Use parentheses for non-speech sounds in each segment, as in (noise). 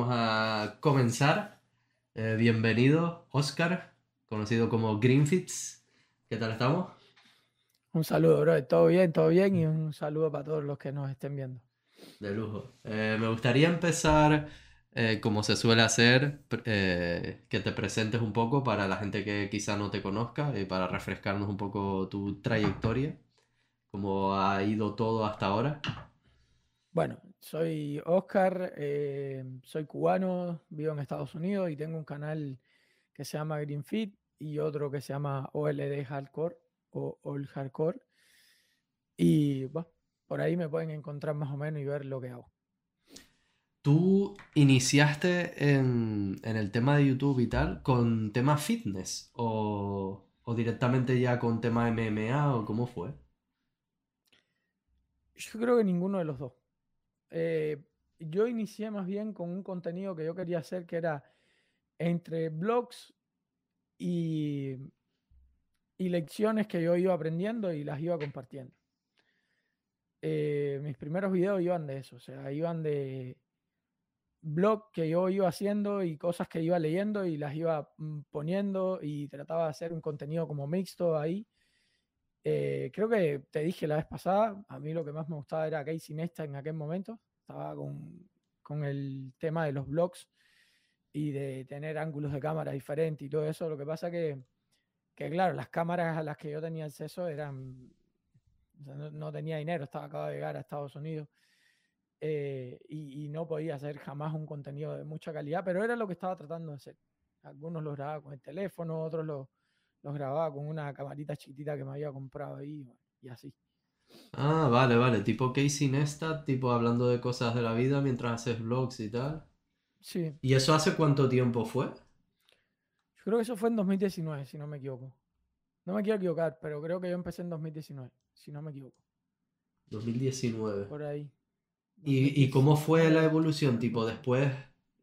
vamos a comenzar. Eh, bienvenido, Oscar, conocido como Greenfits. ¿Qué tal estamos? Un saludo, bro. Todo bien, todo bien y un saludo para todos los que nos estén viendo. De lujo. Eh, me gustaría empezar, eh, como se suele hacer, que te presentes un poco para la gente que quizá no te conozca y para refrescarnos un poco tu trayectoria, cómo ha ido todo hasta ahora. Bueno, soy Oscar, eh, soy cubano, vivo en Estados Unidos y tengo un canal que se llama Greenfit y otro que se llama OLD Hardcore o All Hardcore. Y bueno, por ahí me pueden encontrar más o menos y ver lo que hago. ¿Tú iniciaste en, el tema de YouTube y tal con tema fitness o, o directamente ya con tema MMA o cómo fue? Yo creo que ninguno de los dos. Eh, yo inicié más bien con un contenido que yo quería hacer que era entre blogs y, y lecciones que yo iba aprendiendo y las iba compartiendo. Eh, mis primeros videos iban de eso, o sea, iban de blog que yo iba haciendo y cosas que iba leyendo y las iba mm, poniendo y trataba de hacer un contenido como mixto ahí. Eh, creo que te dije la vez pasada, a mí lo que más me gustaba era Casey Neistat en aquel momento. Estaba con, con, el tema de los blogs y de tener ángulos de cámara diferentes y todo eso. Lo que pasa que, que claro, las cámaras a las que yo tenía acceso eran... no, tenía dinero, estaba acabado de llegar a Estados Unidos. Eh, y, y, no podía hacer jamás un contenido de mucha calidad, pero era lo que estaba tratando de hacer. Algunos los grababa con el teléfono, otros los los grababa con una camarita chiquitita que me había comprado ahí y así. Ah, vale, vale, tipo Casey Neistat, tipo hablando de cosas de la vida mientras haces vlogs y tal. Sí. ¿Y eso hace cuánto tiempo fue? Yo creo que eso fue en 2019, si no me equivoco. No me quiero equivocar, pero creo que yo empecé en 2019, si no me equivoco. 2019. Por ahí. ¿Y, cómo fue la evolución? Tipo, después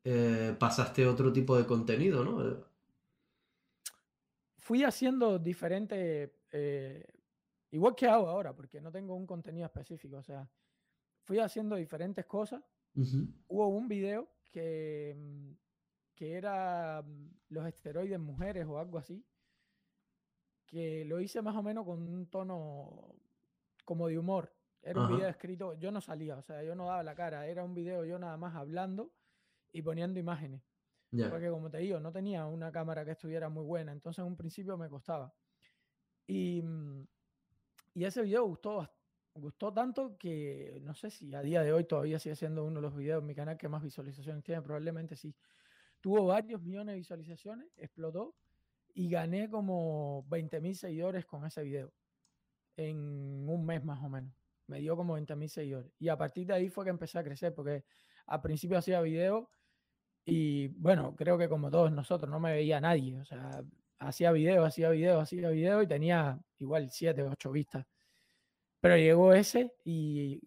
eh, pasaste otro tipo de contenido, ¿no? Fui haciendo diferentes, eh, igual que hago ahora, porque no tengo un contenido específico, o sea, fui haciendo diferentes cosas. Hubo un video que, mm, que era mm, los esteroides mujeres o algo así, que lo hice más o menos con un tono como de humor. Era un video escrito, yo no salía, o sea, yo no daba la cara, era un video yo nada más hablando y poniendo imágenes. Porque como te digo, no tenía una cámara que estuviera muy buena, entonces en un principio me costaba. Y, mm, y ese video gustó, gustó tanto que no sé si a día de hoy todavía sigue siendo uno de los videos en mi canal que más visualizaciones tiene, probablemente sí. Tuvo varios millones de visualizaciones, explotó y gané como 20 mil seguidores con ese video en un mes más o menos. Me dio como 20 mil seguidores. Y a partir de ahí fue que empecé a crecer, porque al principio hacía videos y bueno, creo que como todos nosotros, no me veía nadie. O sea, hacía video, hacía video, hacía video y tenía igual 7, 8 vistas. Pero llegó ese y,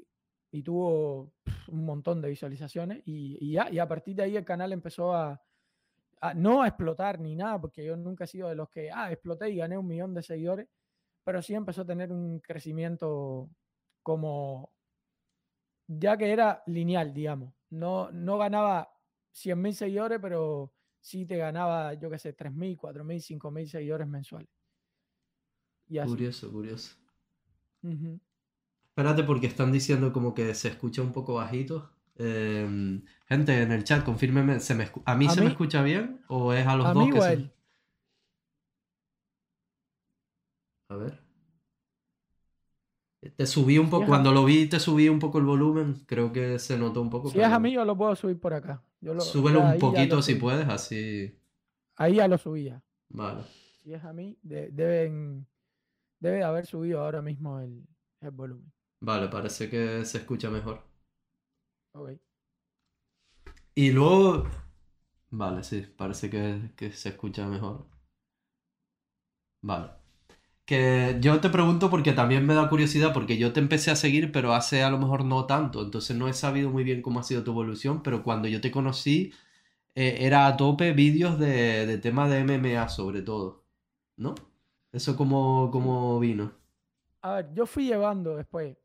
y tuvo un montón de visualizaciones y, ya, y a partir de ahí el canal empezó a, no a explotar ni nada, porque yo nunca he sido de los que, ah, exploté y gané un millón de seguidores, pero sí empezó a tener un crecimiento como, ya que era lineal, digamos. No, no ganaba 100.000 seguidores, pero sí te ganaba, yo qué sé, 3.000, 4.000, 5.000 seguidores mensuales. Curioso, curioso. Espérate porque están diciendo como que se escucha un poco bajito. Em, gente en el chat, confírmeme, ¿se me ¿a mí se me escucha bien o es a los dos que se... A ver. Te subí un poco, cuando lo vi te subí un poco el volumen, creo que se notó un poco. Si es a mí, yo lo puedo subir por acá. Súbelo un poquito si puedes, así. Ahí ya lo subía. Vale. Si es a mí, deben, debe haber subido ahora mismo el, volumen. Vale, parece que se escucha mejor. Ok. Y luego. Vale, sí, parece que, que se escucha mejor. Vale. Que yo te pregunto porque también me da curiosidad, porque yo te empecé a seguir, pero hace a lo mejor no tanto, entonces no he sabido muy bien cómo ha sido tu evolución, pero cuando yo te conocí eh, era a tope vídeos de, de tema de MMA sobre todo, ¿no? ¿Eso cómo, cómo vino? A ver, yo fui llevando después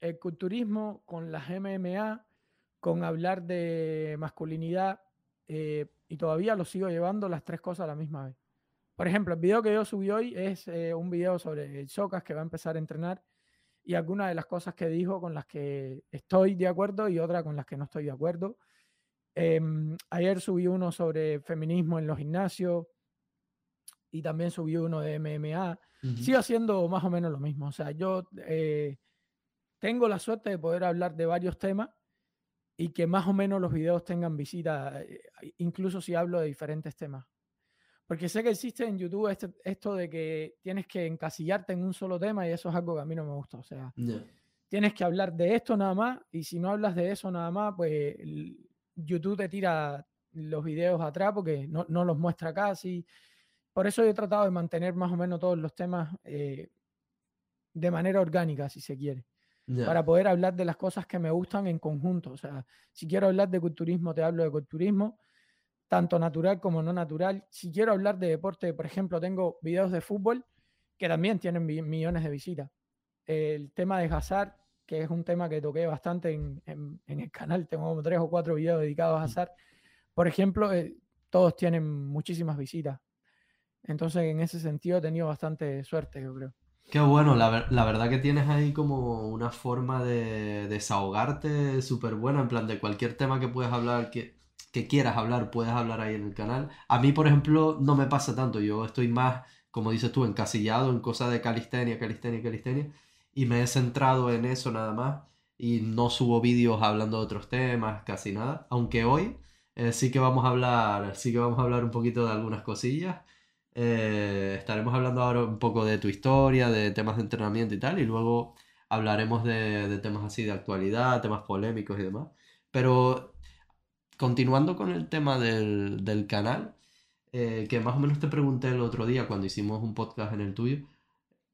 el culturismo con las MMA, con hablar de masculinidad eh, y todavía lo sigo llevando las tres cosas a la misma vez. Por ejemplo, el video que yo subí hoy es eh, un video sobre Socas que va a empezar a entrenar y algunas de las cosas que dijo con las que estoy de acuerdo y otras con las que no estoy de acuerdo. Em, ayer subí uno sobre feminismo en los gimnasios y también subí uno de MMA. Sigo haciendo más o menos lo mismo. O sea, yo eh, tengo la suerte de poder hablar de varios temas y que más o menos los videos tengan visita, eh, incluso si hablo de diferentes temas. Porque sé que existe en YouTube este, esto de que tienes que encasillarte en un solo tema y eso es algo que a mí no me gusta. O sea, tienes que hablar de esto nada más y si no hablas de eso nada más, pues YouTube te tira los videos atrás porque no, no los muestra casi. Por eso yo he tratado de mantener más o menos todos los temas eh, de manera orgánica, si se quiere. Para poder hablar de las cosas que me gustan en conjunto. O sea, si quiero hablar de culturismo, te hablo de culturismo tanto natural como no natural. Si quiero hablar de deporte, por ejemplo, tengo videos de fútbol que también tienen millones de visitas. El tema de Hazard, que es un tema que toqué bastante en, el canal, (laughs) tengo tres o cuatro videos dedicados a mm. Hazard. Por ejemplo, eh, todos tienen muchísimas visitas. Entonces, en ese sentido, he tenido bastante suerte, yo creo. Qué bueno, la, la verdad que tienes ahí como una forma de desahogarte súper buena, en plan de cualquier tema que puedas hablar, que que quieras hablar, puedes hablar ahí en el canal. A mí, por ejemplo, no me pasa tanto. Yo estoy más, como dices tú, encasillado en cosas de calistenia, calistenia, calistenia. Y me he centrado en eso nada más. Y no subo vídeos hablando de otros temas, casi nada. Aunque hoy eh, sí que vamos a hablar, sí que vamos a hablar un poquito de algunas cosillas. Eh, estaremos hablando ahora un poco de tu historia, de temas de entrenamiento y tal. Y luego hablaremos de, de temas así de actualidad, temas polémicos y demás. Pero continuando con el tema del, canal, eh, que más o menos te pregunté el otro día cuando hicimos un podcast en el tuyo,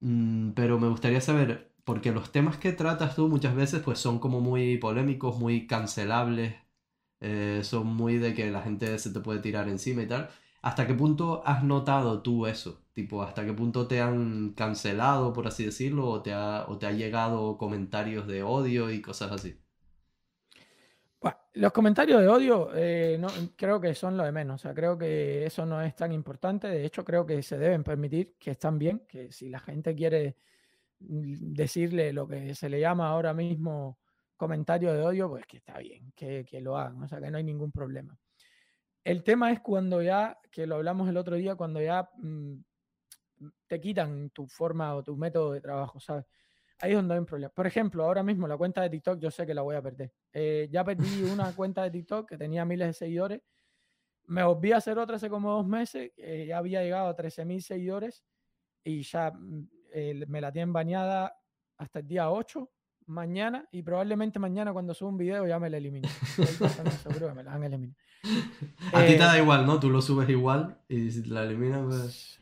mm, pero me gustaría saber, porque los temas que tratas tú muchas veces pues son como muy polémicos, muy cancelables, eh, son muy de que la gente se te puede tirar encima y tal. ¿Hasta qué punto has notado tú eso? Tipo, ¿hasta qué punto te han cancelado, por así decirlo, o te ha, o te ha llegado comentarios de odio y cosas así? Los comentarios de odio eh, no, creo que son lo de menos. O sea, creo que eso no es tan importante. De hecho, creo que se deben permitir, que están bien, que si la gente quiere mm, decirle lo que se le llama ahora mismo comentario de odio, pues que está bien, que, lo hagan. O sea, que no hay ningún problema. El tema es cuando ya, que lo hablamos el otro día, cuando ya mm, te quitan tu forma o tu método de trabajo, ¿sabes? Ahí es donde hay un problema. Por ejemplo, ahora mismo la cuenta de TikTok yo sé que la voy a perder. Eh, ya perdí una cuenta de TikTok que tenía miles de seguidores. Me volví a hacer otra hace como dos meses. ya había llegado a 13.000 seguidores y ya eh, me la tienen bañada hasta el día 8 mañana y probablemente mañana cuando suba un video ya me la elimine. (laughs) seguro que me la han eliminado. A ti te da eh, igual, ¿no? Tú lo subes igual y si la eliminas, pues...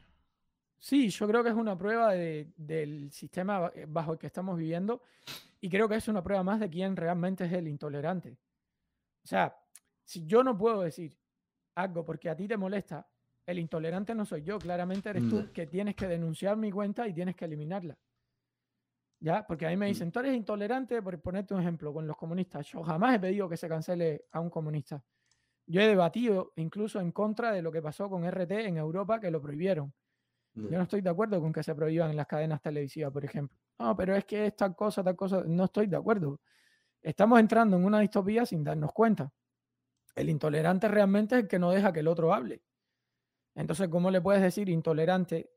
Sí, yo creo que es una prueba del sistema eh, bajo el que estamos viviendo y creo que es una prueba más de quién realmente es el intolerante. O sea, si yo no puedo decir algo porque a ti te molesta, el intolerante no soy yo, claramente eres tú que tienes que denunciar mi cuenta y tienes que eliminarla. ¿Ya? Porque a mí me mm. dicen, tú eres intolerante, por ponerte un ejemplo, con los comunistas. Yo jamás he pedido que se cancele a un comunista. Yo he debatido incluso en contra de lo que pasó con RT en Europa, que lo prohibieron. Yo no estoy de acuerdo con que se prohíban en las cadenas televisivas, por ejemplo. No, pero es que esta cosa, tal cosa, no estoy de acuerdo. Estamos entrando en una distopía sin darnos cuenta. El intolerante realmente es el que no deja que el otro hable. Entonces, ¿cómo le puedes decir intolerante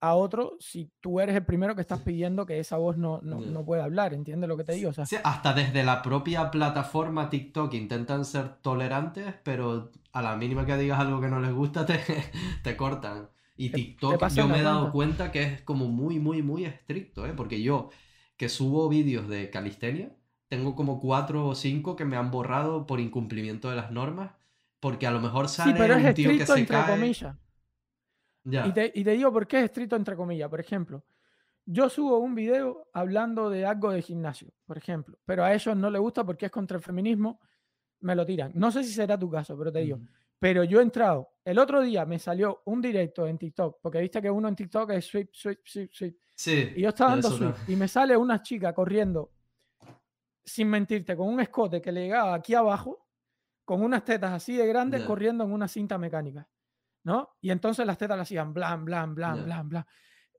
a otro si tú eres el primero que estás pidiendo que esa voz no, no, no pueda hablar? ¿Entiendes lo que te digo? O sea, hasta desde la propia plataforma TikTok intentan ser tolerantes, pero a la mínima que digas algo que no les gusta, te, (laughs) te cortan. Y TikTok yo me he dado cuenta que es como muy, muy, muy estricto, ¿eh? Porque yo que subo vídeos de calistenia, tengo como cuatro o cinco que me han borrado por incumplimiento de las normas, porque a lo mejor sale sí, pero es un tío que se entre comillas. Y, te, y te digo por qué es estricto entre comillas. Por ejemplo, yo subo un video hablando de algo de gimnasio, por ejemplo, pero a ellos no les gusta porque es contra el feminismo, me lo tiran. No sé si será tu caso, pero te digo, pero yo he entrado, el otro día me salió un directo en TikTok, porque viste que uno en TikTok es sweep, sweep, sweep, sweep. Sí. Y yo estaba dando sweep y me sale una chica corriendo sin mentirte, con un escote que le llegaba aquí abajo, con unas tetas así de grandes corriendo en una cinta mecánica, ¿no? Y entonces las tetas le hacían blan, blan, blan, blan, blan.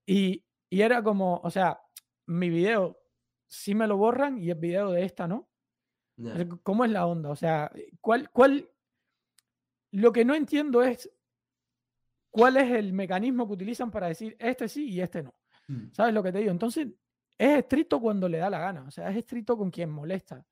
Y, y era como, o sea, mi video sí me lo borran y el video de esta no. ¿Cómo es la onda? O sea, ¿cuál, cuál? Lo que no entiendo es cuál es el mecanismo que utilizan para decir este sí y este no. Mm. ¿Sabes lo que te digo? Entonces, es estricto cuando le da la gana. O sea, es estricto con quien molesta.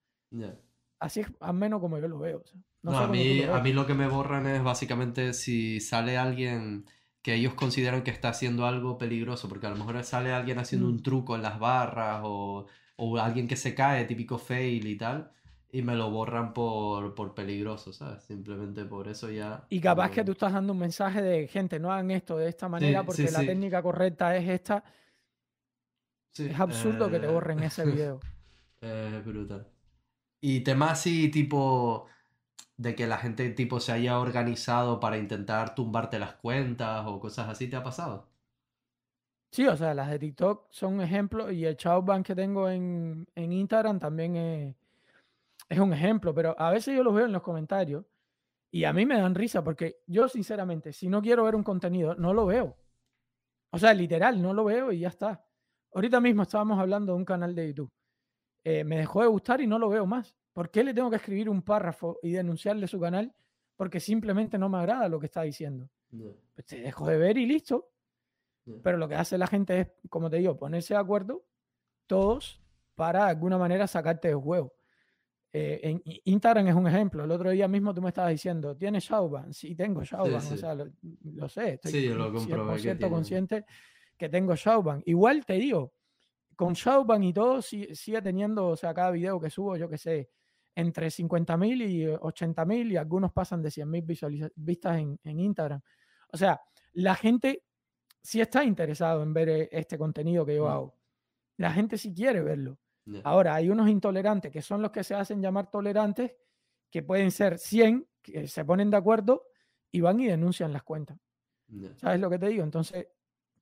Así es, al menos como yo lo veo. no, a, mí, a mí lo que me borran es básicamente si sale alguien que ellos consideran que está haciendo algo peligroso, porque a lo mejor sale alguien haciendo un mm. truco en las barras o, o alguien que se cae, típico fail y tal y me lo borran por, por, peligroso, ¿sabes? Simplemente por eso ya. Y capaz que tú estás dando un mensaje de gente, no hagan esto de esta manera porque la técnica correcta es esta. es absurdo que te eh, borren ese video. (laughs) Es brutal. Y temas así, tipo, de que la gente tipo se haya organizado para intentar tumbarte las cuentas o cosas así, ¿te ha pasado? Sí, o sea, las de TikTok son ejemplos y el Chowban que tengo en, en Instagram también es es un ejemplo, pero a veces yo los veo en los comentarios y a mí me dan risa porque yo sinceramente, si no quiero ver un contenido, no lo veo. O sea, literal, no lo veo y ya está. Ahorita mismo estábamos hablando de un canal de YouTube. Eh, me dejó de gustar y no lo veo más. ¿Por qué le tengo que escribir un párrafo y denunciarle su canal? Porque simplemente no me agrada lo que está diciendo. Pues te dejo de ver y listo. Pero lo que hace la gente es, como te digo, ponerse de acuerdo todos para de alguna manera sacarte de juego. Eh, en Instagram es un ejemplo. El otro día mismo tú me estabas diciendo, ¿tienes Showban? Sí, tengo Showban. O sea, lo, sé. Estoy sí, yo lo 100% consciente que tengo Showban. Igual te digo, con Showban y todo, sigue teniendo, o sea, cada video que subo, yo que sé, entre 50.000 y 80.000 y algunos pasan de 100.000 vistas en, en Instagram. O sea, la gente sí está interesado en ver eh, este contenido que yo mm. hago. La gente sí quiere verlo. Ahora, hay unos intolerantes que son los que se hacen llamar tolerantes, que pueden ser 100, que se ponen de acuerdo y van y denuncian las cuentas. ¿Sabes lo que te digo? Entonces,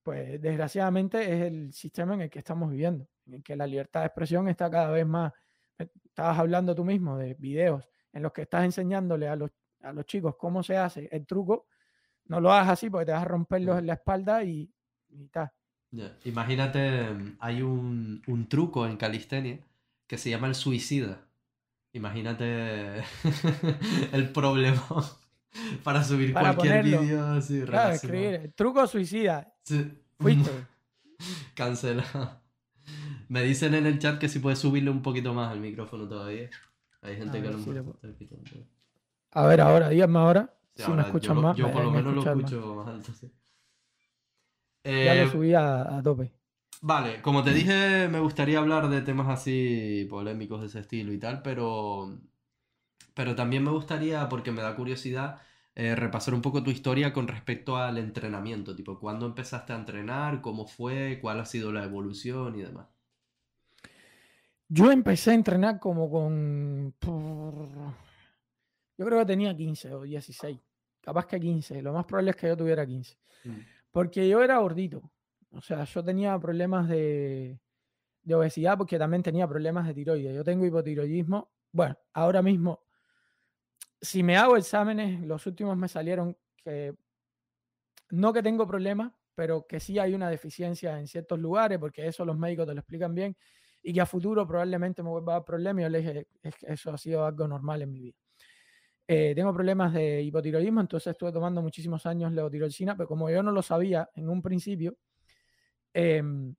pues desgraciadamente es el sistema en el que estamos viviendo, en que la libertad de expresión está cada vez más. Eh, estabas hablando tú mismo de videos en los que estás enseñándole a los, a los chicos cómo se hace el truco. No lo hagas así porque te vas a romperlos en la espalda y, y tal. Imagínate, hay un, truco en calistenia que se llama el suicida. Imagínate (laughs) el problema (laughs) para subir cualquier vídeo así Claro, escribir truco suicida. Fuiste. (laughs) Cancela. Me dicen en el chat que si puedes subirle un poquito más el micrófono todavía. Hay gente que no puede. A ver, ahora, dígame ahora. si me escuchan más. Yo por lo menos lo escucho más alto, sí ya lo eh, subí a, tope. Vale, como te dije, me gustaría hablar de temas así polémicos de ese estilo y tal, pero, pero también me gustaría, porque me da curiosidad, eh, repasar un poco tu historia con respecto al entrenamiento, tipo, ¿cuándo empezaste a entrenar? ¿Cómo fue? ¿Cuál ha sido la evolución y demás? Yo empecé a entrenar como con... Yo creo que tenía 15 o 16, capaz que 15, lo más probable es que yo tuviera 15. Porque yo era gordito. O sea, yo tenía problemas de, obesidad porque también tenía problemas de tiroides. Yo tengo hipotiroidismo. Bueno, ahora mismo, si me hago exámenes, los últimos me salieron que no que tengo problemas, pero que sí hay una deficiencia en ciertos lugares, porque eso los médicos te lo explican bien, y que a futuro probablemente me vuelva a dar problemas. Yo le dije, eso ha sido algo normal en mi vida. Eh, tengo problemas de hipotiroidismo, entonces estuve tomando muchísimos años levotiroxina, pero como yo no lo sabía en un principio, em,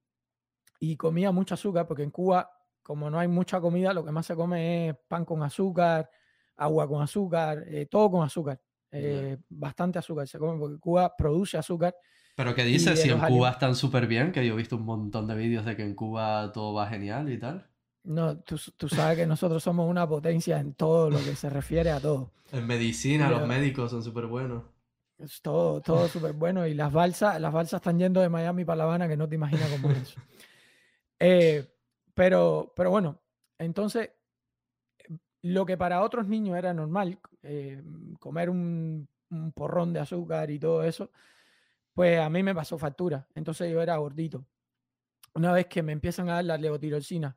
y comía mucho azúcar, porque en Cuba, como no hay mucha comida, lo que más se come es pan con azúcar, agua con azúcar, eh, todo con azúcar, eh, bastante azúcar se come, porque Cuba produce azúcar. Pero ¿qué dices? Si en Cuba están súper bien, que yo he visto un montón de vídeos de que en Cuba todo va genial y tal. No, tú, sabes que nosotros somos una potencia en todo lo que se refiere a todo. En medicina, los médicos son súper buenos. Es todo, todo súper bueno. Y las balsas, las balsas están yendo de Miami para La Habana, que no te imaginas cómo es eso. (laughs) Eh, pero, pero bueno, entonces, lo que para otros niños era normal, eh, comer un, un, porrón de azúcar y todo eso, pues a mí me pasó factura. Entonces yo era gordito. Una vez que me empiezan a dar la levotiroxina,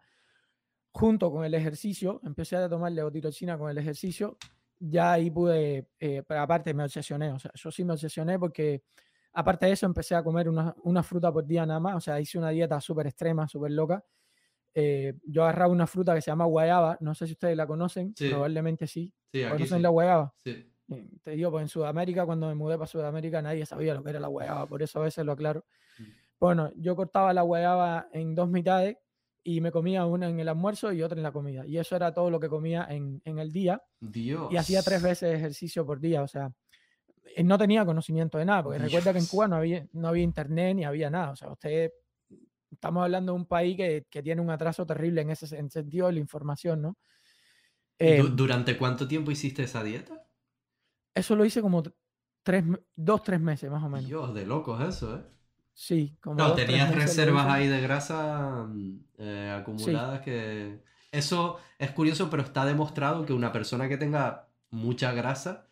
junto con el ejercicio, empecé a tomar levotiroxina con el ejercicio, ya ahí pude, eh, pero aparte me obsesioné, o sea, yo sí me obsesioné porque aparte de eso empecé a comer una, una fruta por día nada más, o sea, hice una dieta súper extrema, súper loca. Eh, yo agarraba una fruta que se llama guayaba, no sé si ustedes la conocen, probablemente sí. sí ¿Conocen la guayaba? Sí. Te digo, pues en Sudamérica, cuando me mudé para Sudamérica, nadie sabía lo que era la guayaba, por eso a veces lo aclaro. Mm. Bueno, yo cortaba la guayaba en dos mitades y me comía una en el almuerzo y otra en la comida. Y eso era todo lo que comía en, en el día. Dios. Y hacía tres veces ejercicio por día. O sea, eh, no tenía conocimiento de nada, porque recuerda que en Cuba no había, no había internet ni había nada. O sea, usted, estamos hablando de un país que, que tiene un atraso terrible en ese en sentido de la información, ¿no? Eh, ¿Durante cuánto tiempo hiciste esa dieta? Eso lo hice como tres, dos, tres meses más o menos. Dios, de locos eso, ¿eh? Sí, como. No, tenías reservas ahí de grasa mm, eh, acumuladas que. Eso es curioso, pero está demostrado que una persona que tenga mucha grasa,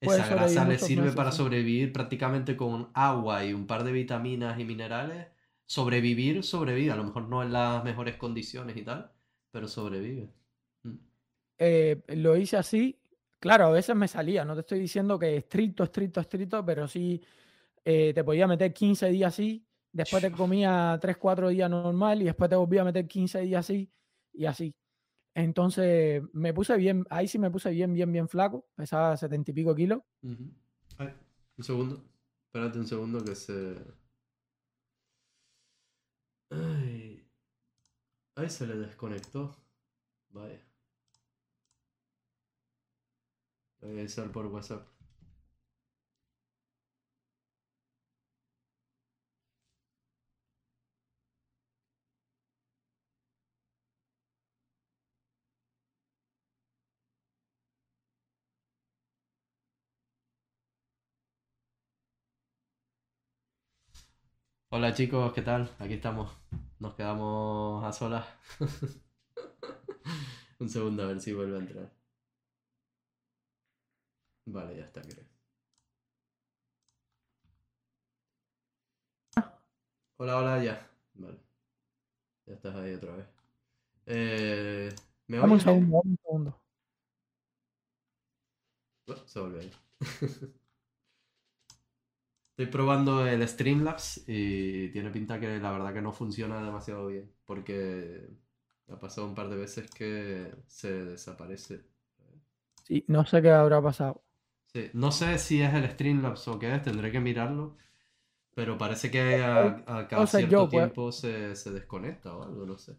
esa grasa le sirve para sobrevivir prácticamente con agua y un par de vitaminas y minerales. Sobrevivir, sobrevive. A lo mejor no en las mejores condiciones y tal, pero sobrevive. Mm. Eh, lo hice así. Claro, a veces me salía. No te estoy diciendo que estricto, estricto, estricto, pero sí eh, te podía meter 15 días así, después te comía 3, 4 días normal y después te volvía a meter 15 días así y así. Entonces me puse bien, ahí sí me puse bien, bien, bien flaco, pesaba 70 y pico kilos. un segundo, espérate un segundo que se... Ay, ahí se le desconectó. Vaya. Voy a avisar por WhatsApp. Hola chicos, ¿qué tal? Aquí estamos. Nos quedamos a solas. (laughs) Un segundo a ver si vuelve a entrar. Vale, ya está, creo. Hola, hola, ya. Vale. Ya estás ahí otra vez. Eh, ¿Me oyes? Un segundo, un segundo. se volvió ahí. (laughs) Estoy probando el Streamlabs y tiene pinta que la verdad que no funciona demasiado bien. Porque ha pasado un par de veces que se desaparece. Sí, no sé qué habrá pasado. Sí, no sé si es el Streamlabs o qué es, tendré que mirarlo. Pero parece que a, cada cierto tiempo se, desconecta o algo, no sé.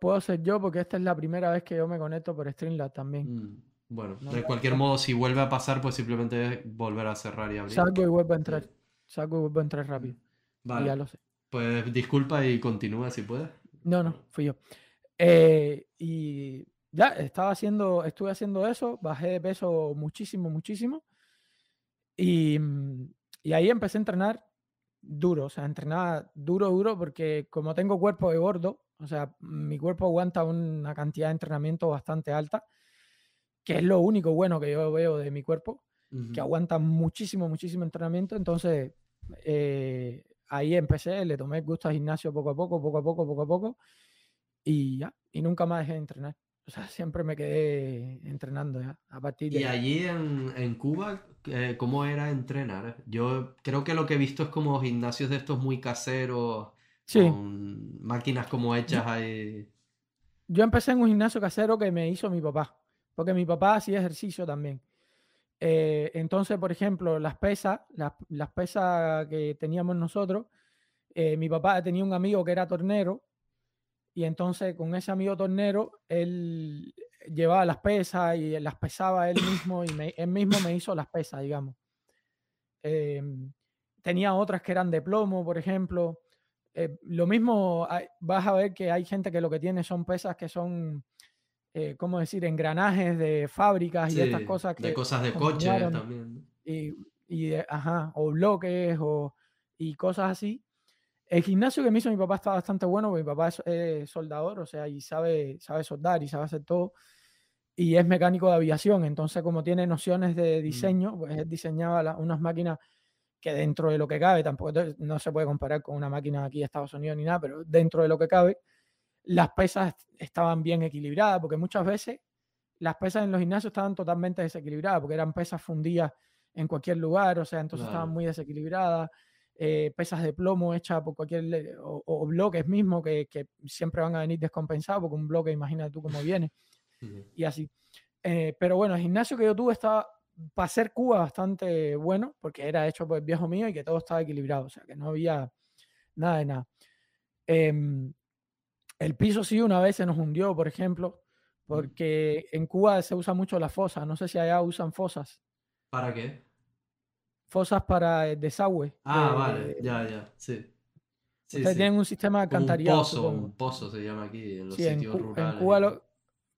Puedo ser yo porque esta es la primera vez que yo me conecto por Streamlabs también. Mm. Bueno, de cualquier modo, si vuelve a pasar, pues simplemente volver a cerrar y abrir. Salgo y vuelvo a entrar. Salgo y vuelvo a entrar rápido. Vale. ya lo sé. Pues disculpa y continúa si puedes. No, no, fui yo. Eh, y ya estaba haciendo, estuve haciendo eso, bajé de peso muchísimo, muchísimo. Y, y ahí empecé a entrenar duro, o sea, entrenaba duro, duro, porque como tengo cuerpo de gordo, o sea, mi cuerpo aguanta una cantidad de entrenamiento bastante alta que es lo único bueno que yo veo de mi cuerpo, que aguanta muchísimo, muchísimo entrenamiento. Entonces, eh, ahí empecé, le tomé gusto al gimnasio poco a poco, poco a poco, poco a poco, y ya, y nunca más dejé de entrenar. O sea, siempre me quedé entrenando ya, a partir de... ¿Y allí en, en Cuba, cómo era entrenar? Yo creo que lo que he visto es como gimnasios de estos muy caseros, con máquinas como hechas ahí. Yo empecé en un gimnasio casero que me hizo mi papá porque mi papá hacía ejercicio también. Eh, entonces, por ejemplo, las pesas, las, pesas que teníamos nosotros, eh, mi papá tenía un amigo que era tornero y entonces con ese amigo tornero, él llevaba las pesas y las pesaba él mismo y él mismo me hizo las pesas, digamos. Em, tenía otras que eran de plomo, por ejemplo. Eh, lo mismo, vas a ver que hay gente que lo que tiene son pesas que son eh, ¿cómo decir?, engranajes de fábricas y estas cosas. Que de cosas de coche también. Y, y ajá, o bloques o, y cosas así. El gimnasio que me hizo mi papá está bastante bueno, porque mi papá es, soldador, o sea, y sabe, sabe soldar y sabe hacer todo. Y es mecánico de aviación, entonces como tiene nociones de mm. diseño, pues él diseñaba unas máquinas que dentro de lo que cabe, tampoco no se puede comparar con una máquina aquí de Estados Unidos ni nada, pero dentro de lo que cabe, las pesas estaban bien equilibradas, porque muchas veces las pesas en los gimnasios estaban totalmente desequilibradas, porque eran pesas fundidas en cualquier lugar, o sea, entonces estaban muy desequilibradas. Eh, pesas de plomo hechas por cualquier, o, bloques mismos que, siempre van a venir descompensados, porque un bloque, imagínate tú cómo viene, y así. Eh, pero bueno, el gimnasio que yo tuve estaba, para ser Cuba, bastante bueno, porque era hecho por el viejo mío y que todo estaba equilibrado, o sea, que no había nada de nada. Em, el piso sí una vez se nos hundió, por ejemplo, porque en Cuba se usa mucho la fosa, no sé si allá usan fosas. ¿Para qué? fosas para el desagüe. Ah, vale, ya, ya, sí. Ustedes tienen un sistema de alcantarillado. Un pozo, un pozo se llama aquí en los sitios rurales. En Cuba,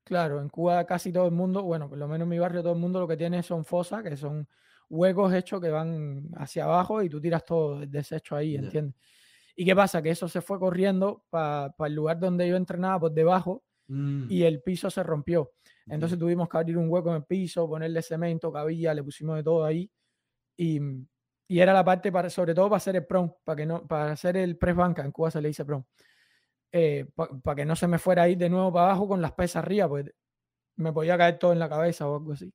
claro, en Cuba casi todo el mundo, bueno, por lo menos en mi barrio todo el mundo lo que tiene son fosas, que son huecos hechos que van hacia abajo y tú tiras todo el desecho ahí, ¿entiendes? ¿Y qué pasa? Que eso se fue corriendo para el lugar donde yo entrenaba por debajo mm. y el piso se rompió. Entonces tuvimos que abrir un hueco en el piso, ponerle cemento, cabilla, le pusimos de todo ahí y, y, era la parte para, sobre todo para hacer el prom, para que no, para hacer el press banca, en Cuba se le dice prom, eh, para que no se me fuera a ir de nuevo para abajo con las pesas arriba, pues me podía caer todo en la cabeza o algo así.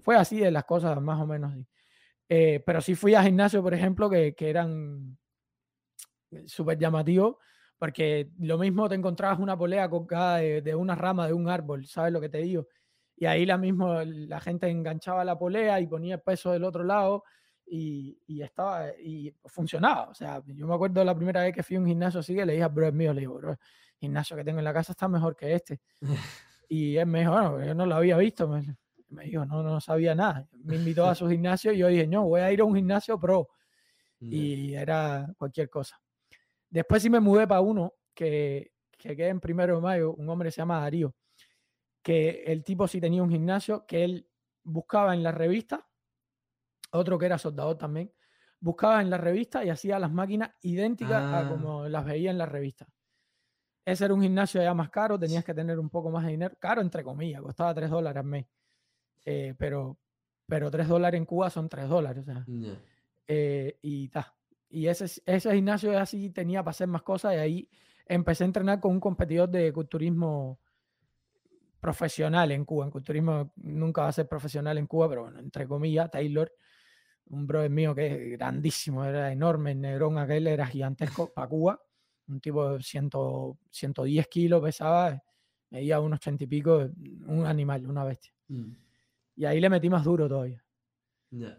Fue así de las cosas, más o menos así. Eh, pero sí fui a gimnasio, por ejemplo, que, que eran súper llamativos, porque lo mismo te encontrabas una polea colgada de, de, una rama de un árbol, ¿sabes lo que te digo? y ahí la misma la gente enganchaba la polea y ponía el peso del otro lado y, y, estaba y funcionaba. O sea, yo me acuerdo la primera vez que fui a un gimnasio así que le dije a bro, es mío, le digo, bro, el gimnasio que tengo en la casa está mejor que este. (laughs) y él me dijo, bueno, yo no lo había visto. Me, me dijo, no, no sabía nada. Me invitó a su gimnasio y yo dije, no, voy a ir a un gimnasio pro. Y era cualquier cosa. Después sí me mudé para uno que, que queda en primero de mayo, un hombre se llama Darío que el tipo sí tenía un gimnasio que él buscaba en la revista, otro que era soldador también, buscaba en la revista y hacía las máquinas idénticas a ah. como las veía en la revista. Ese era un gimnasio ya más caro, tenías que tener un poco más de dinero, caro entre comillas, costaba 3 dólares al mes, eh, pero, pero 3 dólares en Cuba son 3 dólares, o sea, eh, y ta. Y ese, ese gimnasio así tenía para hacer más cosas y ahí empecé a entrenar con un competidor de culturismo profesional en Cuba. En culturismo nunca va a ser profesional en Cuba, pero bueno, entre comillas, Taylor, un brother mío que es grandísimo, era enorme, el negrón aquel era gigantesco para Cuba, un tipo de 110 kilos pesaba, medía unos 80 y pico, un animal, una bestia. Mm. Y ahí le metí más duro todavía.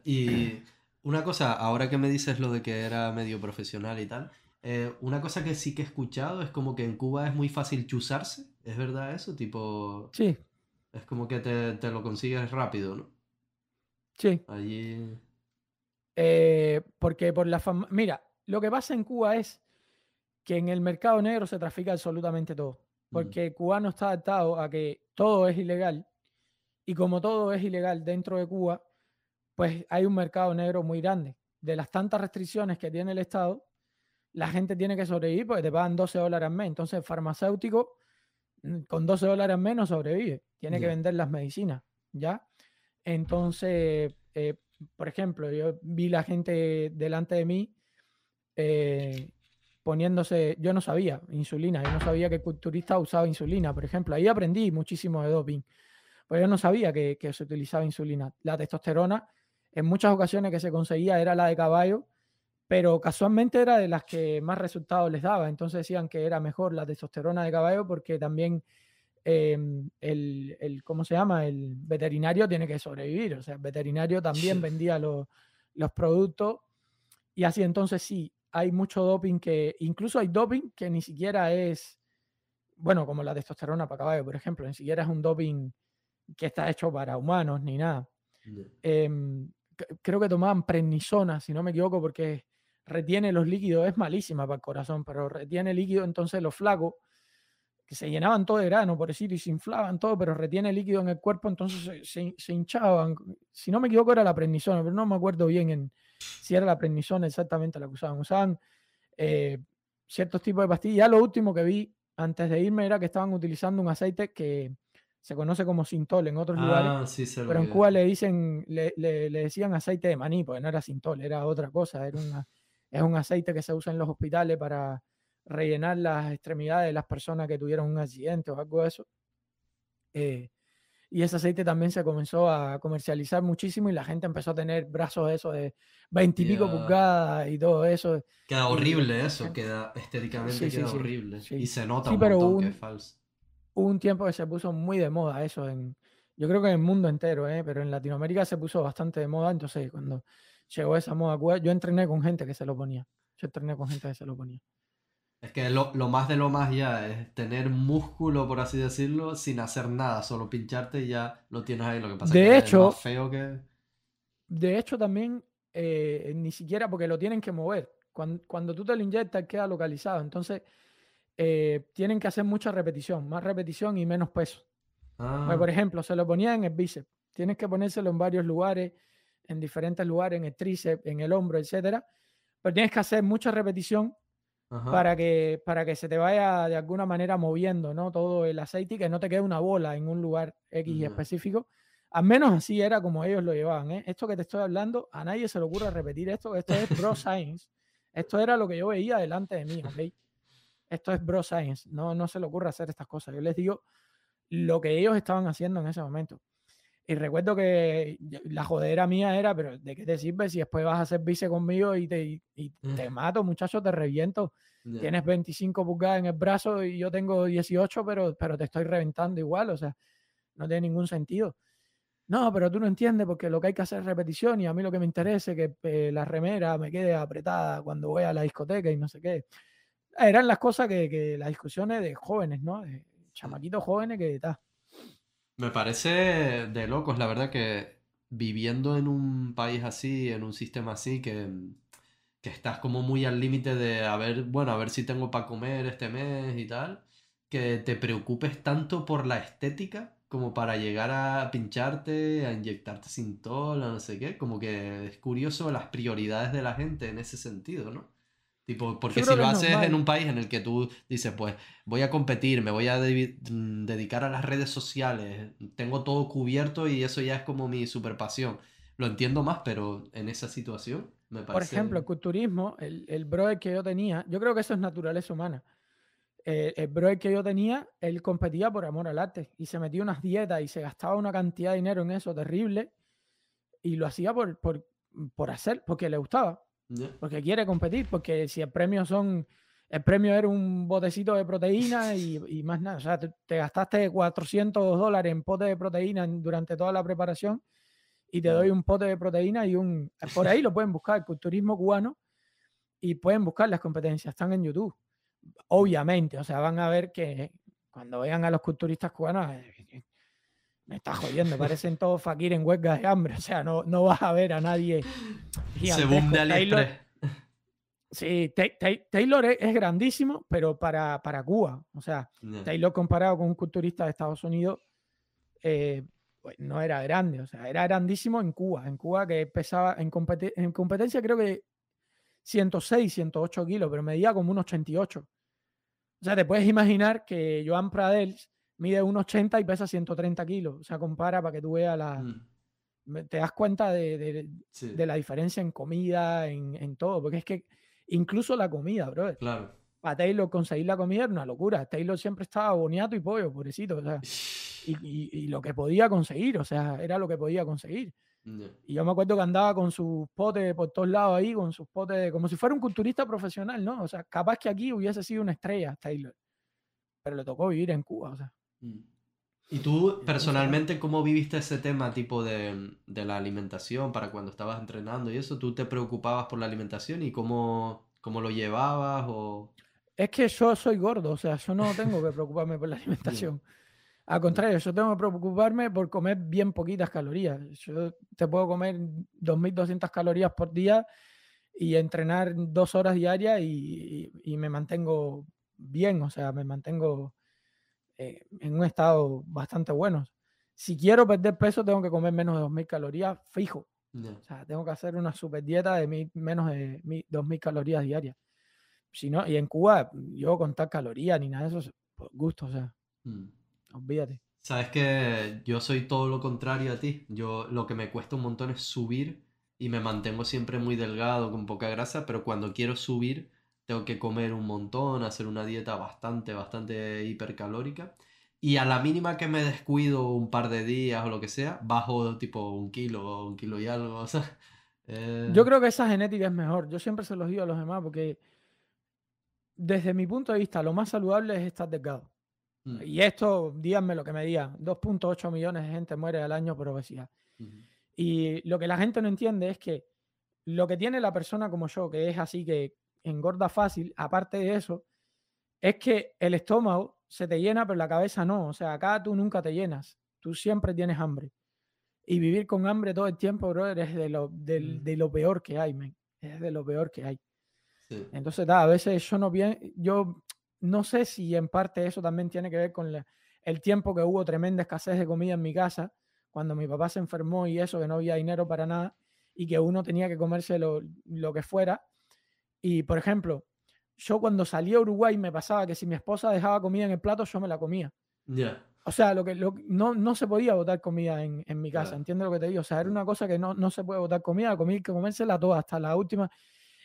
Y una cosa, ahora que me dices lo de que era medio profesional y tal, eh, una cosa que sí que he escuchado es como que en Cuba es muy fácil chuzarse. ¿Es verdad eso? Tipo. Sí. Es como que te, lo consigues rápido, ¿no? Sí. Allí. Eh, porque por la fama. Mira, lo que pasa en Cuba es que en el mercado negro se trafica absolutamente todo. Mm. Porque Cuba no está adaptado a que todo es ilegal. Y como todo es ilegal dentro de Cuba, pues hay un mercado negro muy grande. De las tantas restricciones que tiene el Estado, la gente tiene que sobrevivir porque te pagan 12 dólares al mes. Entonces, el farmacéutico mm, con 12 dólares menos sobrevive. Tiene que vender las medicinas, ¿ya? Entonces, eh, por ejemplo, yo vi la gente delante de mí eh, poniéndose, yo no sabía, insulina, yo no sabía que el culturista usaba insulina, por ejemplo. Ahí aprendí muchísimo de doping, pero yo no sabía que, que se utilizaba insulina. La testosterona, en muchas ocasiones que se conseguía era la de caballo, pero casualmente era de las que más resultados les daba. Entonces decían que era mejor la testosterona de caballo porque también em, el, el, ¿cómo se llama? El veterinario tiene que sobrevivir. O sea, el veterinario también vendía los, los productos y así entonces sí, hay mucho doping que, incluso hay doping que ni siquiera es, bueno, como la testosterona para caballo, por ejemplo, ni siquiera es un doping que está hecho para humanos ni nada. Creo que tomaban prednisona, si no me equivoco, porque retiene los líquidos, es malísima para el corazón, pero retiene líquido, entonces los flacos, que se llenaban todo de grano, por decir, y se inflaban todo, pero retiene líquido en el cuerpo, entonces se, hinchaban. Si no me equivoco era la prednisona, pero no me acuerdo bien en, si era la prednisona exactamente la que usaban. Usaban eh, ciertos tipos de pastillas. Ya lo último que vi antes de irme era que estaban utilizando un aceite que se conoce como sintol en otros lugares, ah, pero en Cuba le dicen, le, le, decían aceite de maní, porque no era sintol, era otra cosa, era una es un aceite que se usa en los hospitales para rellenar las extremidades de las personas que tuvieron un accidente o algo de eso. Eh, y ese aceite también se comenzó a comercializar muchísimo y la gente empezó a tener brazos de eso de 20 y pico pulgadas y todo eso. Queda horrible eso, queda estéticamente queda horrible. Y se nota un montón que es falso. Hubo un tiempo que se puso muy de moda eso, en, yo creo que en el mundo entero, ¿eh? pero en Latinoamérica se puso bastante de moda, entonces cuando llegó esa moda, yo entrené con gente que se lo ponía. Yo entrené con gente que se lo ponía. Es que lo, más de lo más ya es tener músculo, por así decirlo, sin hacer nada, solo pincharte y ya lo tienes ahí. Lo que pasa de que hecho, es más feo que. De hecho, también eh, ni siquiera porque lo tienen que mover. Cuando, tú te lo inyectas, queda localizado. Entonces, eh, tienen que hacer mucha repetición, más repetición y menos peso. Ah. por ejemplo, se lo ponía en el bíceps. Tienes que ponérselo en varios lugares, en diferentes lugares, en el tríceps, en el hombro, etcétera. Pero tienes que hacer mucha repetición para que, para que se te vaya de alguna manera moviendo ¿no? todo el aceite y que no te quede una bola en un lugar X específico. Al menos así era como ellos lo llevaban. ¿eh? Esto que te estoy hablando, a nadie se le ocurre repetir esto. Esto es Bro (laughs) Science. Esto era lo que yo veía delante de mí. ¿okay? Esto es Bro Science. No, no se le ocurre hacer estas cosas. Yo les digo lo que ellos estaban haciendo en ese momento. Y recuerdo que la jodera mía era, pero ¿de qué te sirve si después vas a hacer vice conmigo y te, y, te mato, muchacho, te reviento? Tienes 25 pulgadas en el brazo y yo tengo 18, pero, pero te estoy reventando igual, o sea, no tiene ningún sentido. No, pero tú no entiendes porque lo que hay que hacer es repetición y a mí lo que me interesa es que eh, la remera me quede apretada cuando voy a la discoteca y no sé qué. Eran las cosas que, que las discusiones de jóvenes, ¿no? De chamaquitos jóvenes que está me parece de locos, la verdad, que viviendo en un país así, en un sistema así, que, que estás como muy al límite de a ver, bueno, a ver si tengo para comer este mes y tal, que te preocupes tanto por la estética como para llegar a pincharte, a inyectarte sintol, a no sé qué, como que es curioso las prioridades de la gente en ese sentido, ¿no? Tipo, porque si lo haces en un país en el que tú dices, pues voy a competir, me voy a mm, dedicar a las redes sociales, tengo todo cubierto y eso ya es como mi super pasión. Lo entiendo más, pero en esa situación me parece... Por ejemplo, el culturismo, el, el brother que yo tenía, yo creo que eso es naturaleza humana. Eh, el brother que yo tenía, él competía por amor al arte y se metía unas dietas y se gastaba una cantidad de dinero en eso terrible y lo hacía por, por, por hacer, porque le gustaba. Porque quiere competir, porque si el premio son, el premio era un botecito de proteína y, más nada, o sea, te, gastaste 400 dólares en pote de proteína durante toda la preparación y te doy un pote de proteína y un, por ahí lo pueden buscar, el culturismo cubano, y pueden buscar las competencias, están en YouTube, obviamente, o sea, van a ver que cuando vean a los culturistas cubanos, eh, me está jodiendo, parecen todos fakir en huelga de hambre, o sea, no, no vas a ver a nadie Según de Taylor, Sí, Taylor es, grandísimo, pero para, para Cuba, o sea, Taylor comparado con un culturista de Estados Unidos, eh, pues no era grande, o sea, era grandísimo en Cuba, en Cuba que pesaba en, en competencia creo que 106, 108 kilos, pero medía como un 88. O sea, te puedes imaginar que Joan Pradels mide 1,80 y pesa 130 kilos. O sea, compara para que tú veas la... Mm. Te das cuenta de, la diferencia en comida, en, todo, porque es que incluso la comida, bro. Claro. Para Taylor conseguir la comida era una locura. Taylor siempre estaba boniato y pollo, pobrecito. O sea, y, lo que podía conseguir, o sea, era lo que podía conseguir. Y yo me acuerdo que andaba con sus potes por todos lados ahí, con sus potes, como si fuera un culturista profesional, ¿no? O sea, capaz que aquí hubiese sido una estrella Taylor, pero le tocó vivir en Cuba, o sea. Mm. ¿Y tú personalmente cómo viviste ese tema tipo de, la alimentación para cuando estabas entrenando y eso? ¿Tú te preocupabas por la alimentación y cómo, cómo lo llevabas? O... Es que yo soy gordo, o sea, yo no tengo que preocuparme por la (laughs) alimentación. Al contrario, yo tengo que preocuparme por comer bien poquitas calorías. Yo te puedo comer 2.200 calorías por día y entrenar dos horas diarias y, y me mantengo bien, o sea, me mantengo eh, en un estado bastante bueno. Si quiero perder peso, tengo que comer menos de 2.000 calorías fijo. O sea, tengo que hacer una super dieta de menos de 2.000 calorías diarias. Si no, y en Cuba, yo contar calorías ni nada de eso, por gusto, o sea, mm. olvídate. Sabes que yo soy todo lo contrario a ti. Yo lo que me cuesta un montón es subir y me mantengo siempre muy delgado, con poca grasa, pero cuando quiero subir tengo que comer un montón, hacer una dieta bastante, bastante hipercalórica. Y a la mínima que me descuido un par de días o lo que sea, bajo tipo un kilo, un kilo y algo. (laughs) O sea, eh. Yo creo que esa genética es mejor. Yo siempre se los digo a los demás porque desde mi punto de vista, lo más saludable es estar delgado. Mm. Y esto, díganme lo que me digan, 2.8 millones de gente muere al año por obesidad. Y lo que la gente no entiende es que lo que tiene la persona como yo, que es así que engorda fácil, aparte de eso, es que el estómago se te llena, pero la cabeza no. O sea, acá tú nunca te llenas. Tú siempre tienes hambre. Y vivir con hambre todo el tiempo, brother, es de lo, mm. de lo peor que hay, man. Es de lo peor que hay. Entonces, a veces yo no bien, yo no sé si en parte eso también tiene que ver con el tiempo que hubo tremenda escasez de comida en mi casa, cuando mi papá se enfermó y eso, que no había dinero para nada, y que uno tenía que comerse lo, lo que fuera. Y, por ejemplo, yo cuando salí a Uruguay me pasaba que si mi esposa dejaba comida en el plato, yo me la comía. O sea, lo que, no, no se podía botar comida en, en mi casa, entiendo lo que te digo? O sea, era una cosa que no, no se puede botar comida, comida que comérsela toda, hasta la última.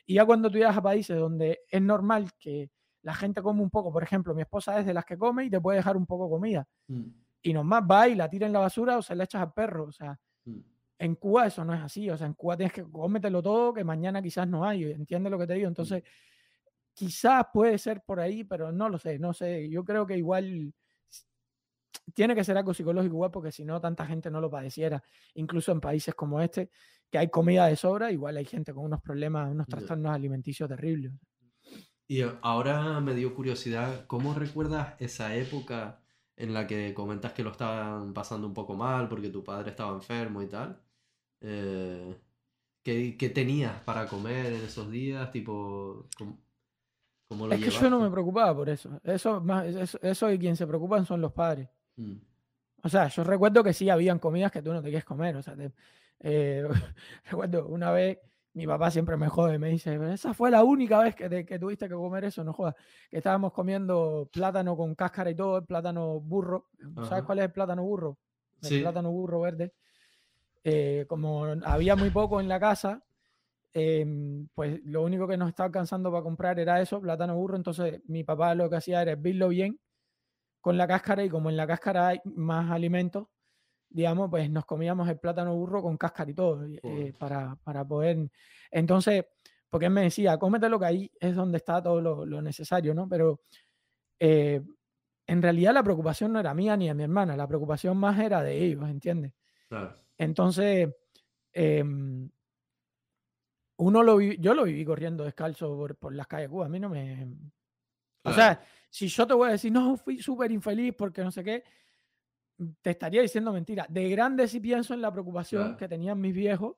Y ya cuando tú llegas a países donde es normal que la gente come un poco, por ejemplo, mi esposa es de las que come y te puede dejar un poco comida. Mm. Y nomás va y la tira en la basura o se la echas al perro. O sea, mm. En Cuba eso no es así. O sea, en Cuba tienes que cómetelo todo, que mañana quizás no hay. ¿Entiendes lo que te digo? Entonces, Quizás puede ser por ahí, pero no lo sé, no sé. Yo creo que igual tiene que ser algo psicológico igual porque si no tanta gente no lo padeciera. Incluso en países como este, que hay comida de sobra, igual hay gente con unos problemas, unos trastornos alimenticios terribles. Y ahora me dio curiosidad, ¿cómo recuerdas esa época en la que comentas que lo estaban pasando un poco mal porque tu padre estaba enfermo y tal? Eh, ¿qué, ¿qué, tenías para comer en esos días? Tipo, es que yo no me preocupaba por eso. Eso, eso, y quien se preocupan son los padres. Mm. O sea, yo recuerdo que sí habían comidas que tú no te quieres comer. O sea, eh, (laughs) recuerdo una vez, mi papá siempre me jode, me dice, esa fue la única vez que, que tuviste que comer eso, no jodas. Que estábamos comiendo plátano con cáscara y todo, el plátano burro. ¿Sabes cuál es el plátano burro? El plátano burro verde. Eh, como había muy poco en la casa, Em, pues lo único que nos estaba alcanzando para comprar era eso, plátano burro. Entonces mi papá lo que hacía era hervirlo bien con la cáscara y como en la cáscara hay más alimentos, digamos, pues nos comíamos el plátano burro con cáscara y todo eh, para, para, poder... Entonces, porque él me decía, cómete lo que ahí es donde está todo lo, necesario, ¿no? Pero eh, en realidad la preocupación no era mía ni de mi hermana, la preocupación más era de ellos, ¿entiendes? Entonces, eh, uno lo yo lo viví corriendo descalzo por, las calles de Cuba. A mí no me. O sea, si yo te voy a decir, no, fui súper infeliz porque no sé qué, te estaría diciendo mentira. De grande sí pienso en la preocupación que tenían mis viejos.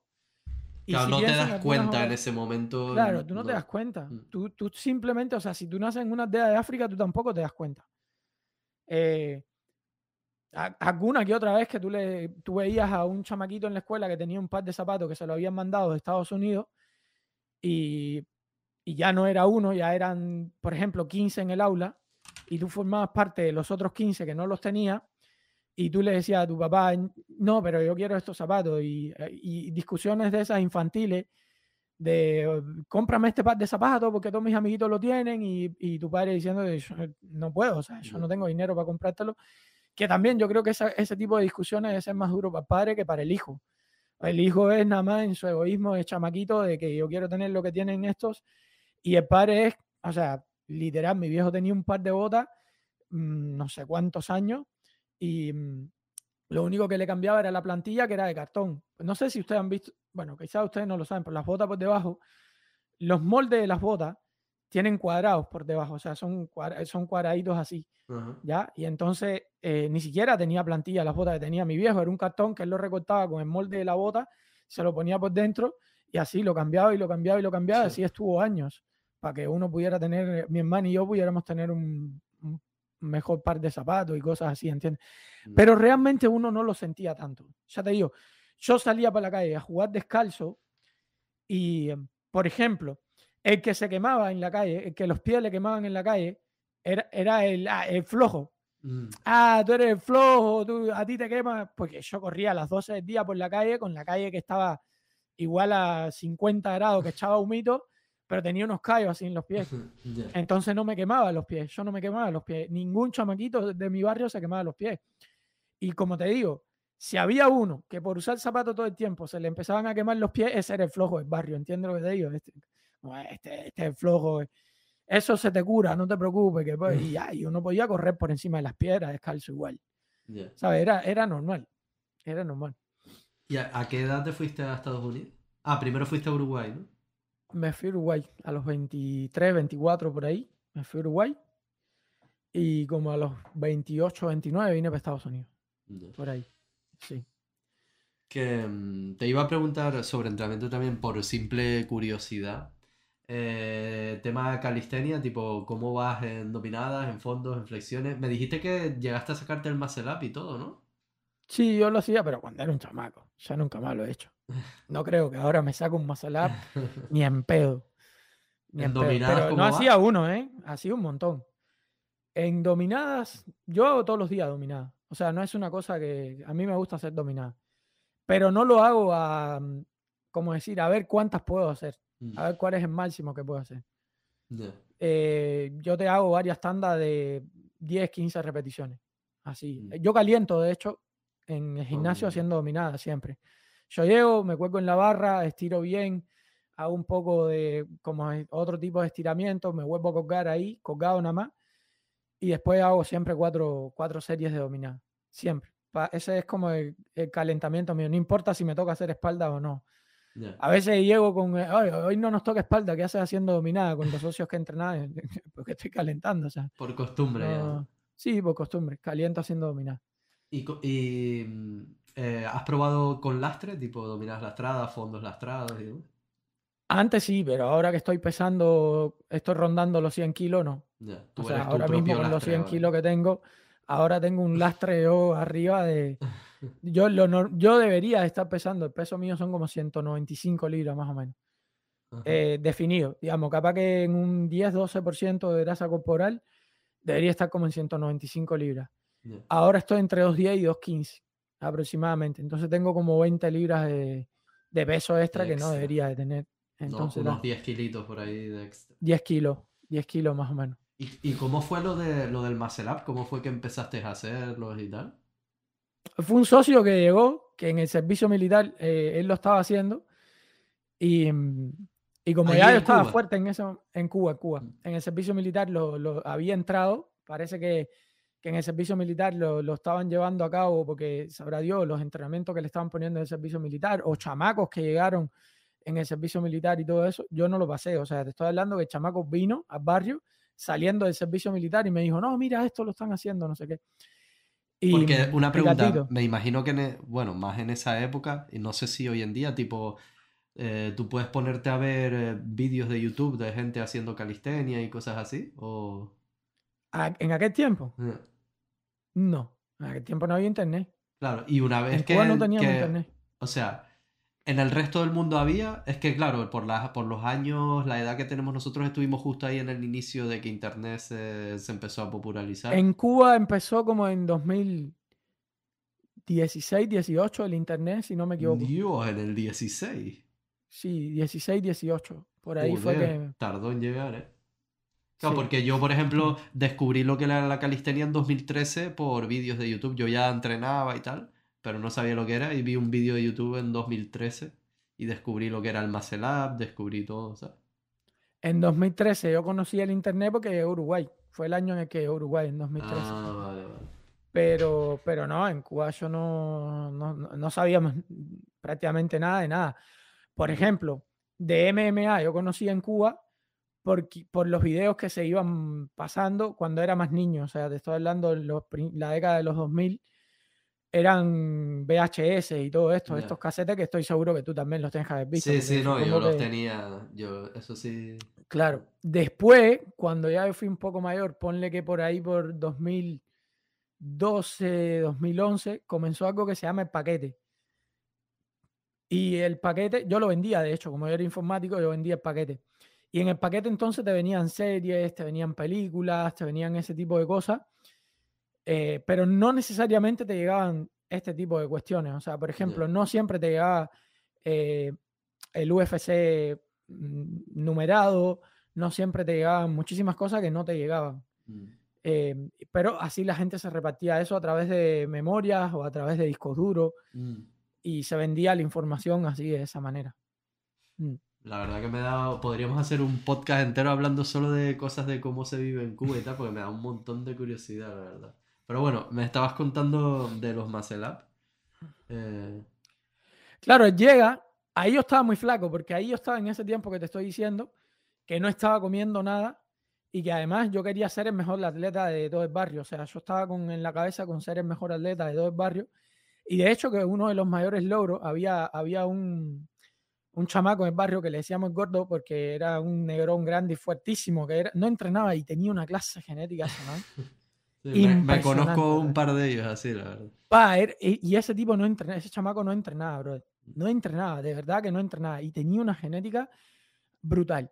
Y claro, no te das cuenta en ese momento. Claro, tú no, te das cuenta. Mm. Tú, tú, simplemente, o sea, si tú naces en una aldea de África, tú tampoco te das cuenta. Eh, alguna que otra vez que tú, le, tú veías a un chamaquito en la escuela que tenía un par de zapatos que se lo habían mandado de Estados Unidos y, ya no era uno, ya eran, por ejemplo, 15 en el aula y tú formabas parte de los otros 15 que no los tenía y tú le decías a tu papá, no, pero yo quiero estos zapatos y, y discusiones de esas infantiles de cómprame este par de zapatos porque todos mis amiguitos lo tienen y, y tu padre diciendo no puedo, o sea, yo no tengo dinero para comprártelo. Que también yo creo que ese tipo de discusiones es más duro para el padre que para el hijo. El hijo es nada más en su egoísmo de chamaquito de que yo quiero tener lo que tienen estos. Y el padre es, o sea, literal, mi viejo tenía un par de botas, mm, no sé cuántos años, y mm, lo único que le cambiaba era la plantilla que era de cartón. No sé si ustedes han visto, bueno, quizás ustedes no lo saben, pero las botas por debajo, los moldes de las botas tienen cuadrados por debajo, o sea, son, son cuadraditos así, ¿ya? Y entonces eh, ni siquiera tenía plantilla las botas que tenía mi viejo, era un cartón que él lo recortaba con el molde de la bota, se lo ponía por dentro y así lo cambiaba y lo cambiaba y lo cambiaba, así estuvo años, para que uno pudiera tener, mi hermano y yo pudiéramos tener un, mejor par de zapatos y cosas así, ¿entiendes? Mm. Pero realmente uno no lo sentía tanto. Ya te digo, yo salía para la calle a jugar descalzo y, por ejemplo, el que se quemaba en la calle, el que los pies le quemaban en la calle, era, era el, ah, el flojo. Mm. Ah, tú eres el flojo, tú, a ti te quemas. Porque yo corría a las 12 del día por la calle, con la calle que estaba igual a 50 grados, que echaba humito, pero tenía unos callos así en los pies. Entonces no me quemaba los pies, yo no me quemaba los pies. Ningún chamaquito de mi barrio se quemaba los pies. Y como te digo, si había uno que por usar zapato todo el tiempo se le empezaban a quemar los pies, ese era el flojo del barrio, ¿entiendes lo que te digo? Este, este, este es flojo. Eso se te cura, no te preocupes. Que, pues, y, uno podía correr por encima de las piedras descalzo igual. ¿Sabes? Era, era normal. Era normal. ¿Y a, qué edad te fuiste a Estados Unidos? Ah, primero fuiste a Uruguay, ¿no? Me fui a Uruguay a los 23, 24 por ahí. Me fui a Uruguay. Y como a los 28, 29 vine para Estados Unidos. Por ahí. Sí. Que mm, te iba a preguntar sobre entrenamiento también por simple curiosidad. Eh, tema calistenia, tipo, ¿cómo vas en dominadas, en fondos, en flexiones? Me dijiste que llegaste a sacarte el muscle up y todo, ¿no? Sí, yo lo hacía, pero cuando era un chamaco. Ya nunca más lo he hecho. (laughs) No creo que ahora me saco un muscle up ni en pedo. Ni en, dominadas, Pero no hacía uno, ¿eh? Hacía un montón. En dominadas, yo hago todos los días dominadas. O sea, no es una cosa que a mí me gusta hacer dominada. Pero no lo hago a, como decir, a ver cuántas puedo hacer. Mm. A ver cuál es el máximo que puedo hacer. Eh, yo te hago varias tandas de 10, 15 repeticiones. Así. Mm. Yo caliento, de hecho, en el gimnasio haciendo dominada siempre. Yo llego, me cuelgo en la barra, estiro bien, hago un poco de como otro tipo de estiramiento, me vuelvo a colgar ahí, colgado nada más, y después hago siempre cuatro, cuatro series de dominada. Siempre. ese es como el, calentamiento mío. No importa si me toca hacer espalda o no. A veces llego con, hoy no nos toca espalda, ¿qué haces haciendo dominada con los socios que entrenan? (laughs) Porque estoy calentando, o sea. Por costumbre, Sí, por costumbre, caliento haciendo dominada. ¿Y, mm, eh, has probado con lastre, tipo dominadas lastradas, fondos lastrados? Antes sí, pero ahora que estoy pesando, estoy rondando los 100 kilos, no. o sea, ahora mismo con los 100 kilos que tengo, ahora tengo un lastre yo arriba de... (laughs) Yo, lo, yo debería estar pesando, el peso mío son como 195 libras más o menos. Eh, definido, digamos, capaz que en un 10-12% de grasa corporal debería estar como en 195 libras. Ahora estoy entre 2.10 y 2.15 aproximadamente. Entonces tengo como 20 libras de, peso extra, que no debería de tener. Entonces, unos 10 kilitos por ahí de extra. 10 kilos, 10 kilos más o menos. ¿Y, cómo fue lo, de, lo del muscle up? ¿Cómo fue que empezaste a hacerlo y tal? Fue un socio que llegó, que en el servicio militar eh, él lo estaba haciendo. Y, y como ya yo estaba fuerte en eso, en Cuba, Cuba, mm. en el servicio militar lo, lo había entrado. Parece que que en el servicio militar lo, lo, estaban llevando a cabo porque sabrá Dios los entrenamientos que le estaban poniendo en el servicio militar o chamacos que llegaron en el servicio militar y todo eso, yo no lo pasé. O sea, te estoy hablando que el chamaco vino al barrio saliendo del servicio militar y me dijo, no, mira, esto lo están haciendo, no sé qué. Y, porque una pregunta, me imagino que, e, bueno, más en esa época, y no sé si hoy en día, tipo, eh, tú puedes ponerte a ver eh, vídeos de YouTube de gente haciendo calistenia y cosas así, o... ¿En aquel tiempo? Eh. No, en aquel tiempo no había internet. Claro, y una vez en que. Cuba no teníamos internet. O sea, en el resto del mundo había. Es que, claro, por, la, por los años, la edad que tenemos nosotros, estuvimos justo ahí en el inicio de que internet se, empezó a popularizar. En Cuba empezó como en 2016, 18 el internet, si no me equivoco. Dios, en el 16. Sí, 16, 18. Por ahí fue que. Tardó en llegar, ¿eh? Claro, porque yo, por ejemplo, descubrí lo que era la calistenia en 2013 por vídeos de YouTube. Yo ya entrenaba y tal, pero no sabía lo que era y vi un vídeo de YouTube en 2013 y descubrí lo que era Up, descubrí todo, ¿sabes? En 2013 yo conocí el internet porque Uruguay. Fue el año en el que Uruguay, en 2013. Ah, vale, vale. Pero, pero no, en Cuba yo no, no, no sabíamos prácticamente nada de nada. Por ejemplo, de MMA yo conocí en Cuba por, por los videos que se iban pasando cuando era más niño. O sea, te estoy hablando de la década de los 2000, eran VHS y todo esto, estos casetes que estoy seguro que tú también los tengas que haber visto. Sí, sí, no, yo los tenía, yo, eso sí. Claro. Después, cuando ya fui un poco mayor, ponle que por ahí por 2012, 2011, comenzó algo que se llama el paquete. Y el paquete, yo lo vendía, de hecho, como yo era informático, yo vendía el paquete. Y en el paquete entonces te venían series, te venían películas, te venían ese tipo de cosas, eh, pero no necesariamente te llegaban este tipo de cuestiones. O sea, por ejemplo, no siempre te llegaba eh, el UFC mm, numerado, no siempre te llegaban muchísimas cosas que no te llegaban. Mm. Em, pero así la gente se repartía eso a través de memorias o a través de discos duros mm. y se vendía la información así de esa manera. La verdad que me da, podríamos hacer un podcast entero hablando solo de cosas de cómo se vive en Cuba y tal, porque me da un montón de curiosidad, la verdad. Pero bueno, me estabas contando de los Macelap. Eh... Claro, llega, ahí yo estaba muy flaco, porque ahí yo estaba en ese tiempo que te estoy diciendo, que no estaba comiendo nada y que además yo quería ser el mejor atleta de todo el barrio. O sea, yo estaba con, en la cabeza con ser el mejor atleta de todo el barrio. Y de hecho que uno de los mayores logros, había, había un, un chamaco en el barrio que le decíamos gordo porque era un negrón grande y fuertísimo, que era, no entrenaba y tenía una clase genética. (laughs) me, conozco un par de ellos así, la verdad. Er, y ese tipo no entrenaba, ese chamaco no entrenaba, bro. No entrenaba, de verdad que no entrenaba. Y tenía una genética brutal.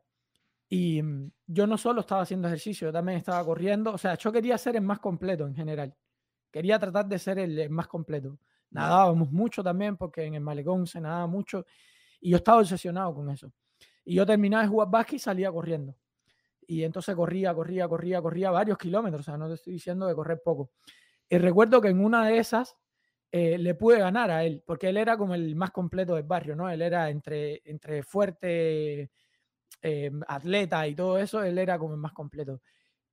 Y mm, yo no solo estaba haciendo ejercicio, yo también estaba corriendo. O sea, yo quería ser el más completo en general. Quería tratar de ser el, el más completo. Nadábamos mucho también porque en el malecón se nadaba mucho y yo estaba obsesionado con eso. Y yo terminaba de jugar básquet y salía corriendo. Y entonces corría, corría, corría, corría varios kilómetros. O sea, no te estoy diciendo de correr poco. Y recuerdo que en una de esas eh, le pude ganar a él, porque él era como el más completo del barrio, ¿no? Él era entre, entre fuerte, eh, atleta y todo eso, él era como el más completo.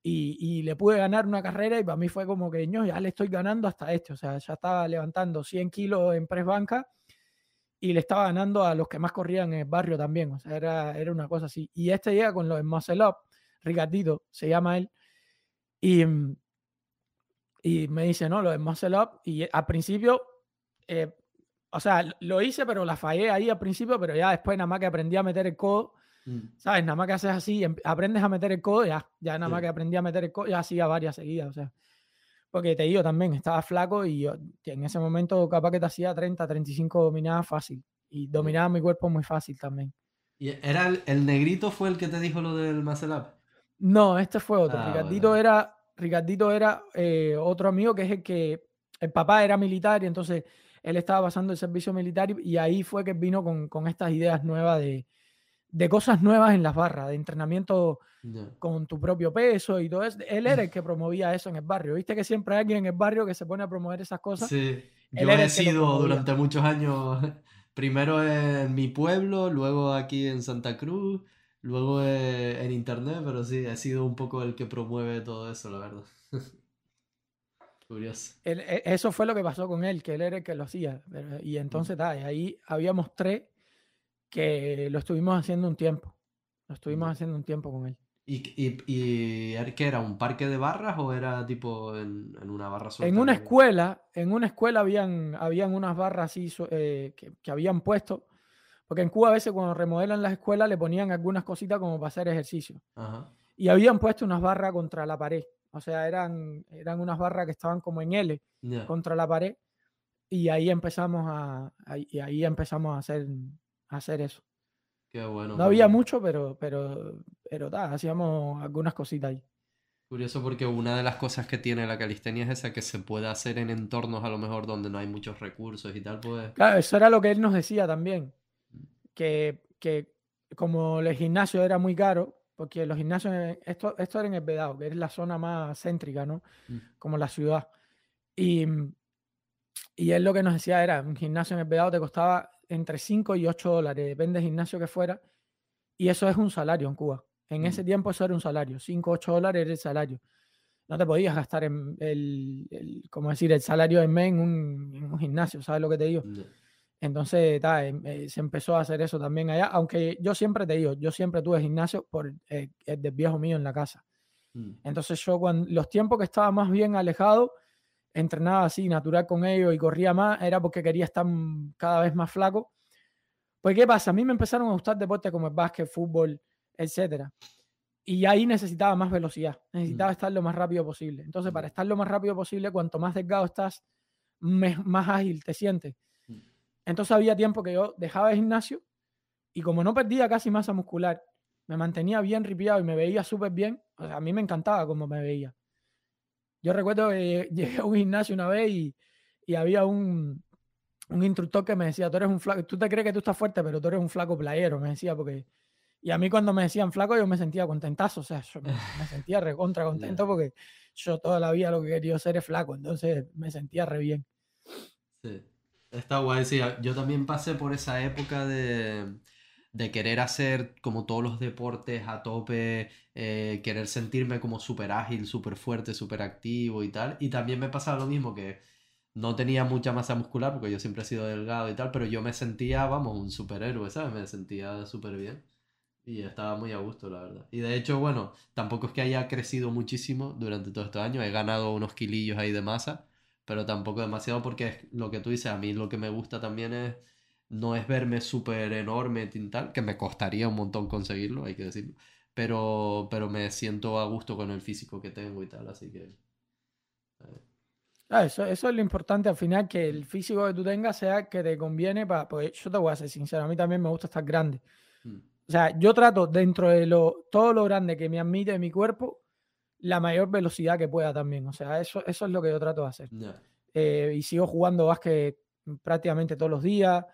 Y, y, le pude ganar una carrera y para mí fue como que, yo ya le estoy ganando hasta este. O sea, ya estaba levantando 100 kilos en press banca y le estaba ganando a los que más corrían en el barrio también. O sea, era, era una cosa así. Y este llega con los Muscle Up, Ricardito se llama él, y, mm, y me dice, no, lo de Muscle Up. Y al principio, eh, o sea, lo hice, pero la fallé ahí al principio, pero ya después nada más que aprendí a meter el codo, mm. ¿sabes? Nada más que haces así, em, aprendes a meter el codo, ya, ya nada más que aprendí a meter el codo, ya hacía varias seguidas, o sea. Porque te digo también, estaba flaco y yo, en ese momento capaz que te hacía 30, 35 dominadas fácil. Y dominaba mi cuerpo muy fácil también. ¿Y era el, negrito fue el que te dijo lo del muscle up? No, este fue otro. Ah, Ricardito era, Ricardito era eh, otro amigo que es el que el papá era militar y entonces él estaba pasando el servicio militar y, ahí fue que vino con, con estas ideas nuevas de, de cosas nuevas en las barras, de entrenamiento con tu propio peso y todo eso. Él era el que promovía eso en el barrio. Viste que siempre hay alguien en el barrio que se pone a promover esas cosas. Sí, yo he sido durante muchos años, (laughs) primero en mi pueblo, luego aquí en Santa Cruz, luego en internet, pero sí, he sido un poco el que promueve todo eso, la verdad. (laughs) Curioso. E, eso fue lo que pasó con él, que él era el que lo hacía. Y entonces, ahí habíamos tres que lo estuvimos haciendo un tiempo. Lo estuvimos haciendo un tiempo con él. ¿Y, y, y qué era? ¿Un parque de barras o era tipo en, una barra En una escuela, en una escuela habían, habían unas barras así eh, que, habían puesto. Porque en Cuba a veces cuando remodelan las escuelas le ponían algunas cositas como para hacer ejercicio. Y habían puesto unas barras contra la pared. O sea, eran, eran unas barras que estaban como en L contra la pared. Y ahí empezamos a, ahí, ahí empezamos a hacer hacer eso. Qué bueno. No había mucho, pero, pero, pero hacíamos algunas cositas ahí. Curioso porque una de las cosas que tiene la calistenia es esa que se puede hacer en entornos a lo mejor donde no hay muchos recursos y tal, pues... Claro, eso era lo que él nos decía también. Que, que como el gimnasio era muy caro, porque los gimnasios, esto, esto era en el Vedado, que es la zona más céntrica, ¿no? Mm. Como la ciudad. Y, y él lo que nos decía era, un gimnasio en el Vedado te costaba entre 5 y 8 dólares, depende del gimnasio que fuera, y eso es un salario en Cuba. En ese mm. tiempo eso era un salario, 5, 8 dólares era el salario. No te podías gastar en el, como decir, el salario de mes en un, gimnasio, ¿sabes lo que te digo? Entonces, em, eh, se empezó a hacer eso también allá, aunque yo siempre te digo, yo siempre tuve gimnasio por eh, el del viejo mío en la casa. Mm. Entonces yo cuando los tiempos que estaba más bien alejado, entrenaba así natural con ellos y corría más, era porque quería estar cada vez más flaco. Pues, ¿qué pasa? A mí me empezaron a gustar deportes como el básquet, fútbol, etcétera. Y ahí necesitaba más velocidad, necesitaba mm. estar lo más rápido posible. Entonces, para mm. estar lo más rápido posible, cuanto más delgado estás, más ágil te sientes. Entonces, había tiempo que yo dejaba el gimnasio y como no perdía casi masa muscular, me mantenía bien ripiado y me veía súper bien. a mí me encantaba cómo me veía. Yo recuerdo que (laughs) llegué a un gimnasio una vez y, y había un, un, instructor que me decía, tú eres un flaco, tú te crees que tú estás fuerte, pero tú eres un flaco playero, me decía, porque Y a mí cuando me decían flaco yo me sentía contentazo, o sea, yo me, sentía recontra (laughs) contento porque yo toda la vida lo que quería ser es flaco, entonces me sentía re bien. Sí, está guay, sí, yo también pasé por esa época de, querer hacer como todos los deportes a tope, eh, querer sentirme como súper ágil, súper fuerte, súper activo y tal, y también me pasaba lo mismo que no tenía mucha masa muscular porque yo siempre he sido delgado y tal, pero yo me sentía, vamos, un superhéroe, ¿sabes? Me sentía súper bien. Y estaba muy a gusto, la verdad. Y de hecho, bueno, tampoco es que haya crecido muchísimo durante todos estos años. He ganado unos kilillos ahí de masa, pero tampoco demasiado porque es lo que tú dices, a mí lo que me gusta también es, no es verme súper enorme, tal, que me costaría un montón conseguirlo, hay que decirlo. Pero, pero me siento a gusto con el físico que tengo y tal, así que... Eh, Ah, eso, eso es lo importante al final, que el físico que tú tengas sea que te conviene para. Pues yo te voy a ser sincero, a mí también me gusta estar grande. Mm. O sea, yo trato dentro de lo, todo lo grande que me admite mi cuerpo, la mayor velocidad que pueda también. O sea, eso, eso es lo que yo trato de hacer. Eh, y sigo jugando básquet prácticamente todos los días.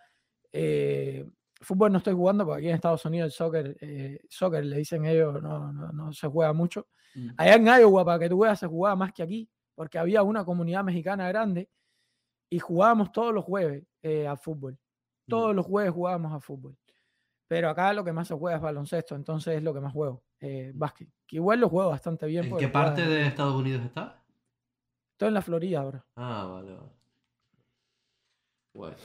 Eh, fútbol no estoy jugando porque aquí en Estados Unidos el soccer, eh, soccer le dicen ellos, no, no, no se juega mucho. Mm. Allá en Iowa, para que tú veas, se jugaba más que aquí porque había una comunidad mexicana grande y jugábamos todos los jueves eh, a fútbol. Todos los jueves jugábamos a fútbol. Pero acá lo que más se juega es baloncesto, entonces es lo que más juego, eh, básquet. Que igual lo juego bastante bien. ¿En qué parte de Estados Unidos está? Estoy en la Florida ahora. Ah, vale, vale. Bueno.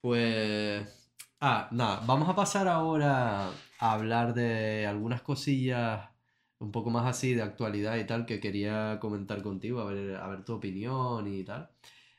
Pues. Ah, nada, vamos a pasar ahora a hablar de algunas cosillas un poco más así de actualidad y tal que quería comentar contigo, a ver, a ver tu opinión y tal.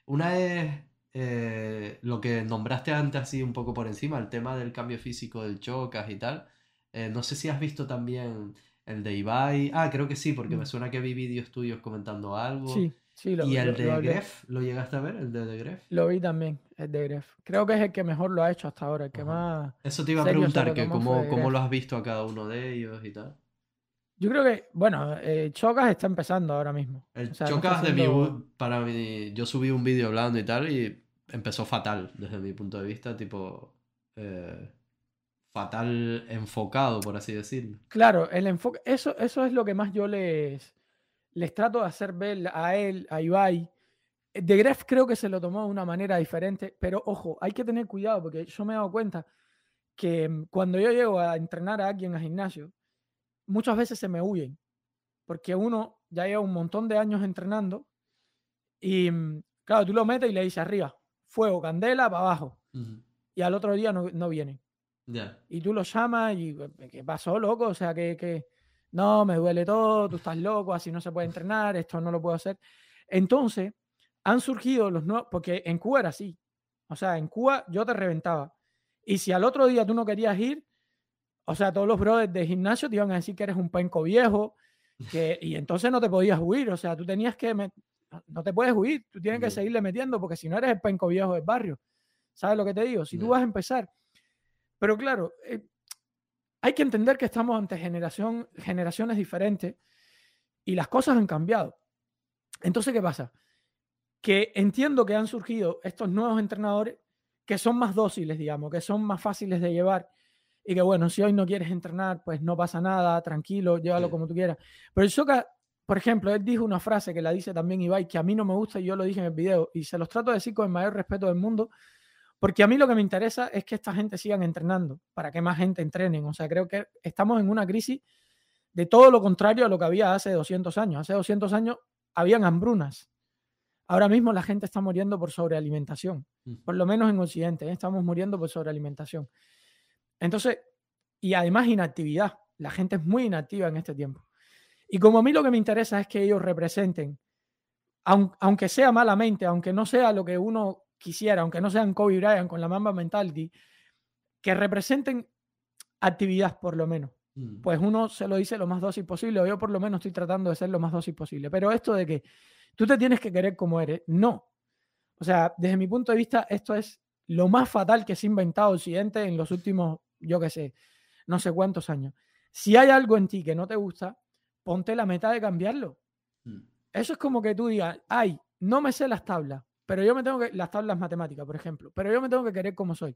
Una es eh, lo que nombraste antes así un poco por encima, el tema del cambio físico del Chocas y tal. Eh, no sé si has visto también el de Ibai. Ah, creo que sí, porque me mm. suena que vi vídeos tuyos comentando algo. Sí, sí, lo ¿Y el de Gref? ¿Lo llegaste a ver, el de, Gref? Lo vi también, el de Gref. Creo que es el que mejor lo ha hecho hasta ahora, el que más... Eso te iba a preguntar, que cómo, cómo lo has visto a cada uno de ellos y tal. Yo creo que, bueno, eh, Chocas está empezando ahora mismo. El Chocas de mi, para mí, yo subí un vídeo hablando y tal y empezó fatal desde mi punto de vista, tipo eh, fatal enfocado, por así decirlo. Claro, el enfoque, eso, eso es lo que más yo les, les trato de hacer ver a él, a Ibai. De Gref creo que se lo tomó de una manera diferente, pero ojo, hay que tener cuidado porque yo me he dado cuenta que mm, cuando yo llego a entrenar a alguien al gimnasio, muchas veces se me huyen, porque uno ya lleva un montón de años entrenando y, mm, claro, tú lo metes y le dices arriba, fuego, candela, para abajo. Y al otro día no, no vienen. Y tú lo llamas y, ¿qué pasó, loco? O sea, que, que, no, me duele todo, tú estás loco, así no se puede entrenar, esto no lo puedo hacer. Entonces, han surgido los nuevos, porque en Cuba era así. O sea, en Cuba yo te reventaba. Y si al otro día tú no querías ir, o sea, todos los brothers de gimnasio te iban a decir que eres un penco viejo, que, y entonces no te podías huir. O sea, tú tenías que. no te puedes huir, tú tienes que seguirle metiendo, porque si no eres el penco viejo del barrio. ¿Sabes lo que te digo? Si tú vas a empezar. Pero claro, eh, hay que entender que estamos ante generación, generaciones diferentes y las cosas han cambiado. Entonces, ¿qué pasa? Que entiendo que han surgido estos nuevos entrenadores que son más dóciles, digamos, que son más fáciles de llevar y que bueno, si hoy no quieres entrenar, pues no pasa nada, tranquilo, llévalo como tú quieras. Pero el Soca, por ejemplo, él dijo una frase que la dice también Ibai, que a mí no me gusta y yo lo dije en el video, y se los trato de decir con el mayor respeto del mundo, porque a mí lo que me interesa es que esta gente sigan entrenando, para que más gente entrenen. O sea, creo que estamos en una crisis de todo lo contrario a lo que había hace 200 años. Hace 200 años habían hambrunas. Ahora mismo la gente está muriendo por sobrealimentación, por lo menos en Occidente, ¿eh? estamos muriendo por sobrealimentación. Entonces, y además inactividad. La gente es muy inactiva en este tiempo. Y como a mí lo que me interesa es que ellos representen, aunque sea malamente, aunque no sea lo que uno quisiera, aunque no sean Kobe Bryant con la Mamba Mentality, que representen actividad por lo menos. Mm. Pues uno se lo dice lo más dócil posible, o yo por lo menos estoy tratando de ser lo más dócil posible. Pero esto de que tú te tienes que querer como eres, no. O sea, desde mi punto de vista, esto es lo más fatal que se ha inventado Occidente en los últimos yo qué sé, no sé cuántos años. Si hay algo en ti que no te gusta, ponte la meta de cambiarlo. Mm. Eso es como que tú digas, ay, no me sé las tablas, pero yo me tengo que, las tablas matemáticas, por ejemplo, pero yo me tengo que querer como soy.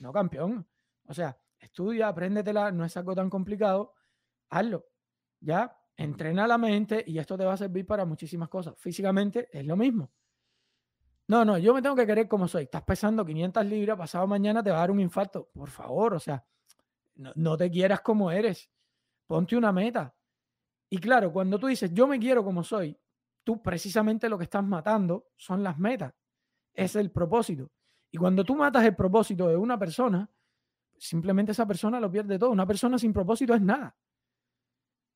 No, campeón. O sea, estudia, apréndetela, no es algo tan complicado, hazlo, ¿ya? Entrena la mente y esto te va a servir para muchísimas cosas. Físicamente es lo mismo. No, no, yo me tengo que querer como soy. Estás pesando 500 libras, pasado mañana te va a dar un infarto. Por favor, o sea, no, te quieras como eres. Ponte una meta. Y claro, cuando tú dices, yo me quiero como soy, tú precisamente lo que estás matando son las metas. Es el propósito. Y cuando tú matas el propósito de una persona, simplemente esa persona lo pierde todo. Una persona sin propósito es nada.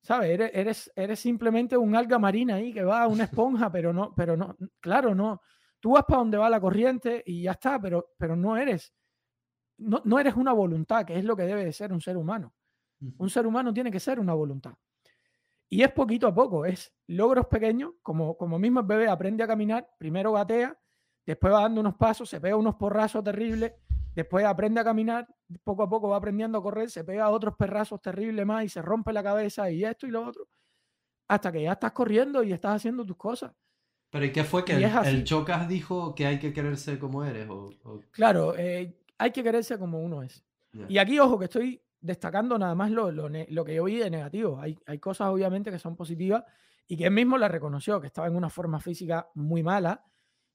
¿Sabes? Eres, eres, eres simplemente un alga marina ahí que va a una esponja, (laughs) pero no, pero no, claro, no. Tú vas para donde va la corriente y ya está, pero, pero no eres, no, no eres una voluntad, que es lo que debe de ser un ser humano. Un ser humano tiene que ser una voluntad. Y es poquito a poco, es logros pequeños, como, como mismo el bebé aprende a caminar, primero gatea, después va dando unos pasos, se pega unos porrazos terribles, después aprende a caminar, poco a poco va aprendiendo a correr, se pega otros perrazos terribles más y se rompe la cabeza y esto y lo otro, hasta que ya estás corriendo y estás haciendo tus cosas. Pero ¿y qué fue que el, Chocas dijo que hay que quererse como eres? Claro, eh, hay que quererse como uno es. Y aquí, ojo, que estoy destacando nada más lo, lo, que yo vi de negativo. Hay, hay cosas obviamente que son positivas y que él mismo la reconoció, que estaba en una forma física muy mala,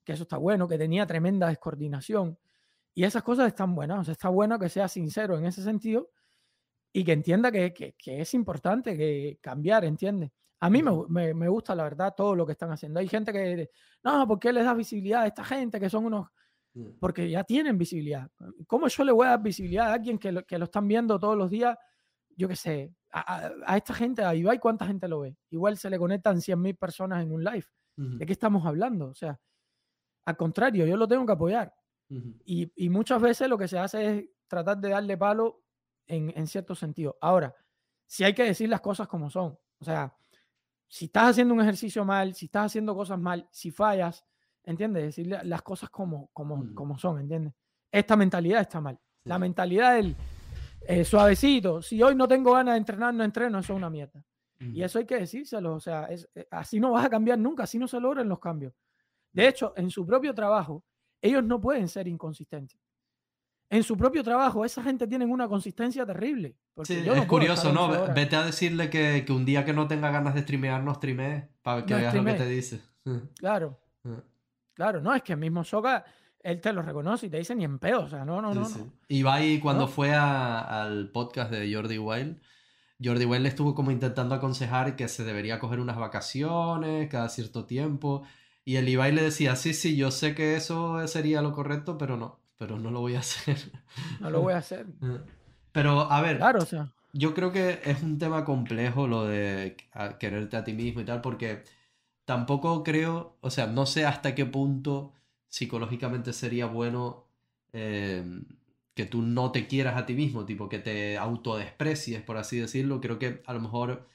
que eso está bueno, que tenía tremenda descoordinación. Y esas cosas están buenas. O sea, está bueno que sea sincero en ese sentido y que entienda que, que, es importante que cambiar, ¿entiendes? A mí me, me, gusta, la verdad, todo lo que están haciendo. Hay gente que, no, ¿por qué les da visibilidad a esta gente que son unos. Porque ya tienen visibilidad. ¿Cómo yo le voy a dar visibilidad a alguien que lo, que lo están viendo todos los días? Yo qué sé, a, esta gente, a Ibai, ¿cuánta gente lo ve? Igual se le conectan 100.000 personas en un live. ¿De qué estamos hablando? O sea, al contrario, yo lo tengo que apoyar. y, y, muchas veces lo que se hace es tratar de darle palo en, en cierto sentido. Ahora, si hay que decir las cosas como son. O sea, si estás haciendo un ejercicio mal, si estás haciendo cosas mal, si fallas, ¿entiendes? Decirle las cosas como, como, mm. como son, ¿entiendes? Esta mentalidad está mal. La mentalidad del eh, suavecito, si hoy no tengo ganas de entrenar, no entreno, eso es una mierda. Y eso hay que decírselo, o sea, es, eh, así no vas a cambiar nunca, así no se logran los cambios. De hecho, en su propio trabajo, ellos no pueden ser inconsistentes. En su propio trabajo, esa gente tiene una consistencia terrible. Sí, es curioso, ¿no? Vete a decirle que, que, un día que no tenga ganas de streamear, no streamee, para que veas lo que te dice. (laughs) Claro. Claro, no, es que el mismo Soga, él te lo reconoce y te dice ni en pedo, o sea, no, no, no, Y Ibai cuando fue al podcast de Jordi Wild, Jordi Wild le estuvo como intentando aconsejar que se debería coger unas vacaciones cada cierto tiempo. Y el Ibai le decía, sí, sí, yo sé que eso sería lo correcto, pero no, pero no lo voy a (laughs) hacer. No lo voy a hacer. (laughs) Pero, a ver, claro, o sea. yo creo que es un tema complejo lo de quererte a ti mismo y tal, porque tampoco creo, o sea, no sé hasta qué punto psicológicamente sería bueno em, que tú no te quieras a ti mismo, tipo que te autodesprecies, por así decirlo. Creo que a lo mejor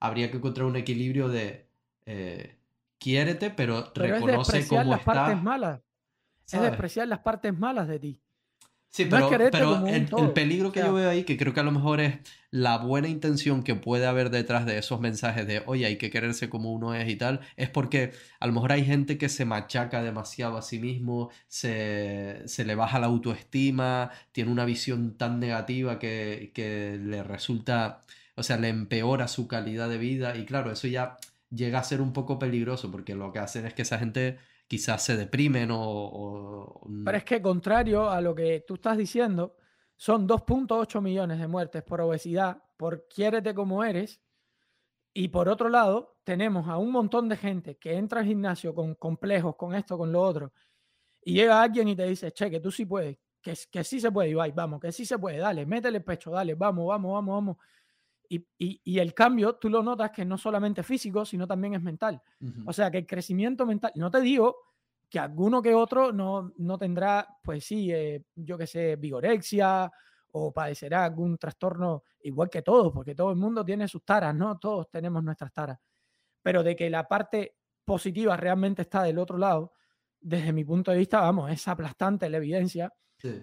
habría que encontrar un equilibrio de eh, quiérete, pero, reconoce cómo las partes malas. Es despreciar las partes malas de ti. Sí, pero, el, peligro que yo veo ahí, que creo que a lo mejor es la buena intención que puede haber detrás de esos mensajes de, oye, hay que quererse como uno es y tal, es porque a lo mejor hay gente que se machaca demasiado a sí mismo, se, le baja la autoestima, tiene una visión tan negativa que, que le resulta, o sea, le empeora su calidad de vida y claro, eso ya llega a ser un poco peligroso porque lo que hacen es que esa gente quizás se deprimen o, Pero es que contrario a lo que tú estás diciendo, son 2.8 millones de muertes por obesidad, por quiérete como eres, y por otro lado tenemos a un montón de gente que entra al gimnasio con complejos, con esto, con lo otro, y llega alguien y te dice, che, que tú sí puedes, que, que sí se puede, Ibai, vamos, que sí se puede, dale, métele el pecho, dale, vamos, vamos, vamos, vamos. Y, el cambio, tú lo notas que no solamente físico, sino también es mental. O sea, que el crecimiento mental, no te digo que alguno que otro no, no tendrá, pues sí, eh, yo que sé, vigorexia o padecerá algún trastorno igual que todos, porque todo el mundo tiene sus taras, ¿no? Todos tenemos nuestras taras. Pero de que la parte positiva realmente está del otro lado, desde mi punto de vista, vamos, es aplastante la evidencia,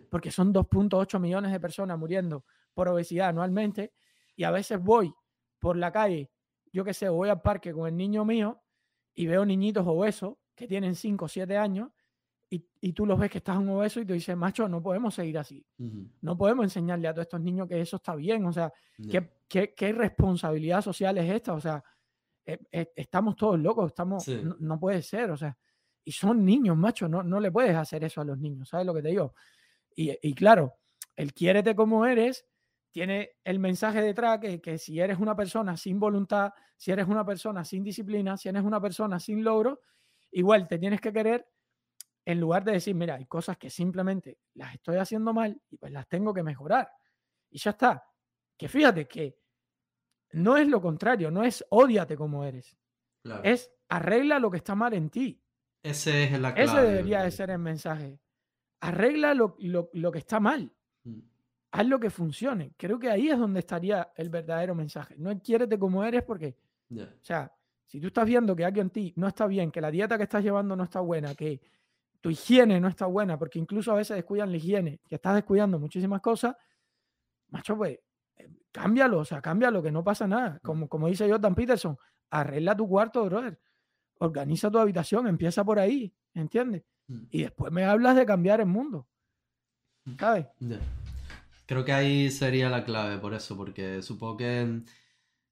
porque son 2.8 millones de personas muriendo por obesidad anualmente y a veces voy por la calle, yo qué sé, voy al parque con el niño mío y veo niñitos obesos que tienen 5 o 7 años y, tú los ves que estás un obeso y te dices, macho, no podemos seguir así. No podemos enseñarle a todos estos niños que eso está bien. O sea, ¿qué, qué, responsabilidad social es esta? O sea, e, e, estamos todos locos, estamos, no, puede ser. O sea, y son niños, macho, no, no le puedes hacer eso a los niños, ¿sabes lo que te digo? Y, y claro, el quiérete como eres tiene el mensaje detrás que, que si eres una persona sin voluntad, si eres una persona sin disciplina, si eres una persona sin logro, igual te tienes que querer en lugar de decir, mira, hay cosas que simplemente las estoy haciendo mal y pues las tengo que mejorar. Y ya está. Que fíjate que no es lo contrario, no es odiate como eres. Es arregla lo que está mal en ti. Ese es clave. Ese debería de ser el mensaje. Arregla lo, que está mal. Mm. Haz lo que funcione. Creo que ahí es donde estaría el verdadero mensaje. No quiérete como eres porque, o sea, si tú estás viendo que algo en ti no está bien, que la dieta que estás llevando no está buena, que tu higiene no está buena, porque incluso a veces descuidan la higiene, que estás descuidando muchísimas cosas, macho, pues eh, cámbialo, o sea, cámbialo, que no pasa nada. Mm. Como, como dice Jordan Peterson, arregla tu cuarto, brother. Organiza tu habitación, empieza por ahí, ¿entiendes? Mm. Y después me hablas de cambiar el mundo. Mm. ¿Sabes? Creo que ahí sería la clave por eso, porque supongo que,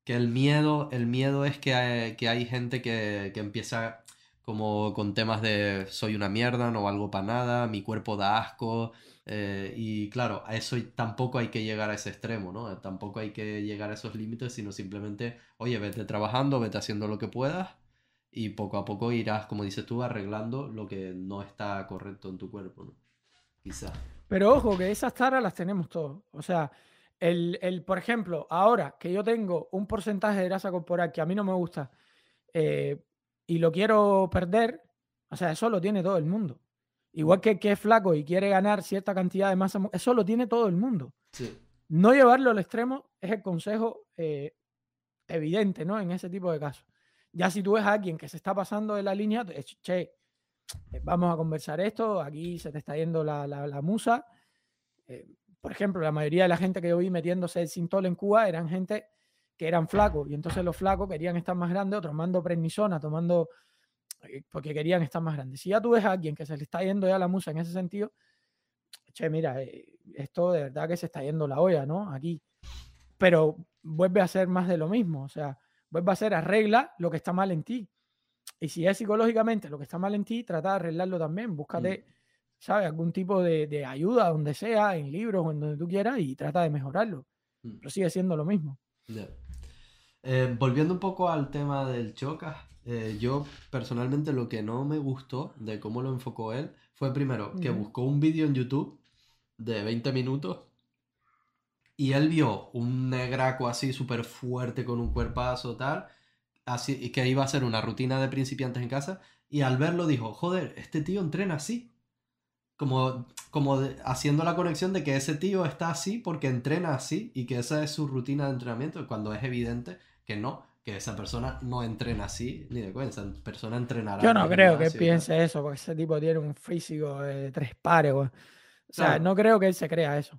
que el miedo, el miedo es que hay, que hay gente que, que empieza como con temas de soy una mierda, no valgo para nada, mi cuerpo da asco. Eh, y claro, a eso tampoco hay que llegar a ese extremo, ¿no? Tampoco hay que llegar a esos límites, sino simplemente, oye, vete trabajando, vete haciendo lo que puedas y poco a poco irás, como dices tú, arreglando lo que no está correcto en tu cuerpo, ¿no? Quizás. Pero ojo, que esas taras las tenemos todos. O sea, el, el, por ejemplo, ahora que yo tengo un porcentaje de grasa corporal que a mí no me gusta, eh, y lo quiero perder, o sea, eso lo tiene todo el mundo. Igual que que es flaco y quiere ganar cierta cantidad de masa, eso lo tiene todo el mundo. No llevarlo al extremo es el consejo eh, evidente, ¿no? En ese tipo de casos. Ya si tú ves a alguien que se está pasando de la línea, che, vamos a conversar esto, aquí se te está yendo la, la, musa. Eh, por ejemplo, la mayoría de la gente que yo vi metiéndose el sintol en Cuba eran gente que eran flacos y entonces los flacos querían estar más grandes, otros tomando prednisona, tomando eh, porque querían estar más grandes. Si ya tú ves a alguien que se le está yendo ya la musa en ese sentido, che, mira, eh, esto de verdad que se está yendo la olla, ¿no? Aquí. Pero vuelve a ser más de lo mismo, o sea, vuelve a ser arregla lo que está mal en ti. Y si es psicológicamente lo que está mal en ti, trata de arreglarlo también. Búscate, mm. ¿sabes? Algún tipo de, de, ayuda, donde sea, en libros o en donde tú quieras, y trata de mejorarlo. Mm. Pero sigue siendo lo mismo. Eh, volviendo un poco al tema del Chocas, eh, yo personalmente lo que no me gustó de cómo lo enfocó él fue primero que buscó un vídeo en YouTube de 20 minutos y él vio un negraco así súper fuerte con un cuerpazo tal, así y que iba a ser una rutina de principiantes en casa y al verlo dijo, joder, este tío entrena así. Como, como haciendo la conexión de que ese tío está así porque entrena así y que esa es su rutina de entrenamiento cuando es evidente que no, que esa persona no entrena así, ni de cuenta, esa persona entrenará. Yo no creo que piense eso, porque ese tipo tiene un físico de tres pares, O sea, no creo que él se crea eso.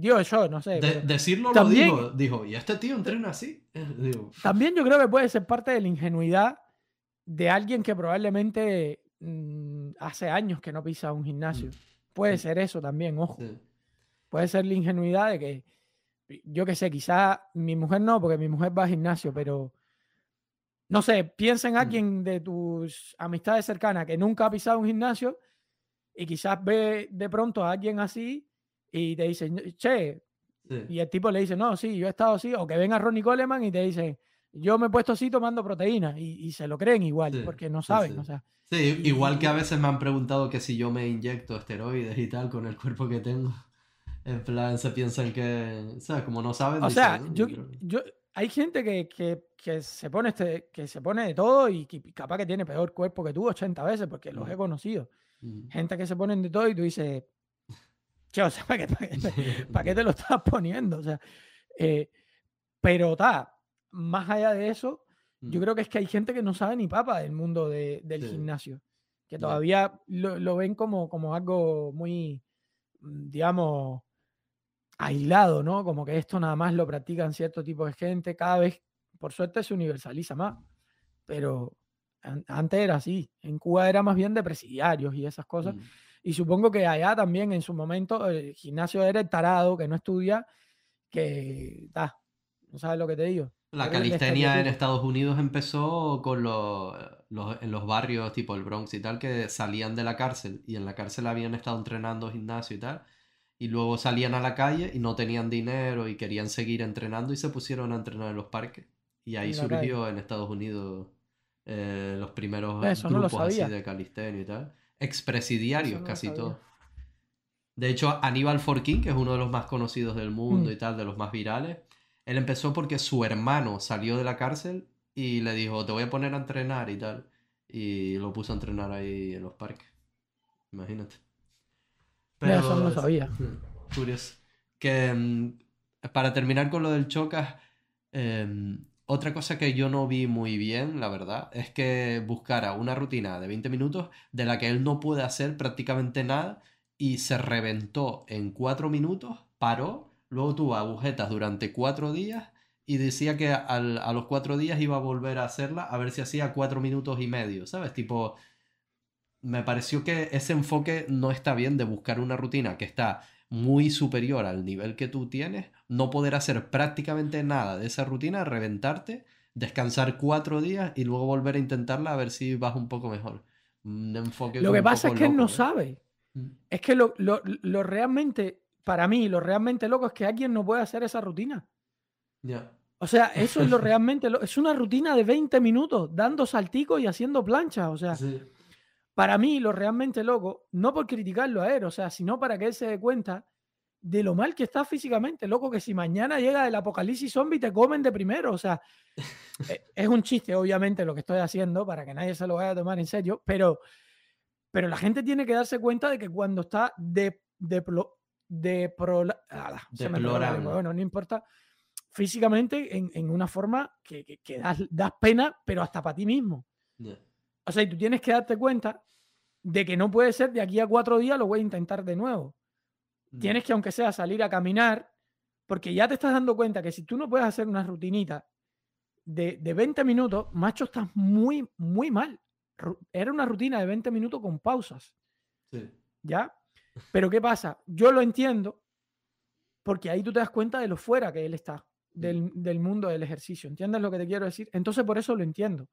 Dios, yo no sé. decirlo también, lo dijo, dijo, y este tío entrena así. Eh, también yo creo que puede ser parte de la ingenuidad de alguien que probablemente mm, hace años que no pisa un gimnasio. Mm. Puede ser eso también, ojo. Puede ser la ingenuidad de que yo qué sé, quizá mi mujer no, porque mi mujer va al gimnasio, pero no sé, piensa en mm. alguien de tus amistades cercanas que nunca ha pisado un gimnasio y quizás ve de pronto a alguien así y te dice, che, y el tipo le dice, no, sí, yo he estado así, o que venga Ronnie Coleman y te dice, yo me he puesto así tomando proteína y, se lo creen igual, porque no saben, o sea. Sí, igual que a veces me han preguntado que si yo me inyecto esteroides y tal con el cuerpo que tengo. (laughs) En plan, se piensan que, o sea, como no saben. O sea, yo, yo, hay gente que, que, que, se pone este, que se pone de todo y capaz que tiene peor cuerpo que tú 80 veces, porque los he conocido. Gente que se ponen de todo y tú dices, che, o sea, ¿para qué, te lo (laughs) estás poniendo? O sea, eh, pero está, más allá de eso, yo creo que es que hay gente que no sabe ni papa del mundo de, del gimnasio, que todavía lo, lo, ven como, como algo muy, mm, digamos, aislado, ¿no? Como que esto nada más lo practican cierto tipo de gente, cada vez, por suerte, se universaliza más. Pero Antes era así. En Cuba era más bien de presidiarios y esas cosas. Mm. Y supongo que allá también en su momento el gimnasio era el tarado que no estudia, que da, no sabes lo que te digo. La calistenia en Estados Unidos empezó con los, en los barrios tipo el Bronx y tal, que salían de la cárcel y en la cárcel habían estado entrenando gimnasio y tal, y luego salían a la calle y no tenían dinero y querían seguir entrenando y se pusieron a entrenar en los parques. Y ahí surgió en Estados Unidos eh, los primeros grupos así de calistenia y tal. Expresidiarios casi todos. De hecho, Aníbal Forquín, que es uno de los más conocidos del mundo mm. y tal, de los más virales, él empezó porque su hermano salió de la cárcel y le dijo, te voy a poner a entrenar y tal. Y lo puso a entrenar ahí en los parques. Imagínate. Pero eso no lo sabía. (laughs) Curioso. Que mm, para terminar con lo del chocas, em, otra cosa que yo no vi muy bien, la verdad, es que buscara una rutina de 20 minutos de la que él no puede hacer prácticamente nada y se reventó en 4 minutos, paró Luego tuvo agujetas durante cuatro días y decía que a los cuatro días iba a volver a hacerla a ver si hacía cuatro minutos y medio, ¿sabes? Tipo, me pareció que ese enfoque no está bien de buscar una rutina que está muy superior al nivel que tú tienes, no poder hacer prácticamente nada de esa rutina, reventarte, descansar cuatro días y luego volver a intentarla a ver si vas un poco mejor. Un enfoque lo que pasa es que él no sabe. Mm. Es que lo, lo realmente para mí, lo realmente loco es que alguien no puede hacer esa rutina. Ya. O sea, eso es lo realmente loco. Es una rutina de 20 minutos dando salticos y haciendo planchas. O sea, (laughs) para mí, lo realmente loco, no por criticarlo a él, o sea, sino para que él se dé cuenta de lo mal que está físicamente. Loco, que si mañana llega el apocalipsis zombie, te comen de primero. O sea, (laughs) e, es un chiste, obviamente, lo que estoy haciendo para que nadie se lo vaya a tomar en serio, pero, pero la gente tiene que darse cuenta de que cuando está de, de, de bueno, no importa, físicamente en, una forma que, que, das, pena, pero hasta para ti mismo. O sea, y tú tienes que darte cuenta de que no puede ser de aquí a cuatro días lo voy a intentar de nuevo. Tienes que, aunque sea, salir a caminar, porque ya te estás dando cuenta que si tú no puedes hacer una rutinita de, de 20 minutos, macho, estás muy, muy mal. Era una rutina de 20 minutos con pausas. ¿Ya? Pero ¿qué pasa? Yo lo entiendo porque ahí tú te das cuenta de lo fuera que él está del, del mundo del ejercicio. ¿Entiendes lo que te quiero decir? Entonces por eso lo entiendo.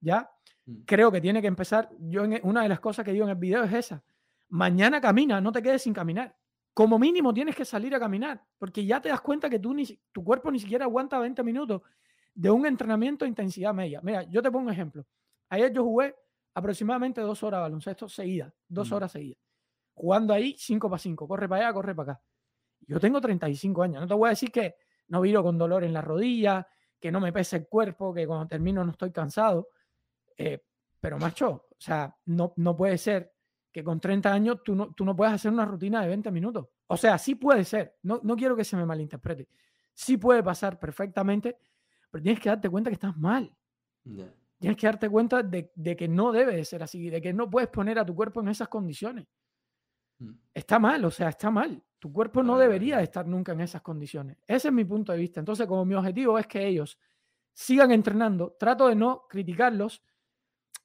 ¿Ya? Mm. Creo que tiene que empezar. Yo en, e, una de las cosas que digo en el video es esa. Mañana camina, no te quedes sin caminar. Como mínimo tienes que salir a caminar, porque ya te das cuenta que tú ni, tu cuerpo ni siquiera aguanta 20 minutos de un entrenamiento de intensidad media. Mira, yo te pongo un ejemplo. Ayer yo jugué aproximadamente dos horas de baloncesto seguidas, dos mm. horas seguidas jugando ahí 5 para 5, corre para allá, corre para acá. Yo tengo 35 años, no te voy a decir que no viro con dolor en la rodilla, que no me pese el cuerpo, que cuando termino no estoy cansado, eh, pero macho, o sea, no, no puede ser que con 30 años tú no, tú no puedas hacer una rutina de 20 minutos. O sea, sí puede ser, no, no quiero que se me malinterprete, sí puede pasar perfectamente, pero tienes que darte cuenta que estás mal. Tienes que darte cuenta de, de, que no debe de ser así, de que no puedes poner a tu cuerpo en esas condiciones. Mm. Está mal, o sea, está mal. Tu cuerpo no debería estar nunca en esas condiciones. Ese es mi punto de vista. Entonces, como mi objetivo es que ellos sigan entrenando, trato de no criticarlos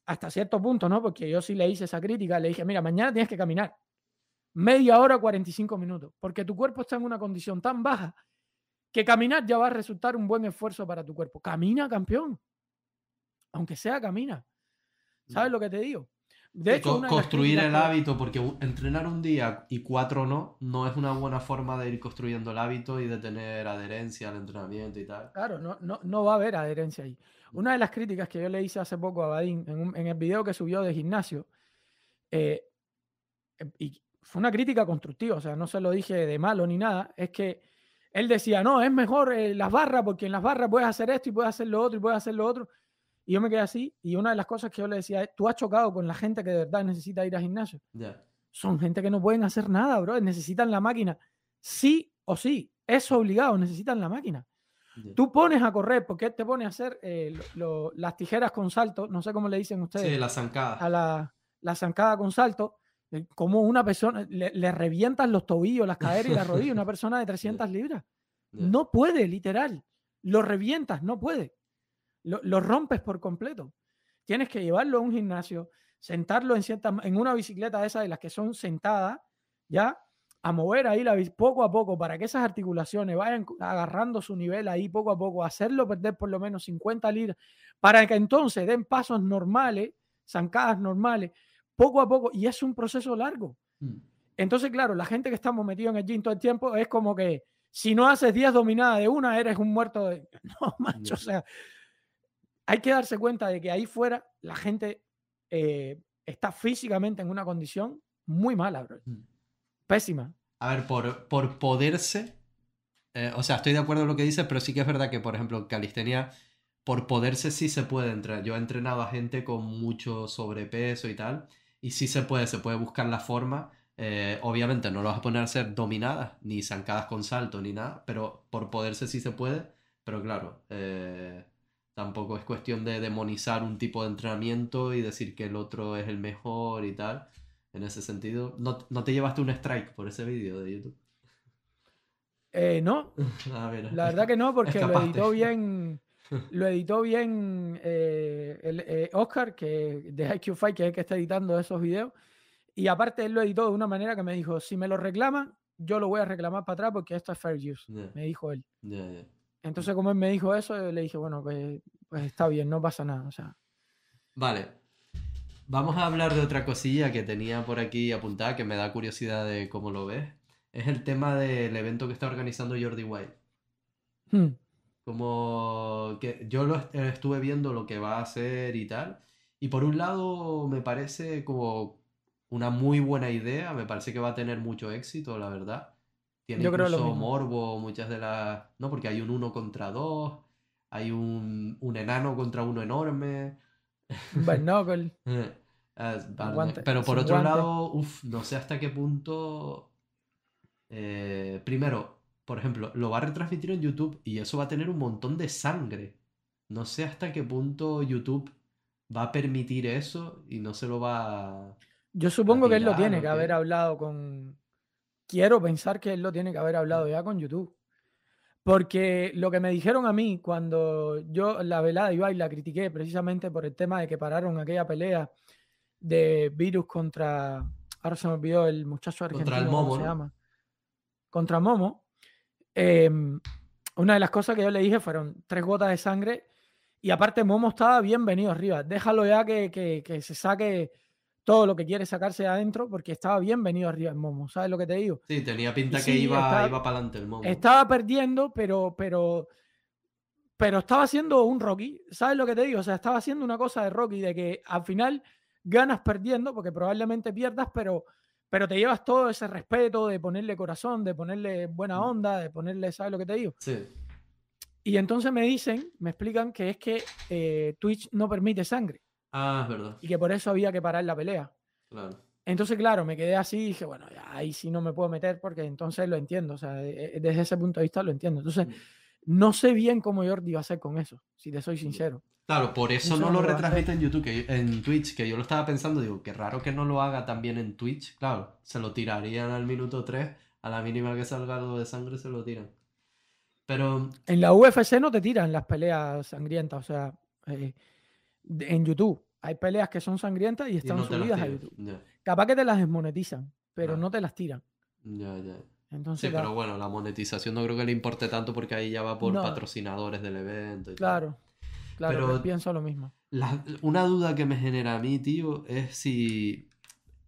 hasta cierto punto, ¿no? Porque yo sí le hice esa crítica, le dije, mira, mañana tienes que caminar media hora, 45 minutos, porque tu cuerpo está en una condición tan baja que caminar ya va a resultar un buen esfuerzo para tu cuerpo. Camina, campeón. Aunque sea, camina. ¿Sabes lo que te digo? De hecho, construir el hábito, porque entrenar un día y cuatro no, no es una buena forma de ir construyendo el hábito y de tener adherencia al entrenamiento y tal. Claro, no, no, no va a haber adherencia ahí. Una de las críticas que yo le hice hace poco a Badín en, en el video que subió de gimnasio, eh, y fue una crítica constructiva, o sea, no se lo dije de malo ni nada, es que él decía, no, es mejor eh, las barras, porque en las barras puedes hacer esto y puedes hacer lo otro y puedes hacer lo otro. Y yo me quedé así. Y una de las cosas que yo le decía es, tú has chocado con la gente que de verdad necesita ir al gimnasio. Son gente que no pueden hacer nada, bro. Necesitan la máquina. Sí o sí. Es obligado. Necesitan la máquina. Tú pones a correr, porque te pone a hacer eh, las tijeras con salto, no sé cómo le dicen ustedes. Sí, la zancada. A la, la zancada con salto, eh, como una persona, le, le, revientan los tobillos, las caderas y las rodillas, una persona de (laughs) 300 libras. No puede, literal. Lo revientas, no puede lo, rompes por completo. tienes que llevarlo a un gimnasio, sentarlo en, cierta, en una bicicleta de esas de las que son sentadas, ¿ya? A mover ahí la poco a poco para que esas articulaciones vayan agarrando su nivel ahí poco a poco, hacerlo perder por lo menos 50 libras, para que entonces den pasos normales, zancadas normales, poco a poco, y es un proceso largo. Mm. Entonces, claro, la gente que estamos metidos en el gym todo el tiempo es como que si no haces 10 dominadas de una, eres un muerto de... (laughs) No, macho, o sea, hay que darse cuenta de que ahí fuera la gente eh, está físicamente en una condición muy mala, bro. Mm. Pésima. A ver, por, por poderse, eh, o sea, estoy de acuerdo en lo que dices, pero sí que es verdad que, por ejemplo, calistenia, por poderse sí se puede entrenar. Yo he entrenado a gente con mucho sobrepeso y tal, y sí se puede, se puede buscar la forma. Eh, obviamente no lo vas a poner a ser dominadas, ni zancadas con salto, ni nada, pero por poderse sí se puede. Pero claro, Tampoco es cuestión de demonizar un tipo de entrenamiento y decir que el otro es el mejor y tal. En ese sentido, ¿no, te llevaste un strike por ese vídeo de YouTube? Eh, no. (laughs) Ah, La verdad que no, porque lo editó bien. (laughs) Lo editó bien eh, el, eh, Oscar, que de IQ Fight, que es el que está editando esos videos. Y aparte, él lo editó de una manera que me dijo: si me lo reclaman, yo lo voy a reclamar para atrás porque esto es fair use. Me dijo él. Entonces, como él me dijo eso, le dije, bueno, pues, pues, está bien, no pasa nada. O sea. Vale. Vamos a hablar de otra cosilla que tenía por aquí apuntada que me da curiosidad de cómo lo ves. Es el tema del evento que está organizando Jordi White. Hmm. Como que yo lo estuve viendo lo que va a hacer y tal. Y por un lado me parece como una muy buena idea, me parece que va a tener mucho éxito, la verdad. Tiene Yo incluso creo morbo, muchas de las. No, porque hay un uno contra dos, hay un, un enano contra uno enorme. (laughs) Eh, pero por otro lado, uf, no sé hasta qué punto. Eh, primero, por ejemplo, lo va a retransmitir en YouTube y eso va a tener un montón de sangre. No sé hasta qué punto YouTube va a permitir eso y no se lo va a. Yo supongo que él lo tiene que haber hablado con, quiero pensar que él lo tiene que haber hablado ya con YouTube. Porque lo que me dijeron a mí cuando yo la velada iba y la critiqué precisamente por el tema de que pararon aquella pelea de Virus contra, ahora se me olvidó el muchacho argentino, contra el Momo, se llama? Contra Momo. Em, una de las cosas que yo le dije fueron tres gotas de sangre y aparte Momo estaba bien venido arriba. Déjalo ya que, que se saque todo lo que quiere sacarse adentro porque estaba bien venido arriba el Momo, ¿sabes lo que te digo? Sí, tenía pinta que iba, iba para adelante el Momo. Estaba perdiendo, pero, pero, pero estaba haciendo un Rocky, ¿sabes lo que te digo? O sea, estaba haciendo una cosa de Rocky, de que al final ganas perdiendo, porque probablemente pierdas, pero, pero te llevas todo ese respeto de ponerle corazón, de ponerle buena mm. onda, de ponerle, ¿sabes lo que te digo? Sí. Y entonces me dicen, me explican que es que eh, Twitch no permite sangre. Ah, es verdad. Y que por eso había que parar la pelea. Claro. Entonces, claro, me quedé así y dije, bueno, ahí sí no me puedo meter porque entonces lo entiendo. O sea, e, e, desde ese punto de vista lo entiendo. Entonces, mm. no sé bien cómo Jordi va a hacer con eso, si te soy sincero. Claro, por eso, no lo retransmite en YouTube, en Twitch, que yo lo estaba pensando, digo, qué raro que no lo haga también en Twitch. Claro, se lo tirarían al minuto 3, a la mínima que salga algo de sangre se lo tiran. Pero... En la UFC no te tiran las peleas sangrientas, o sea, eh, en YouTube. Hay peleas que son sangrientas y están subidas a YouTube. Capaz que te las desmonetizan, pero no te las tiran. Ya, ya. Entonces, sí, pero bueno, la monetización no creo que le importe tanto porque ahí ya va por patrocinadores del evento. Y claro, claro, pero pienso lo mismo. una duda que me genera a mí, tío, es si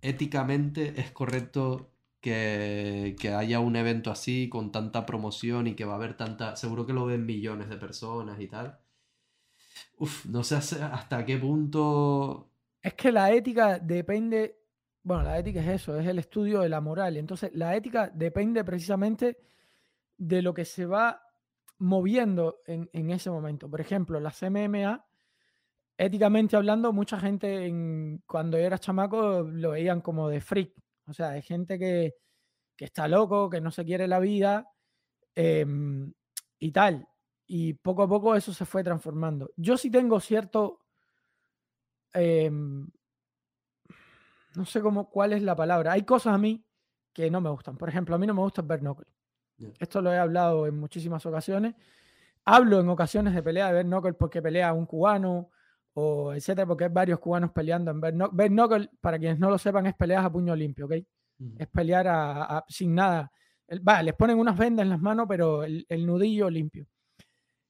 éticamente es correcto que, que, haya un evento así con tanta promoción y que va a haber tanta... Seguro que lo ven millones de personas y tal. Uf, no sé hasta qué punto. Es que la ética depende. Bueno, la ética es eso, es el estudio de la moral. Entonces, la ética depende precisamente de lo que se va moviendo en, ese momento. Por ejemplo, la CMMA, éticamente hablando, mucha gente en, cuando era chamaco lo veían como de freak. O sea, hay gente que, está loco, que no se quiere la vida em, y tal y poco a poco eso se fue transformando. Yo sí tengo cierto, em, no sé cómo, cuál es la palabra. Hay cosas a mí que no me gustan. Por ejemplo, a mí no me gusta ver knuckle. Esto lo he hablado en muchísimas ocasiones. Hablo en ocasiones de pelea de ver knuckle porque pelea un cubano o etcétera, porque hay varios cubanos peleando en Bare Knuckle, para quienes no lo sepan, es peleas a puño limpio, ¿ok? Es pelear a, sin nada. va, les ponen unas vendas en las manos, pero el, nudillo limpio.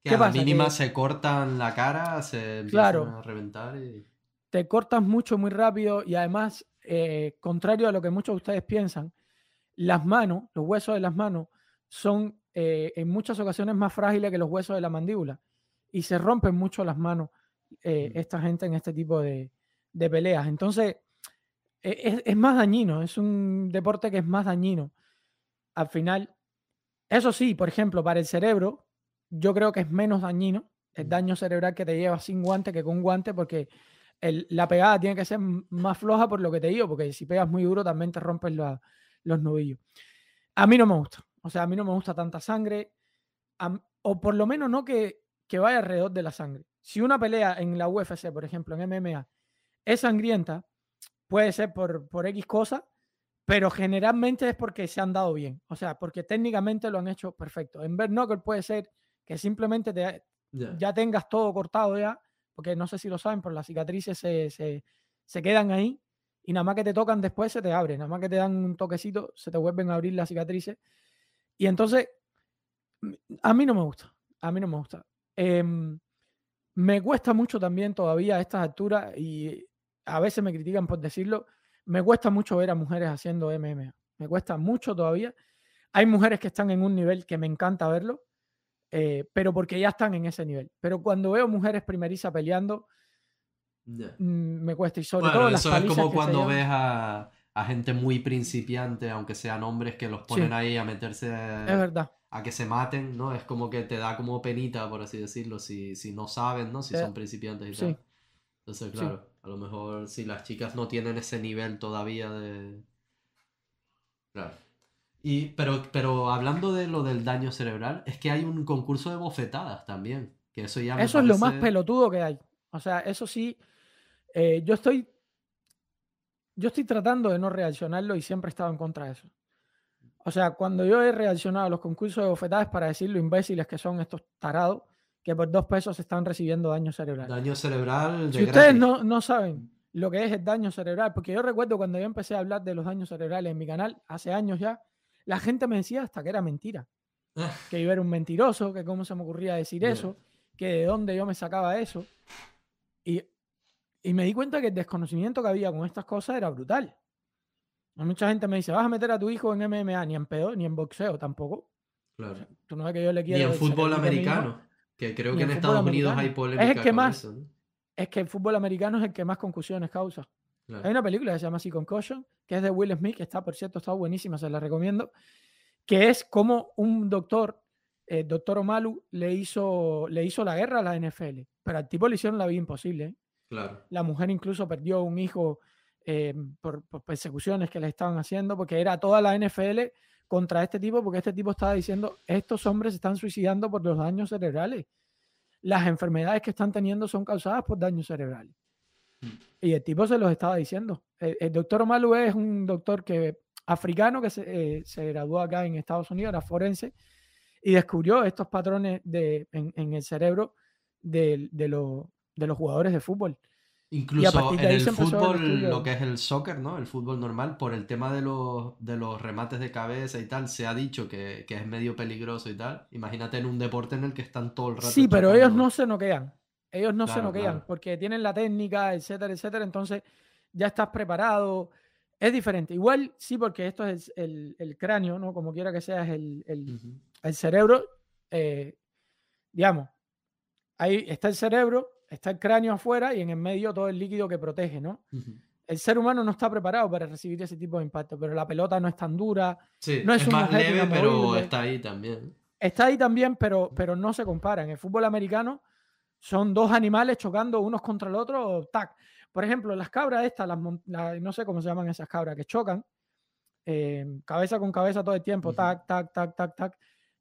Que a la mínima se cortan la cara, se empiezan a reventar y... Te cortas mucho, muy rápido y además, eh, contrario a lo que muchos de ustedes piensan, las manos, los huesos de las manos, son eh, en muchas ocasiones más frágiles que los huesos de la mandíbula y se rompen mucho las manos eh, esta gente en este tipo de, peleas. Entonces, e, es, más dañino, es un deporte que es más dañino. Al final, eso sí, por ejemplo, para el cerebro, yo creo que es menos dañino el daño cerebral que te lleva sin guante que con guante, porque la pegada tiene que ser más floja por lo que te digo, porque si pegas muy duro también te rompes los nudillos. A mí no me gusta, o sea, a mí no me gusta tanta sangre, o por lo menos no que, que vaya alrededor de la sangre si una pelea en la UFC, por ejemplo, en MMA, es sangrienta, puede ser por, por X cosa, pero generalmente es porque se han dado bien. O sea, porque técnicamente lo han hecho perfecto. En Bare Knuckle puede ser que simplemente te, ya tengas todo cortado ya, porque no sé si lo saben, pero las cicatrices se, se, se, quedan ahí y nada más que te tocan después se te abren, nada más que te dan un toquecito, se te vuelven a abrir las cicatrices. Y entonces, a mí no me gusta, a mí no me gusta. Eh, me cuesta mucho también todavía a estas alturas y a veces me critican por decirlo, me cuesta mucho ver a mujeres haciendo MMA. Me cuesta mucho todavía. Hay mujeres que están en un nivel que me encanta verlo, eh, pero porque ya están en ese nivel. Pero cuando veo mujeres primerizas peleando, mm, me cuesta. Y sobre todo eso es como cuando ves a, gente muy principiante, aunque sean hombres, que los ponen ahí a meterse. Es verdad a que se maten, ¿no? Es como que te da como penita, por así decirlo, si, si no saben, ¿no? Si eh, son principiantes y tal. Entonces, claro, a lo mejor si las chicas no tienen ese nivel todavía de... Claro. Y, pero, pero hablando de lo del daño cerebral, es que hay un concurso de bofetadas también. Que eso ya eso es lo más pelotudo que hay. O sea, eso sí, eh, yo estoy... Yo estoy tratando de no reaccionarlo y siempre he estado en contra de eso. O sea, cuando yo he reaccionado a los concursos de bofetadas para decir lo imbéciles que son estos tarados, que por dos pesos están recibiendo daño cerebral. Daño cerebral. si ustedes no, no, saben lo que es el daño cerebral, porque yo recuerdo cuando yo empecé a hablar de los daños cerebrales en mi canal, hace años ya, la gente me decía hasta que era mentira. que yo era un mentiroso, que cómo se me ocurría decir eso, que de dónde yo me sacaba eso. Y, y me di cuenta que el desconocimiento que había con estas cosas era brutal. Mucha gente me dice, vas a meter a tu hijo en MMA, ni en pedo, ni en boxeo tampoco. Claro. tú no que yo le quiero. Ni en fútbol americano, que creo que en, Estados Unidos hay polémica. Es el que más. Es que el fútbol americano es el que más concusiones causa. Hay una película que se llama así Concussion, que es de Will Smith, que está, por cierto, está buenísima, se la recomiendo, que es como un doctor, el doctor Omalu, le hizo, le hizo la guerra a la NFL, pero al tipo le hicieron la vida imposible. ¿eh? Claro. La mujer incluso perdió un hijo eh, por, persecuciones que le estaban haciendo, porque era toda la NFL contra este tipo, porque este tipo estaba diciendo, estos hombres se están suicidando por los daños cerebrales. Las enfermedades que están teniendo son causadas por daños cerebrales. Y el tipo se los estaba diciendo. El, doctor Omalu es un doctor que, africano que se, eh, se, graduó acá en Estados Unidos, era forense, y descubrió estos patrones de, en, el cerebro de, de, de los jugadores de fútbol. Incluso en el fútbol, lo que es el soccer, ¿no? El fútbol normal, por el tema de los, de los remates de cabeza y tal, se ha dicho que, que es medio peligroso y tal. Imagínate en un deporte en el que están todo el rato. Sí, pero ellos no se noquean. Ellos no se noquean porque tienen la técnica, etcétera, etcétera. Entonces ya estás preparado. Es diferente. Igual sí, porque esto es el, el cráneo, ¿no? Como quiera que sea, es el, el, el cerebro. Eh, digamos, ahí está el cerebro, está el cráneo afuera y en el medio todo el líquido que protege, ¿no? El ser humano no está preparado para recibir ese tipo de impacto, pero la pelota no es tan dura. Sí, no es, más leve, pero está ahí también. Está ahí también, pero, pero no se compara. En el fútbol americano son dos animales chocando unos contra el otro, tac. Por ejemplo, las cabras estas, las, no sé cómo se llaman esas cabras, que chocan, eh, cabeza con cabeza todo el tiempo, tac, tac, tac, tac, tac,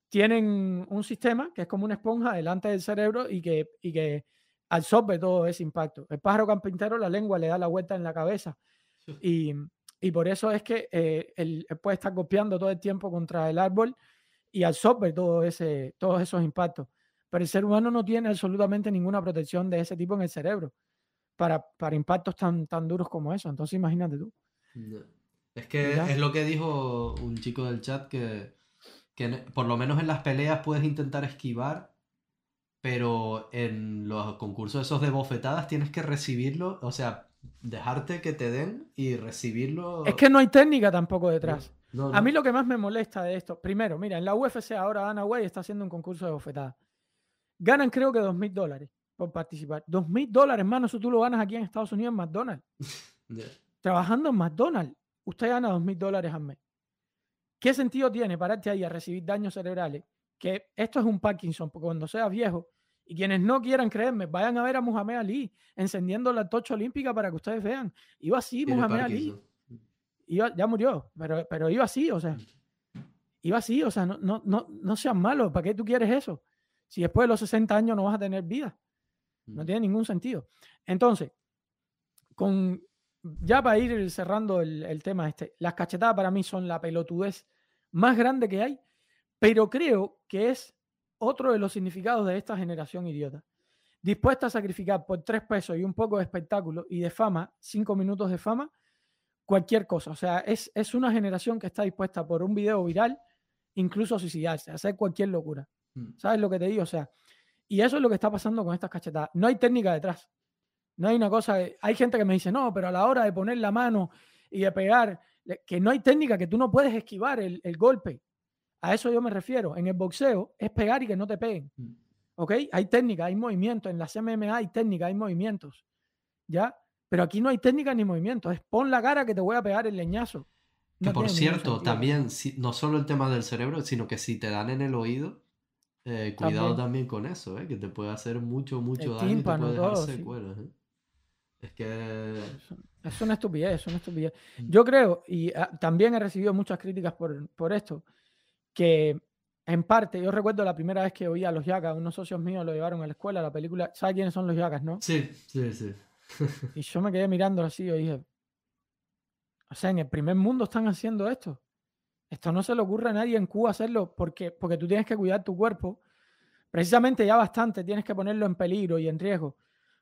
tienen un sistema que es como una esponja delante del cerebro y que, y que absorbe todo ese impacto. El pájaro carpintero, la lengua le da la vuelta en la cabeza y, y por eso es que eh, él, puede estar golpeando todo el tiempo contra el árbol y absorbe todo ese, todos esos impactos. Pero el ser humano no tiene absolutamente ninguna protección de ese tipo en el cerebro. para, para impactos tan, tan duros como eso. Entonces imagínate tú. Es que es lo que dijo un chico del chat que, que por lo menos en las peleas puedes intentar esquivar, pero en los concursos esos de bofetadas tienes que recibirlo, o sea, dejarte que te den y recibirlo. Es que no hay técnica tampoco detrás. A mí lo que más me molesta de esto, primero, mira, en la UFC ahora Dana Way está haciendo un concurso de bofetadas. Ganan creo que dos mil dólares por participar. Dos mil dólares, hermano, eso tú lo ganas aquí en Estados Unidos en McDonald's. (laughs) Trabajando en McDonald's, usted gana dos mil dólares al mes. ¿Qué sentido tiene pararte ahí a recibir daños cerebrales? Que esto es un Parkinson, porque cuando seas viejo, y quienes no quieran creerme, vayan a ver a Muhammad Ali encendiendo la tocha olímpica para que ustedes vean. Iba así, Muhammad Ali. ya murió, pero, pero iba así, o sea. Iba así, o sea, no, no, no, no seas malo. ¿Para qué tú quieres eso? Si después de los 60 años no vas a tener vida. No mm. tiene ningún sentido. Entonces, con, ya para ir cerrando el, el, tema este, las cachetadas para mí son la pelotudez más grande que hay, pero creo que es otro de los significados de esta generación idiota. Dispuesta a sacrificar por tres pesos y un poco de espectáculo y de fama, cinco minutos de fama, cualquier cosa. O sea, es, es una generación que está dispuesta por un video viral, incluso a suicidarse, a hacer cualquier locura. Mm. ¿Sabes lo que te digo? O sea, y eso es lo que está pasando con estas cachetadas. No hay técnica detrás. No hay una cosa. hay gente que me dice, no, pero a la hora de poner la mano y de pegar, que no hay técnica, que tú no puedes esquivar el, el golpe. A eso yo me refiero. En el boxeo es pegar y que no te peguen. Mm. ¿Ok? Hay técnica, hay movimiento. En las MMA hay técnica, hay movimientos. ¿Ya? Pero aquí no hay técnica ni movimiento. Es pon la cara que te voy a pegar el leñazo. que por cierto, también, no solo el tema del cerebro, sino que si te dan en el oído, eh, cuidado también. con eso, ¿eh? que te puede hacer mucho, mucho daño y te puede dejar secuelas. ¿eh? Es que. Es una estupidez, es una estupidez. Mm. Yo creo, y ah, también he recibido muchas críticas por, por esto, que en parte, yo recuerdo la primera vez que oí a los Yagas, unos socios míos lo llevaron a la escuela, la película, ¿sabes quiénes son los Yagas, no? Sí, sí, sí. y yo me quedé mirando así y dije, o sea, en el primer mundo están haciendo esto. Esto no se le ocurre a nadie en Cuba hacerlo porque, porque tú tienes que cuidar tu cuerpo. Precisamente ya bastante tienes que ponerlo en peligro y en riesgo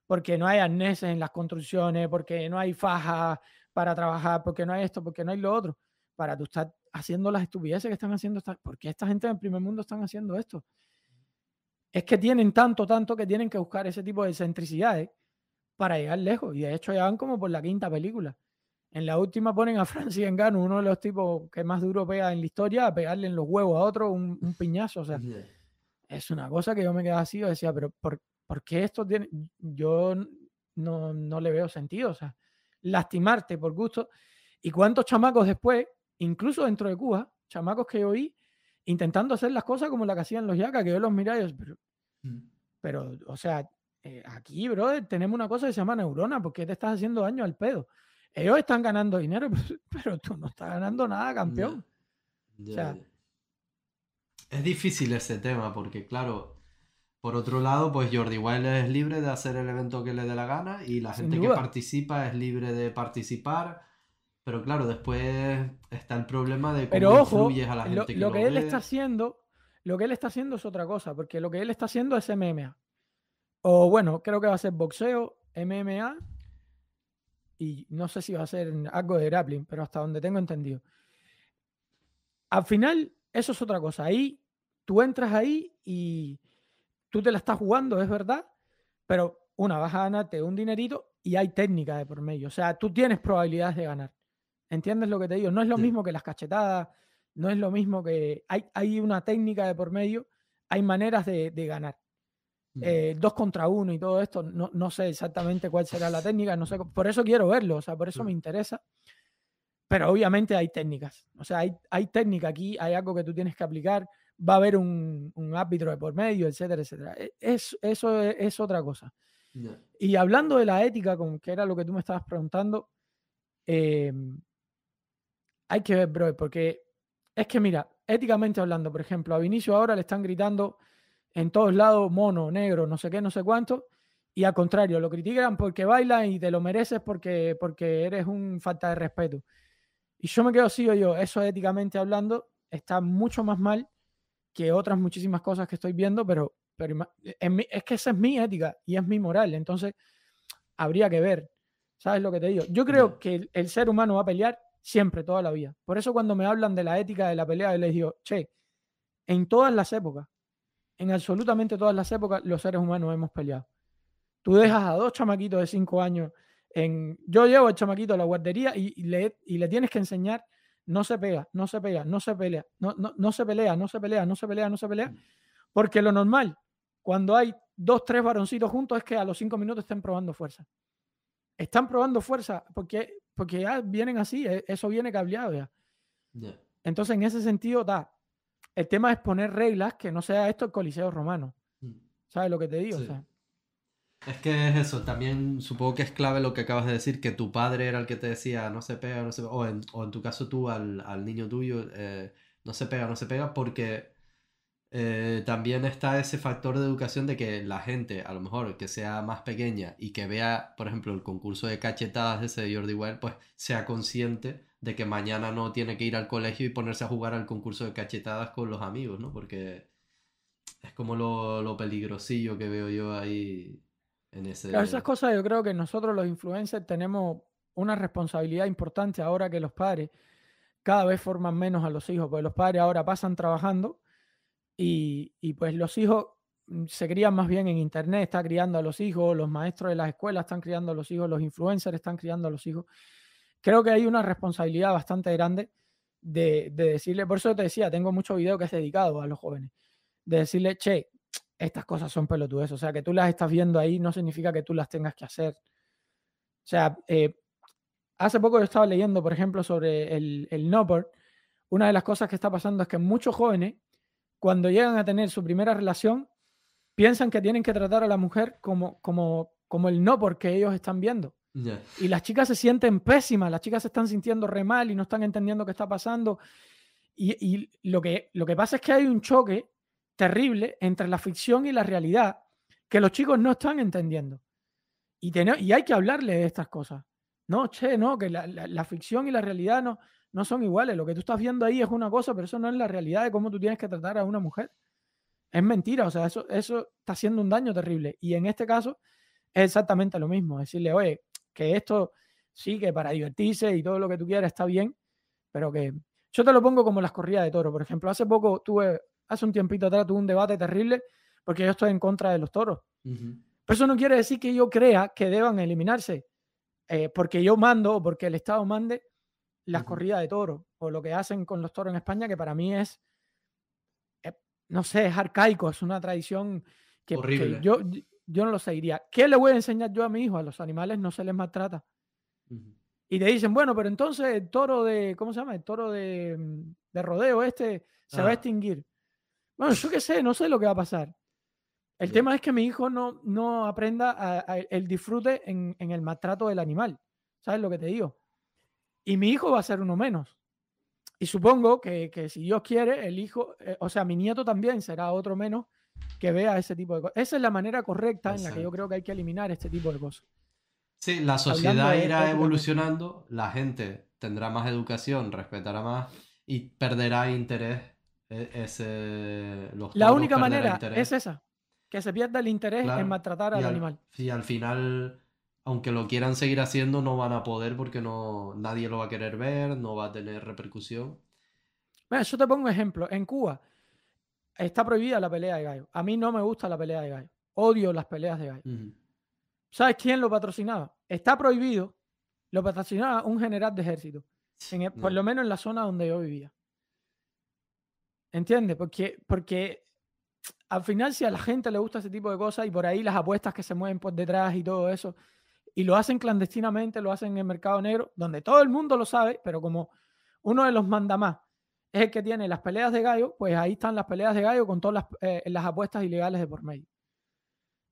porque no hay arneses en las construcciones, porque no hay fajas para trabajar, porque no hay esto, porque no hay lo otro. Para tú estar haciendo las estupideces que están haciendo. ¿Por qué esta gente del primer mundo están haciendo esto? Es que tienen tanto, tanto que tienen que buscar ese tipo de excentricidades para llegar lejos. Y de hecho ya van como por la quinta película. En la última ponen a (laughs) Francis Engano, uno de los tipos que más duro pega en la historia, a pegarle en los huevos a otro un, piñazo. O sea, es una cosa que yo me quedaba así, yo decía, pero ¿por, ¿por qué esto tiene? Yo no, no le veo sentido. O sea, lastimarte por gusto. ¿Y cuántos chamacos después incluso dentro de Cuba, chamacos que oí intentando hacer las cosas como la que hacían los yacas, que yo los miraba pero, mm. pero, o sea, eh, aquí, brother, tenemos una cosa que se llama neurona, porque te estás haciendo daño al pedo. Ellos están ganando dinero, (laughs) pero, tú no estás ganando nada, campeón. es difícil ese tema, porque claro, por otro lado, pues Jordi Wild es libre de hacer el evento que le dé la gana y la gente que participa es libre de participar. Pero claro, después está el problema de cómo Pero ojo, a la gente lo, que, él está haciendo, lo que él está haciendo es otra cosa, porque lo que él está haciendo es MMA. O bueno, creo que va a ser boxeo, MMA y no sé si va a ser algo de grappling, pero hasta donde tengo entendido. Al final, eso es otra cosa. Ahí tú entras ahí y tú te la estás jugando, es verdad, pero una, vas a ganarte un dinerito y hay técnica de por medio. O sea, tú tienes probabilidades de ganar. ¿Entiendes lo que te digo? No es lo mismo que las cachetadas, no es lo mismo que... Hay, hay una técnica de por medio, hay maneras de, ganar. Mm. Eh, dos contra uno y todo esto, no, no, sé exactamente cuál será la técnica, no sé, por eso quiero verlo, o sea, por eso me interesa. Pero obviamente hay técnicas, o sea, hay, hay técnica aquí, hay algo que tú tienes que aplicar, va a haber un, un árbitro de por medio, etcétera, etcétera. E, es, eso es, otra cosa. Y hablando de la ética, con que era lo que tú me estabas preguntando, eh, hay que ver, bro, porque es que mira, éticamente hablando, por ejemplo, a Vinicio ahora le están gritando en todos lados mono, negro, no sé qué, no sé cuánto, y al contrario, lo critican porque baila y te lo mereces porque, porque eres un falta de respeto. Y yo me quedo así, yo, eso éticamente hablando está mucho más mal que otras muchísimas cosas que estoy viendo, pero, pero es que esa es mi ética y es mi moral. Entonces, habría que ver. ¿Sabes lo que te digo? Yo creo que el, ser humano va a pelear siempre, toda la vida. Por eso cuando me hablan de la ética de la pelea, yo les digo, che, en todas las épocas, en absolutamente todas las épocas, los seres humanos hemos peleado. Tú dejas a dos chamaquitos de cinco años en... Yo llevo al chamaquito a la guardería y, le, y le tienes que enseñar, no se pega, no se pega, no se pelea, no, no, no se pelea, no se pelea, no se pelea, no se pelea, mm. porque lo normal, cuando hay dos, tres varoncitos juntos, es que a los cinco minutos estén probando fuerza. Están probando fuerza porque, porque ya vienen así, e, eso viene cableado ya. Entonces, en ese sentido, da. El tema es poner reglas que no sea esto el Coliseo Romano. Mm. ¿Sabes lo que te digo? Es que es eso, también supongo que es clave lo que acabas de decir, que tu padre era el que te decía no se pega, no se pega, o en, o en tu caso tú al, niño tuyo eh, no se pega, no se pega, porque eh, también está ese factor de educación de que la gente, a lo mejor que sea más pequeña y que vea, por ejemplo, el concurso de cachetadas ese de Jordi Wild, pues sea consciente de que mañana no tiene que ir al colegio y ponerse a jugar al concurso de cachetadas con los amigos, ¿no? Porque es como lo, lo peligrosillo que veo yo ahí en ese... esas cosas yo creo que nosotros los influencers tenemos una responsabilidad importante ahora que los padres cada vez forman menos a los hijos, porque los padres ahora pasan trabajando y, y pues los hijos mm, se crían más bien en internet, está criando a los hijos, los maestros de las escuelas están criando a los hijos, los influencers están criando a los hijos creo que hay una responsabilidad bastante grande de, decirle, por eso te decía, tengo mucho video que es dedicado a los jóvenes, de decirle, che, estas cosas son pelotudes, o sea, que tú las estás viendo ahí no significa que tú las tengas que hacer. O sea, eh, hace poco yo estaba leyendo, por ejemplo, sobre el, el Nopor. Una de las cosas que está pasando es que muchos jóvenes, cuando llegan a tener su primera relación, piensan que tienen que tratar a la mujer como, como, como el no que ellos están viendo. Y las chicas se sienten pésimas, las chicas se están sintiendo re mal y no están entendiendo qué está pasando. Y, lo, que, lo que pasa es que hay un choque terrible entre la ficción y la realidad que los chicos no están entendiendo. Y, y hay que hablarle de estas cosas. No, che, no, que la, ficción y la realidad no, no son iguales. Lo que tú estás viendo ahí es una cosa, pero eso no es la realidad de cómo tú tienes que tratar a una mujer. Es mentira, o sea, eso, eso está haciendo un daño terrible. Y en este caso es exactamente lo mismo. Decirle, oye, que esto sí, que para divertirse y todo lo que tú quieras está bien, pero que yo te lo pongo como las corridas de toro. Por ejemplo, hace poco tuve, hace un tiempito atrás tuve un debate terrible porque yo estoy en contra de los toros. Pero eso no quiere decir que yo crea que deban eliminarse eh, porque yo mando o porque el Estado mande las corridas de toro o lo que hacen con los toros en España, que para mí es, eh, no sé, es arcaico, es una tradición que, que yo, yo no lo seguiría. ¿Qué le voy a enseñar yo a mi hijo? A los animales no se les maltrata. Y te dicen, bueno, pero entonces el toro de, ¿cómo se llama? El toro de, de rodeo este se va a extinguir. Bueno, yo qué sé, no sé lo que va a pasar. El tema es que mi hijo no, no aprenda el disfrute en, en, el maltrato del animal. ¿Sabes lo que te digo? Y mi hijo va a ser uno menos. Y supongo que, que si Dios quiere, el hijo, eh, o sea, mi nieto también será otro menos que vea ese tipo de cosas. Esa es la manera correcta en la que yo creo que hay que eliminar este tipo de cosas. Sí, la sociedad irá evolucionando, la gente tendrá más educación, respetará más y perderá interés. E, ese, la única manera es esa, que se pierda el interés en maltratar al, animal. Y al final, aunque lo quieran seguir haciendo, no van a poder porque no, nadie lo va a querer ver, no va a tener repercusión. yo te pongo un ejemplo. En Cuba, está prohibida la pelea de gallo. A mí no me gusta la pelea de gallo. Odio las peleas de gallo. ¿Sabes quién lo patrocinaba? Está prohibido. Lo patrocinaba un general de ejército. E, por lo menos en la zona donde yo vivía. ¿Entiendes? Porque, porque al final si a la gente le gusta ese tipo de cosas y por ahí las apuestas que se mueven por detrás y todo eso, y lo hacen clandestinamente, lo hacen en el mercado negro, donde todo el mundo lo sabe, pero como uno de los mandamás es el que tiene las peleas de gallo, pues ahí están las peleas de gallo con todas las, eh, las apuestas ilegales de por medio.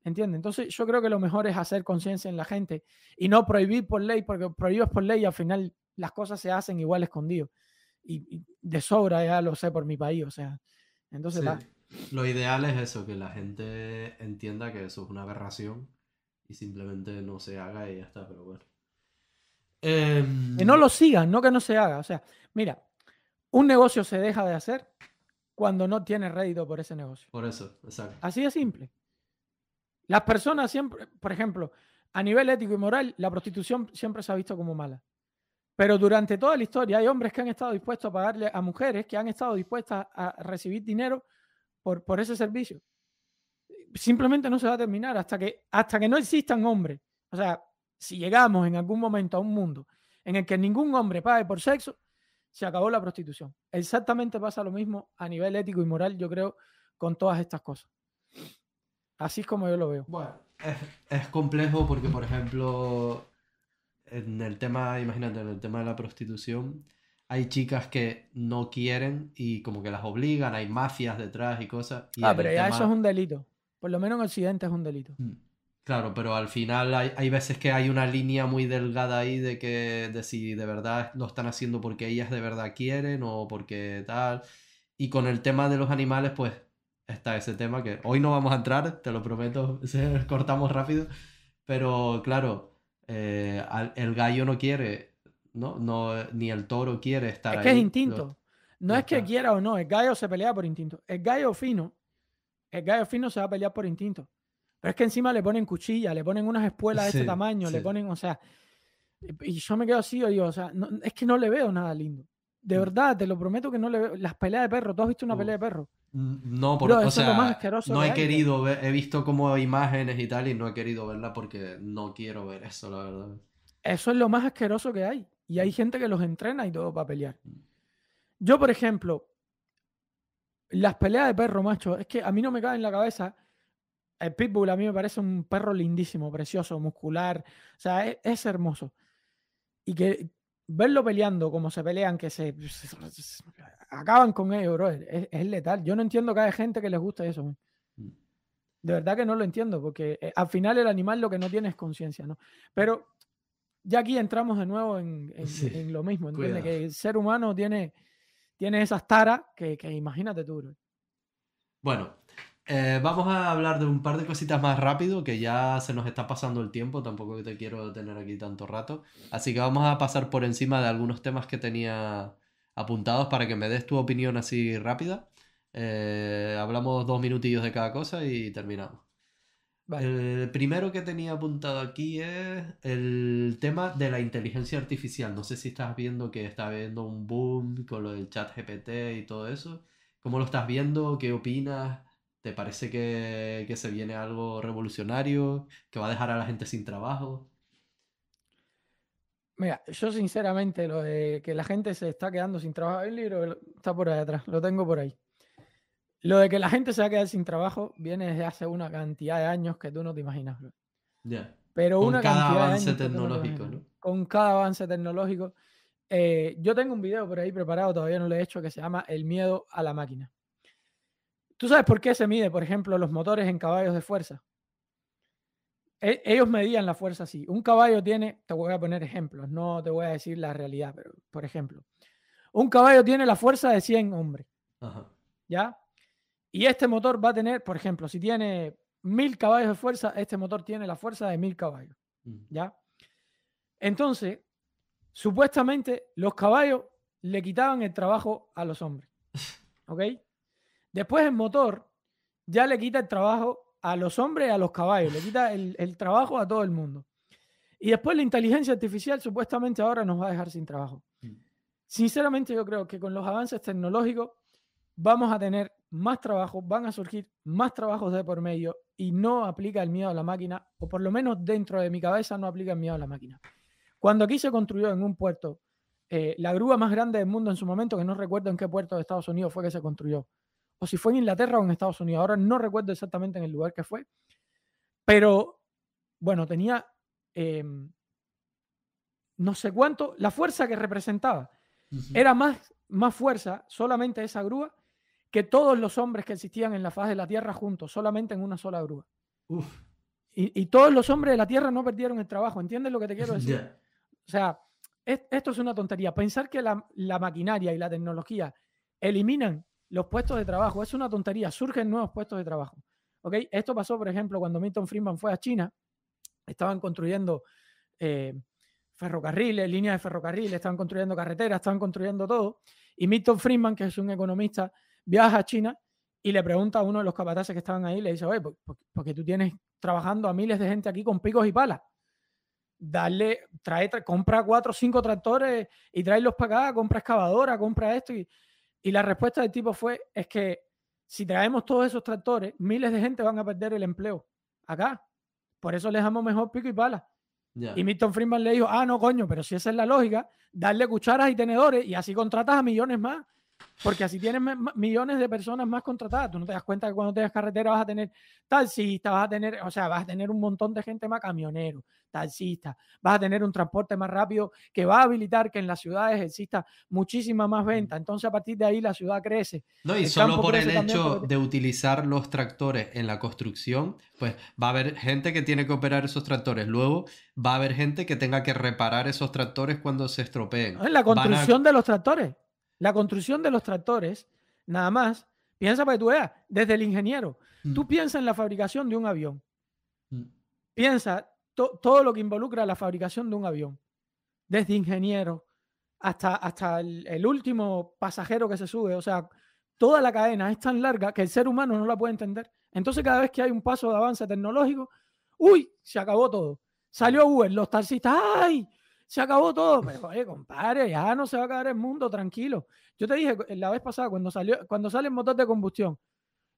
¿Entiendes? Entonces yo creo que lo mejor es hacer conciencia en la gente y no prohibir por ley, porque prohíbes por ley y al final las cosas se hacen igual escondido. Y, de sobra ya lo sé por mi país, o sea. Entonces, lo ideal es eso, que la gente entienda que eso es una aberración y simplemente no se haga y ya está, pero bueno. Que no em, lo sigan, no que no se haga. O sea, mira, un negocio se deja de hacer cuando no tiene rédito por ese negocio. Por eso, exacto. Así de simple. Las personas siempre, por ejemplo, a nivel ético y moral, la prostitución siempre se ha visto como mala. Pero durante toda la historia hay hombres que han estado dispuestos a pagarle a mujeres que han estado dispuestas a recibir dinero por, por ese servicio. Simplemente no se va a terminar hasta que, hasta que no existan hombres. O sea, si llegamos en algún momento a un mundo en el que ningún hombre pague por sexo, se acabó la prostitución. Exactamente pasa lo mismo a nivel ético y moral, yo creo, con todas estas cosas. Así es como yo lo veo. Bueno, es, es complejo porque, por ejemplo, en el tema, imagínate, en el tema de la prostitución, hay chicas que no quieren y como que las obligan, hay mafias detrás y cosas. ah, pero ya eso es un delito. Por lo menos en Occidente es un delito. Mm, claro, pero al final hay, hay, veces que hay una línea muy delgada ahí de que de si de verdad lo están haciendo porque ellas de verdad quieren o porque tal. Y con el tema de los animales, pues está ese tema que hoy no vamos a entrar, te lo prometo, (laughs) cortamos rápido. Pero claro, eh, el gallo no quiere ¿no? no ni el toro quiere estar es ahí. que es instinto. No es que quiera o no, el gallo se pelea por instinto. El gallo fino, el gallo fino se va a pelear por instinto. Pero es que encima le ponen cuchilla, le ponen unas espuelas de ese tamaño, le ponen, o sea, y yo me quedo así, oye, o sea, es que no le veo nada lindo. De mm. verdad, te lo prometo que no le veo. Las peleas de perro, ¿tú has visto una pelea de perro? Mm, no, por, o sea, no he querido ver, he visto como imágenes y tal y no he querido verla porque no quiero ver eso, la verdad. Eso es lo más asqueroso que hay. Y hay gente que los entrena y todo para pelear. Yo, por ejemplo, las peleas de perro, macho, es que a mí no me cae en la cabeza. El pitbull a mí me parece un perro lindísimo, precioso, muscular. O sea, es, hermoso. Y que verlo peleando como se pelean, que se, acaban con ellos, bro, es, letal. Yo no entiendo que hay gente que les guste eso. Mm. De verdad que no lo entiendo, porque eh, al final el animal lo que no tiene es conciencia, ¿no? Pero ya aquí entramos de nuevo en, lo mismo, ¿entiendes? Que el ser humano tiene, tiene esas taras que, imagínate tú. Bueno, eh, vamos a hablar de un par de cositas más rápido, que ya se nos está pasando el tiempo, tampoco te quiero tener aquí tanto rato. Así que vamos a pasar por encima de algunos temas que tenía apuntados para que me des tu opinión así rápida. Eh, hablamos dos minutillos de cada cosa y terminamos. El primero que tenía apuntado aquí es el tema de la inteligencia artificial. No sé si estás viendo que está habiendo un boom con lo del chat GPT y todo eso. ¿Cómo lo estás viendo? ¿Qué opinas? ¿Te parece que, que se viene algo revolucionario? ¿Que va a dejar a la gente sin trabajo? Mira, yo sinceramente lo de que la gente se está quedando sin trabajo, el libro está por ahí atrás, lo tengo por ahí. Lo de que la gente se va a quedar sin trabajo viene desde hace una cantidad de años que tú no te imaginas. Ya. Pero con una cada cantidad avance tecnológico, ¿no? Con cada avance tecnológico. Eh, yo tengo un video por ahí preparado, todavía no lo he hecho, que se llama El miedo a la máquina. ¿Tú sabes por qué se mide, por ejemplo, los motores en caballos de fuerza? E, ellos medían la fuerza así. Un caballo tiene, te voy a poner ejemplos, no te voy a decir la realidad, pero por ejemplo, un caballo tiene la fuerza de 100 hombres. ¿Ya? Y este motor va a tener, por ejemplo, si tiene mil caballos de fuerza, este motor tiene la fuerza de mil caballos. ¿Ya? Entonces, supuestamente los caballos le quitaban el trabajo a los hombres. (laughs) ¿Ok? Después el motor ya le quita el trabajo a los hombres y a los caballos, le quita el, el, trabajo a todo el mundo. Y después la inteligencia artificial supuestamente ahora nos va a dejar sin trabajo. Mm. Sinceramente yo creo que con los avances tecnológicos vamos a tener más trabajo, van a surgir más trabajos de por medio y no aplica el miedo a la máquina, o por lo menos dentro de mi cabeza no aplica el miedo a la máquina. Cuando aquí se construyó en un puerto eh, la grúa más grande del mundo en su momento, que no recuerdo en qué puerto de Estados Unidos fue que se construyó, o si fue en Inglaterra o en Estados Unidos, ahora no recuerdo exactamente en el lugar que fue, pero bueno, tenía em, no sé cuánto, la fuerza que representaba era más, más fuerza solamente esa grúa que todos los hombres que existían en la faz de la Tierra juntos, solamente en una sola grúa. Y, todos los hombres de la Tierra no perdieron el trabajo. ¿Entiendes lo que te quiero decir? O sea, esto es una tontería. Pensar que la, maquinaria y la tecnología eliminan los puestos de trabajo es una tontería. Surgen nuevos puestos de trabajo. ¿Okay? Esto pasó, por ejemplo, cuando Milton Friedman fue a China. Estaban construyendo eh, ferrocarriles, líneas de ferrocarriles, estaban construyendo carreteras, estaban construyendo todo. Y Milton Friedman, que es un economista viaja a China y le pregunta a uno de los capataces que estaban ahí, le dice, oye, porque tú tienes trabajando a miles de gente aquí con picos y palas. darle, trae, compra cuatro o cinco tractores y tráelos para acá, compra excavadora, compra esto. Y, y la respuesta del tipo fue, es que si traemos todos esos tractores, miles de gente van a perder el empleo acá. Por eso les damos mejor pico y pala. Y Milton Friedman le dijo, ah, no, coño, pero si esa es la lógica, darle cucharas y tenedores y así contratas a millones más. Porque así tienes millones de personas más contratadas. Tú no te das cuenta que cuando tengas carretera vas a tener taxistas, vas a tener, o sea, vas a tener un montón de gente más camionero, taxista, vas a tener un transporte más rápido que va a habilitar que en las ciudades exista muchísima más venta. Entonces a partir de ahí la ciudad crece. No, y solo por el hecho de utilizar los tractores en la construcción, pues va a haber gente que tiene que operar esos tractores. Luego va a haber gente que tenga que reparar esos tractores cuando se estropeen. En la construcción de los tractores. La construcción de los tractores, nada más, piensa para que tú veas, desde el ingeniero, tú mm. piensas en la fabricación de un avión. Mm. Piensa todo lo que involucra la fabricación de un avión, desde ingeniero hasta, hasta el, último pasajero que se sube. O sea, toda la cadena es tan larga que el ser humano no la puede entender. Entonces, cada vez que hay un paso de avance tecnológico, uy, se acabó todo. Salió Uber, los taxistas, ¡ay! Se acabó todo. Pero, oye, compadre, ya no se va a acabar el mundo, tranquilo. Yo te dije la vez pasada, cuando salió, cuando sale el motor de combustión,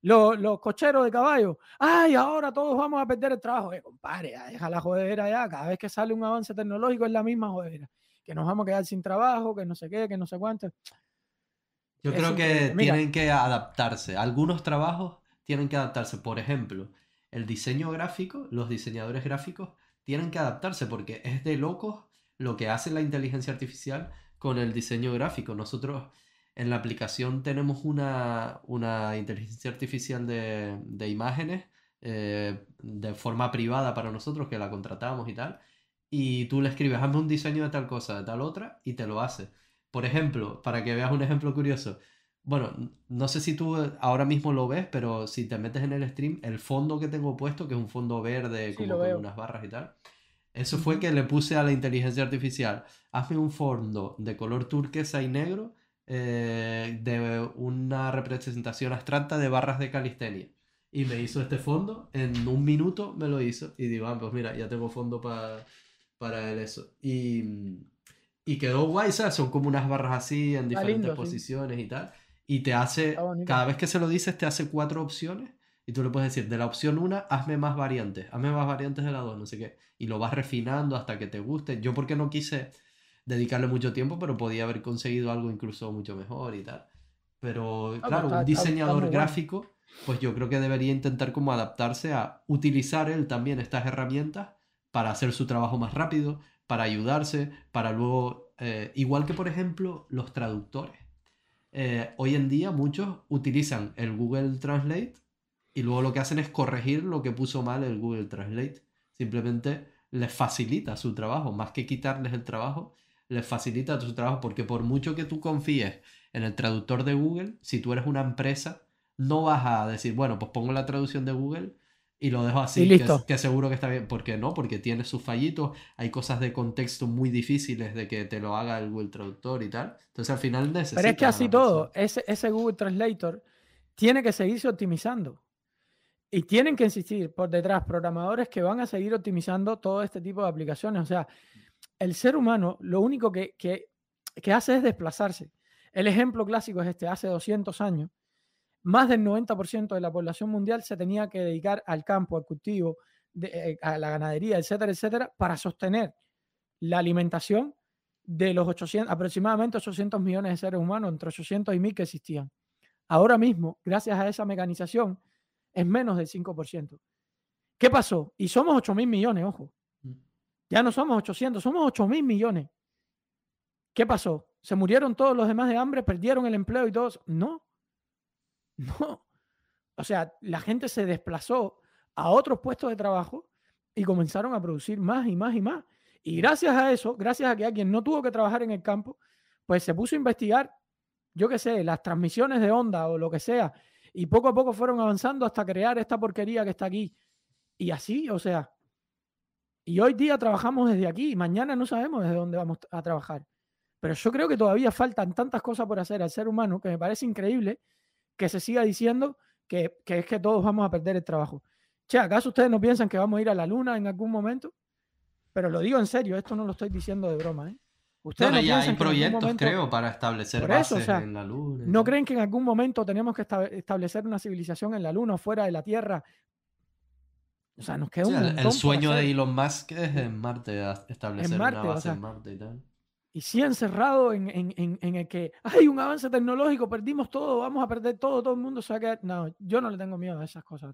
los, los cocheros de caballo, ay, ahora todos vamos a perder el trabajo. Oye, compadre, deja la jodera ya. Cada vez que sale un avance tecnológico es la misma jodera. Que nos vamos a quedar sin trabajo, que no sé qué, que no sé cuánto. Yo creo que tienen que adaptarse. Algunos trabajos tienen que adaptarse. Por ejemplo, el diseño gráfico, los diseñadores gráficos tienen que adaptarse porque es de locos lo que hace la inteligencia artificial con el diseño gráfico. Nosotros en la aplicación tenemos una, inteligencia artificial de, imágenes eh, de forma privada para nosotros que la contratamos y tal. Y tú le escribes, hazme un diseño de tal cosa, de tal otra, y te lo hace. Por ejemplo, para que veas un ejemplo curioso, bueno, no sé si tú ahora mismo lo ves, pero si te metes en el stream, el fondo que tengo puesto, que es un fondo verde como con unas barras y tal, eso fue que le puse a la inteligencia artificial, hazme un fondo de color turquesa y negro eh, de una representación abstracta de barras de calistenia. Y me hizo este fondo, en un minuto me lo hizo. Y digo, ah, pues mira, ya tengo fondo para para eso. Y, y quedó guay, ¿sabes? Son como unas barras así en diferentes posiciones y tal. Y te hace, cada vez que se lo dices, te hace cuatro opciones y tú le puedes decir, de la opción 1, hazme más variantes, hazme más variantes de la 2, no sé qué. Y lo vas refinando hasta que te guste. Yo porque no quise dedicarle mucho tiempo, pero podía haber conseguido algo incluso mucho mejor y tal. Pero ah, claro, un diseñador gráfico, pues yo creo que debería intentar como adaptarse a utilizar él también estas herramientas para hacer su trabajo más rápido, para ayudarse, para luego, eh, igual que por ejemplo los traductores. Eh, hoy en día muchos utilizan el Google Translate y luego lo que hacen es corregir lo que puso mal el Google Translate. Simplemente les facilita su trabajo, más que quitarles el trabajo, les facilita su trabajo porque por mucho que tú confíes en el traductor de Google, si tú eres una empresa, no vas a decir, bueno, pues pongo la traducción de Google y lo dejo así, que, seguro que está bien. ¿Por qué no? Porque tiene sus fallitos, hay cosas de contexto muy difíciles de que te lo haga el Google Traductor y tal. Entonces al final necesitas... Pero es que así todo, ese, ese Google Translator tiene que seguirse optimizando. Y tienen que insistir por detrás programadores que van a seguir optimizando todo este tipo de aplicaciones. O sea, el ser humano lo único que, hace es desplazarse. El ejemplo clásico es este, hace 200 años, más del 90% de la población mundial se tenía que dedicar al campo, al cultivo, eh, a la ganadería, etcétera, etcétera, para sostener la alimentación de los 800, aproximadamente 800 millones de seres humanos, entre 800 y 1000 que existían. Ahora mismo, gracias a esa mecanización, es menos del 5%. ¿Qué pasó? Y somos 8 mil millones, ojo. Mm. Ya no somos 800, somos 8 mil millones. ¿Qué pasó? ¿Se murieron todos los demás de hambre? ¿Perdieron el empleo y todos? No. (laughs) No. O sea, la gente se desplazó a otros puestos de trabajo y comenzaron a producir más y más y más. Y gracias a eso, gracias a que alguien no tuvo que trabajar en el campo, pues se puso a investigar, yo qué sé, las transmisiones de onda o lo que sea, y poco a poco fueron avanzando hasta crear esta porquería que está aquí. Y así, o sea, y hoy día trabajamos desde aquí, mañana no sabemos desde dónde vamos a trabajar. Pero yo creo que todavía faltan tantas cosas por hacer al ser humano que me parece increíble que se siga diciendo que, que es que todos vamos a perder el trabajo. Che, ¿acaso ustedes no piensan que vamos a ir a la luna en algún momento? pero lo digo en serio, esto no lo estoy diciendo de broma, ¿eh? Ustedes no, ya hay proyectos, creo, para establecer bases en la Luna. ¿No creen que en algún momento tenemos que establecer una civilización en la Luna o fuera de la Tierra? O sea, nos queda un El sueño de Elon Musk es en Marte, establecer una base en Marte y tal. Y si encerrado en, en, en, el que hay un avance tecnológico, perdimos todo, vamos a perder todo, todo el mundo se va a quedar. No, yo no le tengo miedo a esas cosas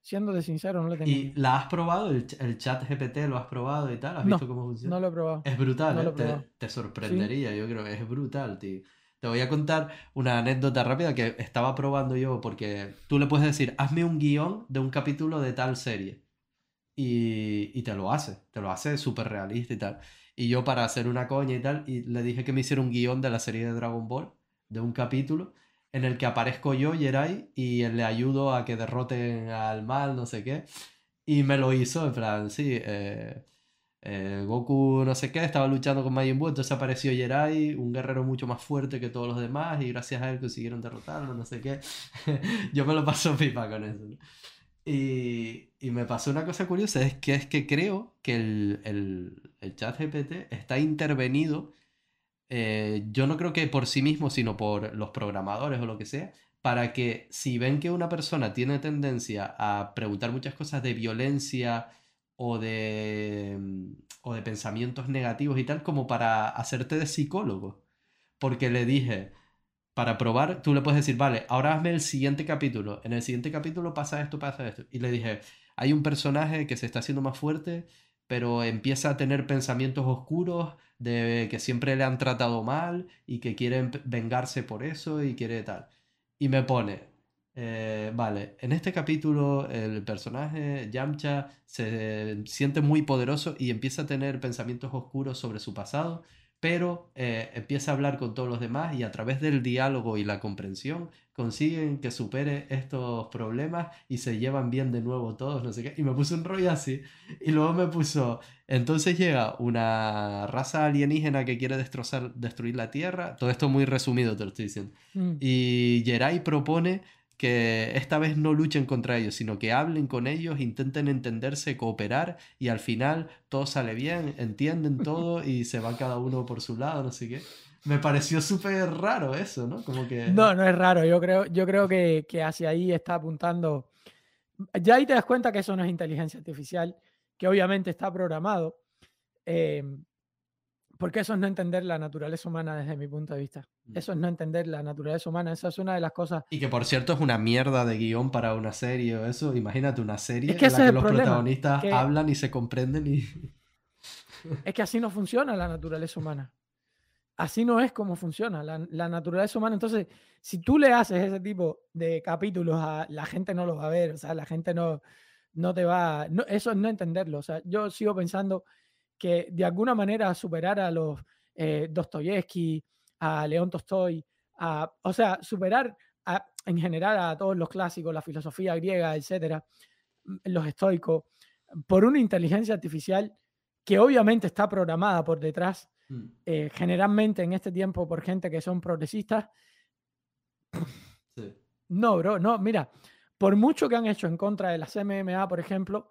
siendo de sincero, no le tengo. ¿Y la has probado? ¿El, chat GPT lo has probado y tal? ¿Has visto cómo funciona? No lo he probado. Es brutal, ¿eh? te, sorprendería, yo creo. Es brutal, tío. Te voy a contar una anécdota rápida que estaba probando yo porque tú le puedes decir, hazme un guion de un capítulo de tal serie. Y, y te lo hace, te lo hace súper realista y tal. Y yo para hacer una coña y tal, y le dije que me hiciera un guion de la serie de Dragon Ball, de un capítulo en el que aparezco yo, Jerai, y le ayudo a que derroten al mal, no sé qué. Y me lo hizo, en plan, sí, eh, eh, Goku no sé qué, estaba luchando con Majin Buu, entonces apareció Jerai, un guerrero mucho más fuerte que todos los demás, y gracias a él consiguieron derrotarlo, no sé qué. (laughs) yo me lo paso (laughs) pipa con eso. Y, y, me pasó una cosa curiosa, es que es que creo que el, el, el chat GPT está intervenido eh, yo no creo que por sí mismo, sino por los programadores o lo que sea, para que si ven que una persona tiene tendencia a preguntar muchas cosas de violencia o de, mm, o de pensamientos negativos y tal, como para hacerte de psicólogo. Porque le dije, para probar, tú le puedes decir, vale, ahora hazme el siguiente capítulo. En el siguiente capítulo pasa esto, pasa esto. Y le dije, hay un personaje que se está haciendo más fuerte, pero empieza a tener pensamientos oscuros de que siempre le han tratado mal y que quieren vengarse por eso y quiere tal. Y me pone, eh, vale, en este capítulo el personaje Yamcha se siente muy poderoso y empieza a tener pensamientos oscuros sobre su pasado pero eh, empieza a hablar con todos los demás y a través del diálogo y la comprensión consiguen que supere estos problemas y se llevan bien de nuevo todos, no sé qué. Y me puso un rollo así. Y luego me puso, entonces llega una raza alienígena que quiere destrozar, destruir la Tierra. Todo esto muy resumido te lo estoy diciendo. Mm. Y Jerai propone que esta vez no luchen contra ellos, sino que hablen con ellos, intenten entenderse, cooperar y al final todo sale bien, entienden todo y se va cada uno por su lado, no sé qué. Me pareció súper raro eso, ¿no? Como que... No, no es raro, yo creo, yo creo que, que hacia ahí está apuntando. Ya ahí te das cuenta que eso no es inteligencia artificial, que obviamente está programado. Eh, porque eso es no entender la naturaleza humana desde mi punto de vista. Mm. Eso es no entender la naturaleza humana. Esa es una de las cosas. Y que por cierto es una mierda de guion para una serie o eso. Imagínate una serie en la que los protagonistas hablan y se comprenden y. Es que así no funciona la naturaleza humana. Así no es como funciona la, naturaleza humana. Entonces, si tú le haces ese tipo de capítulos, a, la gente no lo va a ver. O sea, la gente no, no te va. No, eso es no entenderlo. O sea, yo sigo pensando que de alguna manera superar a los eh, Dostoyevsky, a León Tolstoy, a, o sea, superar en general a todos los clásicos, la filosofía griega, etcétera, mm, los estoicos, por una inteligencia artificial que obviamente está programada por detrás, mm. eh, generalmente en este tiempo por gente que son progresistas. No, bro, no, mira, por mucho que han hecho en contra de las MMA, por ejemplo,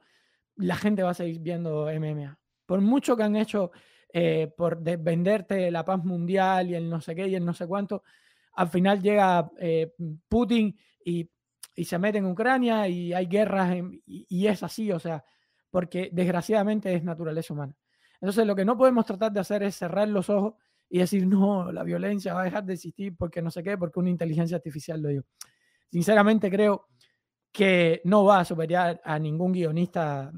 la gente va a seguir viendo MMA por mucho que han hecho eh, por venderte la paz mundial y el no sé qué y el no sé cuánto, al final llega eh, Putin y, se mete en Ucrania y hay guerras y, es así, o sea, porque desgraciadamente es naturaleza humana. Entonces lo que no podemos tratar de hacer es cerrar los ojos y decir, no, la violencia va a dejar de existir porque no sé qué, porque una inteligencia artificial lo digo. Sinceramente creo que no va a superar a ningún guionista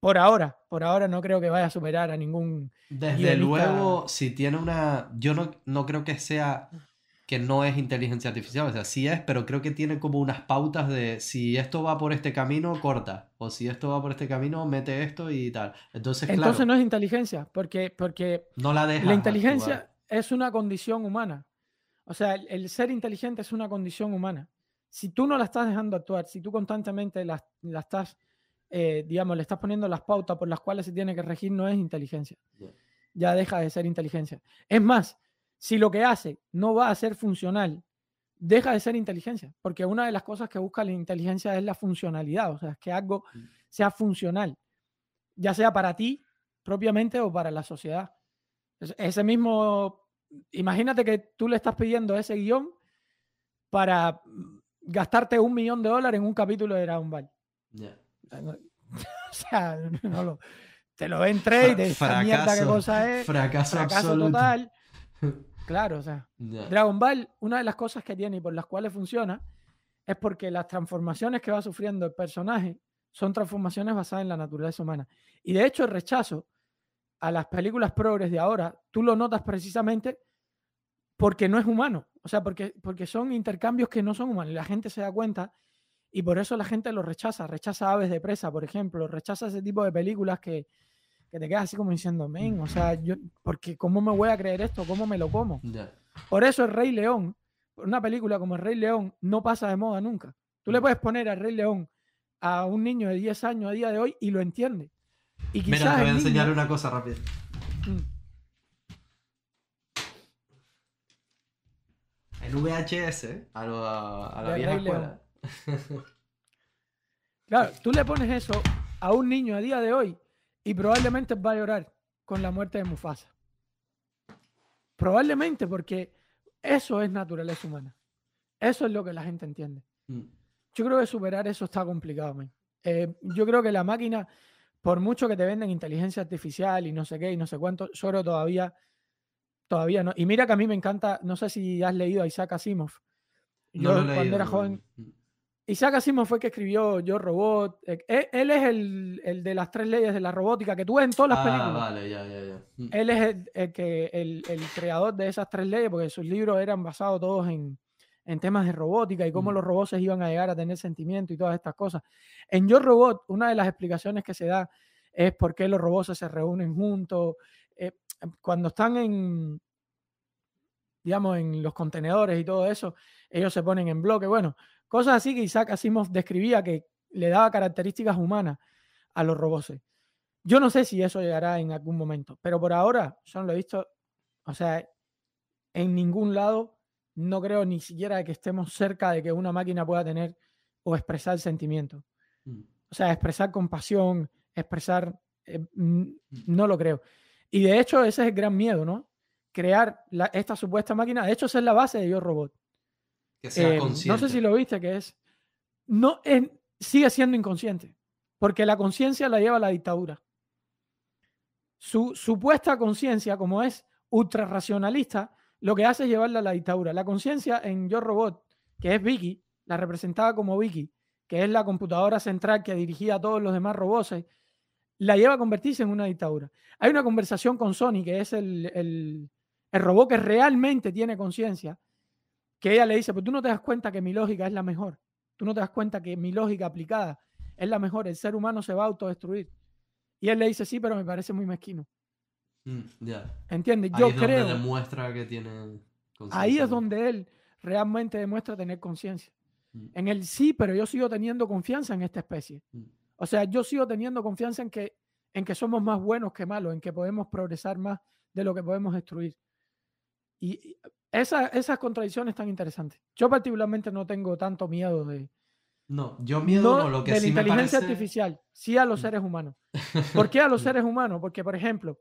por ahora, por ahora no creo que vaya a superar a ningún. Desde luego, si tiene una. Yo no, no creo que sea que no es inteligencia artificial, o sea, sí es, pero creo que tiene como unas pautas de si esto va por este camino, corta, o si esto va por este camino, mete esto y tal. Entonces, Entonces no es inteligencia, porque, porque no la, deja la inteligencia es una condición humana. O sea, el, ser inteligente es una condición humana. Si tú no la estás dejando actuar, si tú constantemente la, la estás eh, digamos, le estás poniendo las pautas por las cuales se tiene que regir, no es inteligencia. Ya deja de ser inteligencia. Es más, si lo que hace no va a ser funcional, deja de ser inteligencia, porque una de las cosas que busca la inteligencia es la funcionalidad, o sea, que algo mm. sea funcional, ya sea para ti propiamente o para la sociedad. Ese mismo, imagínate que tú le estás pidiendo ese guion para gastarte un millón de dólares en un capítulo de Dragon Ball. o sea, (laughs) (laughs) no lo, te lo ven trade, esa mierda qué cosa es. Fracaso, fracaso total. (laughs) Claro, o sea, Dragon Ball, una de las cosas que tiene y por las cuales funciona es porque las transformaciones que va sufriendo el personaje son transformaciones basadas en la naturaleza humana. Y de hecho, el rechazo a las películas progres de ahora, tú lo notas precisamente porque no es humano. O sea, porque, porque son intercambios que no son humanos. La gente se da cuenta y por eso la gente lo rechaza. Rechaza Aves de Presa, por ejemplo. Rechaza ese tipo de películas que, que te quedas así como diciendo, men, o sea, yo, porque ¿cómo me voy a creer esto? ¿Cómo me lo como? Por eso el Rey León, una película como el Rey León, no pasa de moda nunca. Tú le mm. puedes poner al Rey León a un niño de 10 años a día de hoy y lo entiende. Y quizás Mira, te voy a enseñar una cosa rápida. Mm. En VHS, a, la vieja escuela. claro, tú le pones eso a un niño a día de hoy y probablemente va a llorar con la muerte de Mufasa. Probablemente porque eso es naturaleza humana. Eso es lo que la gente entiende. Mm. Yo creo que superar eso está complicado. Eh, yo creo que la máquina, por mucho que te venden inteligencia artificial y no sé qué y no sé cuánto, creo todavía, todavía no. Y mira que a mí me encanta, no sé si has leído a Isaac Asimov. Yo cuando era joven. Isaac Asimov fue el que escribió Yo Robot. Eh, e, él, es el, de las tres leyes de la robótica que tú ves en todas las ah, películas. Vale, ya, ya, ya. Mm. Él es el, que, el, creador de esas tres leyes, porque sus libros eran basados todos en, temas de robótica y cómo mm. los robots iban a llegar a tener sentimiento y todas estas cosas. En Yo Robot, una de las explicaciones que se da es por qué los robots se reúnen juntos. Eh, cuando están en, digamos, en los contenedores y todo eso, ellos se ponen en bloque. Bueno, Cosas así que Isaac Asimov describía que le daba características humanas a los robots. Yo no sé si eso llegará en algún momento, pero por ahora yo no lo he visto, o sea, en ningún lado no creo ni siquiera que estemos cerca de que una máquina pueda tener o expresar sentimiento. Mm. O sea, expresar compasión, expresar, eh, mm. no lo creo. Y de hecho ese es el gran miedo, ¿no? Crear esta supuesta máquina, de hecho esa es la base de Yo Robot. Eh, no sé si lo viste, que es. No, sigue siendo inconsciente, porque la conciencia la lleva la dictadura. Su supuesta conciencia, como es ultra racionalista, lo que hace es llevarla a la dictadura. La conciencia en Yo Robot, que es Vicky, la representaba como Vicky, que es la computadora central que dirigía a todos los demás robots, la lleva a convertirse en una dictadura. Hay una conversación con Sony, que es el, el, el robot que realmente tiene conciencia, que ella le dice, pues tú no te das cuenta que mi lógica es la mejor. Tú no te das cuenta que mi lógica aplicada es la mejor. El ser humano se va a autodestruir. Y él le dice, sí, pero me parece muy mezquino. Mm, ¿Entiendes? Yo ahí es creo. Donde demuestra que tiene Ahí es donde él realmente demuestra tener conciencia. Mm. En el sí, pero yo sigo teniendo confianza en esta especie. Mm. O sea, yo sigo teniendo confianza en que, en que somos más buenos que malos, en que podemos progresar más de lo que podemos destruir. Y esa, esas contradicciones tan interesantes. Yo particularmente no tengo tanto miedo de... No, yo miedo no, lo que de la inteligencia artificial, sí a los mm. seres humanos. (laughs) ¿Por qué a los mm. seres humanos? Porque, por ejemplo,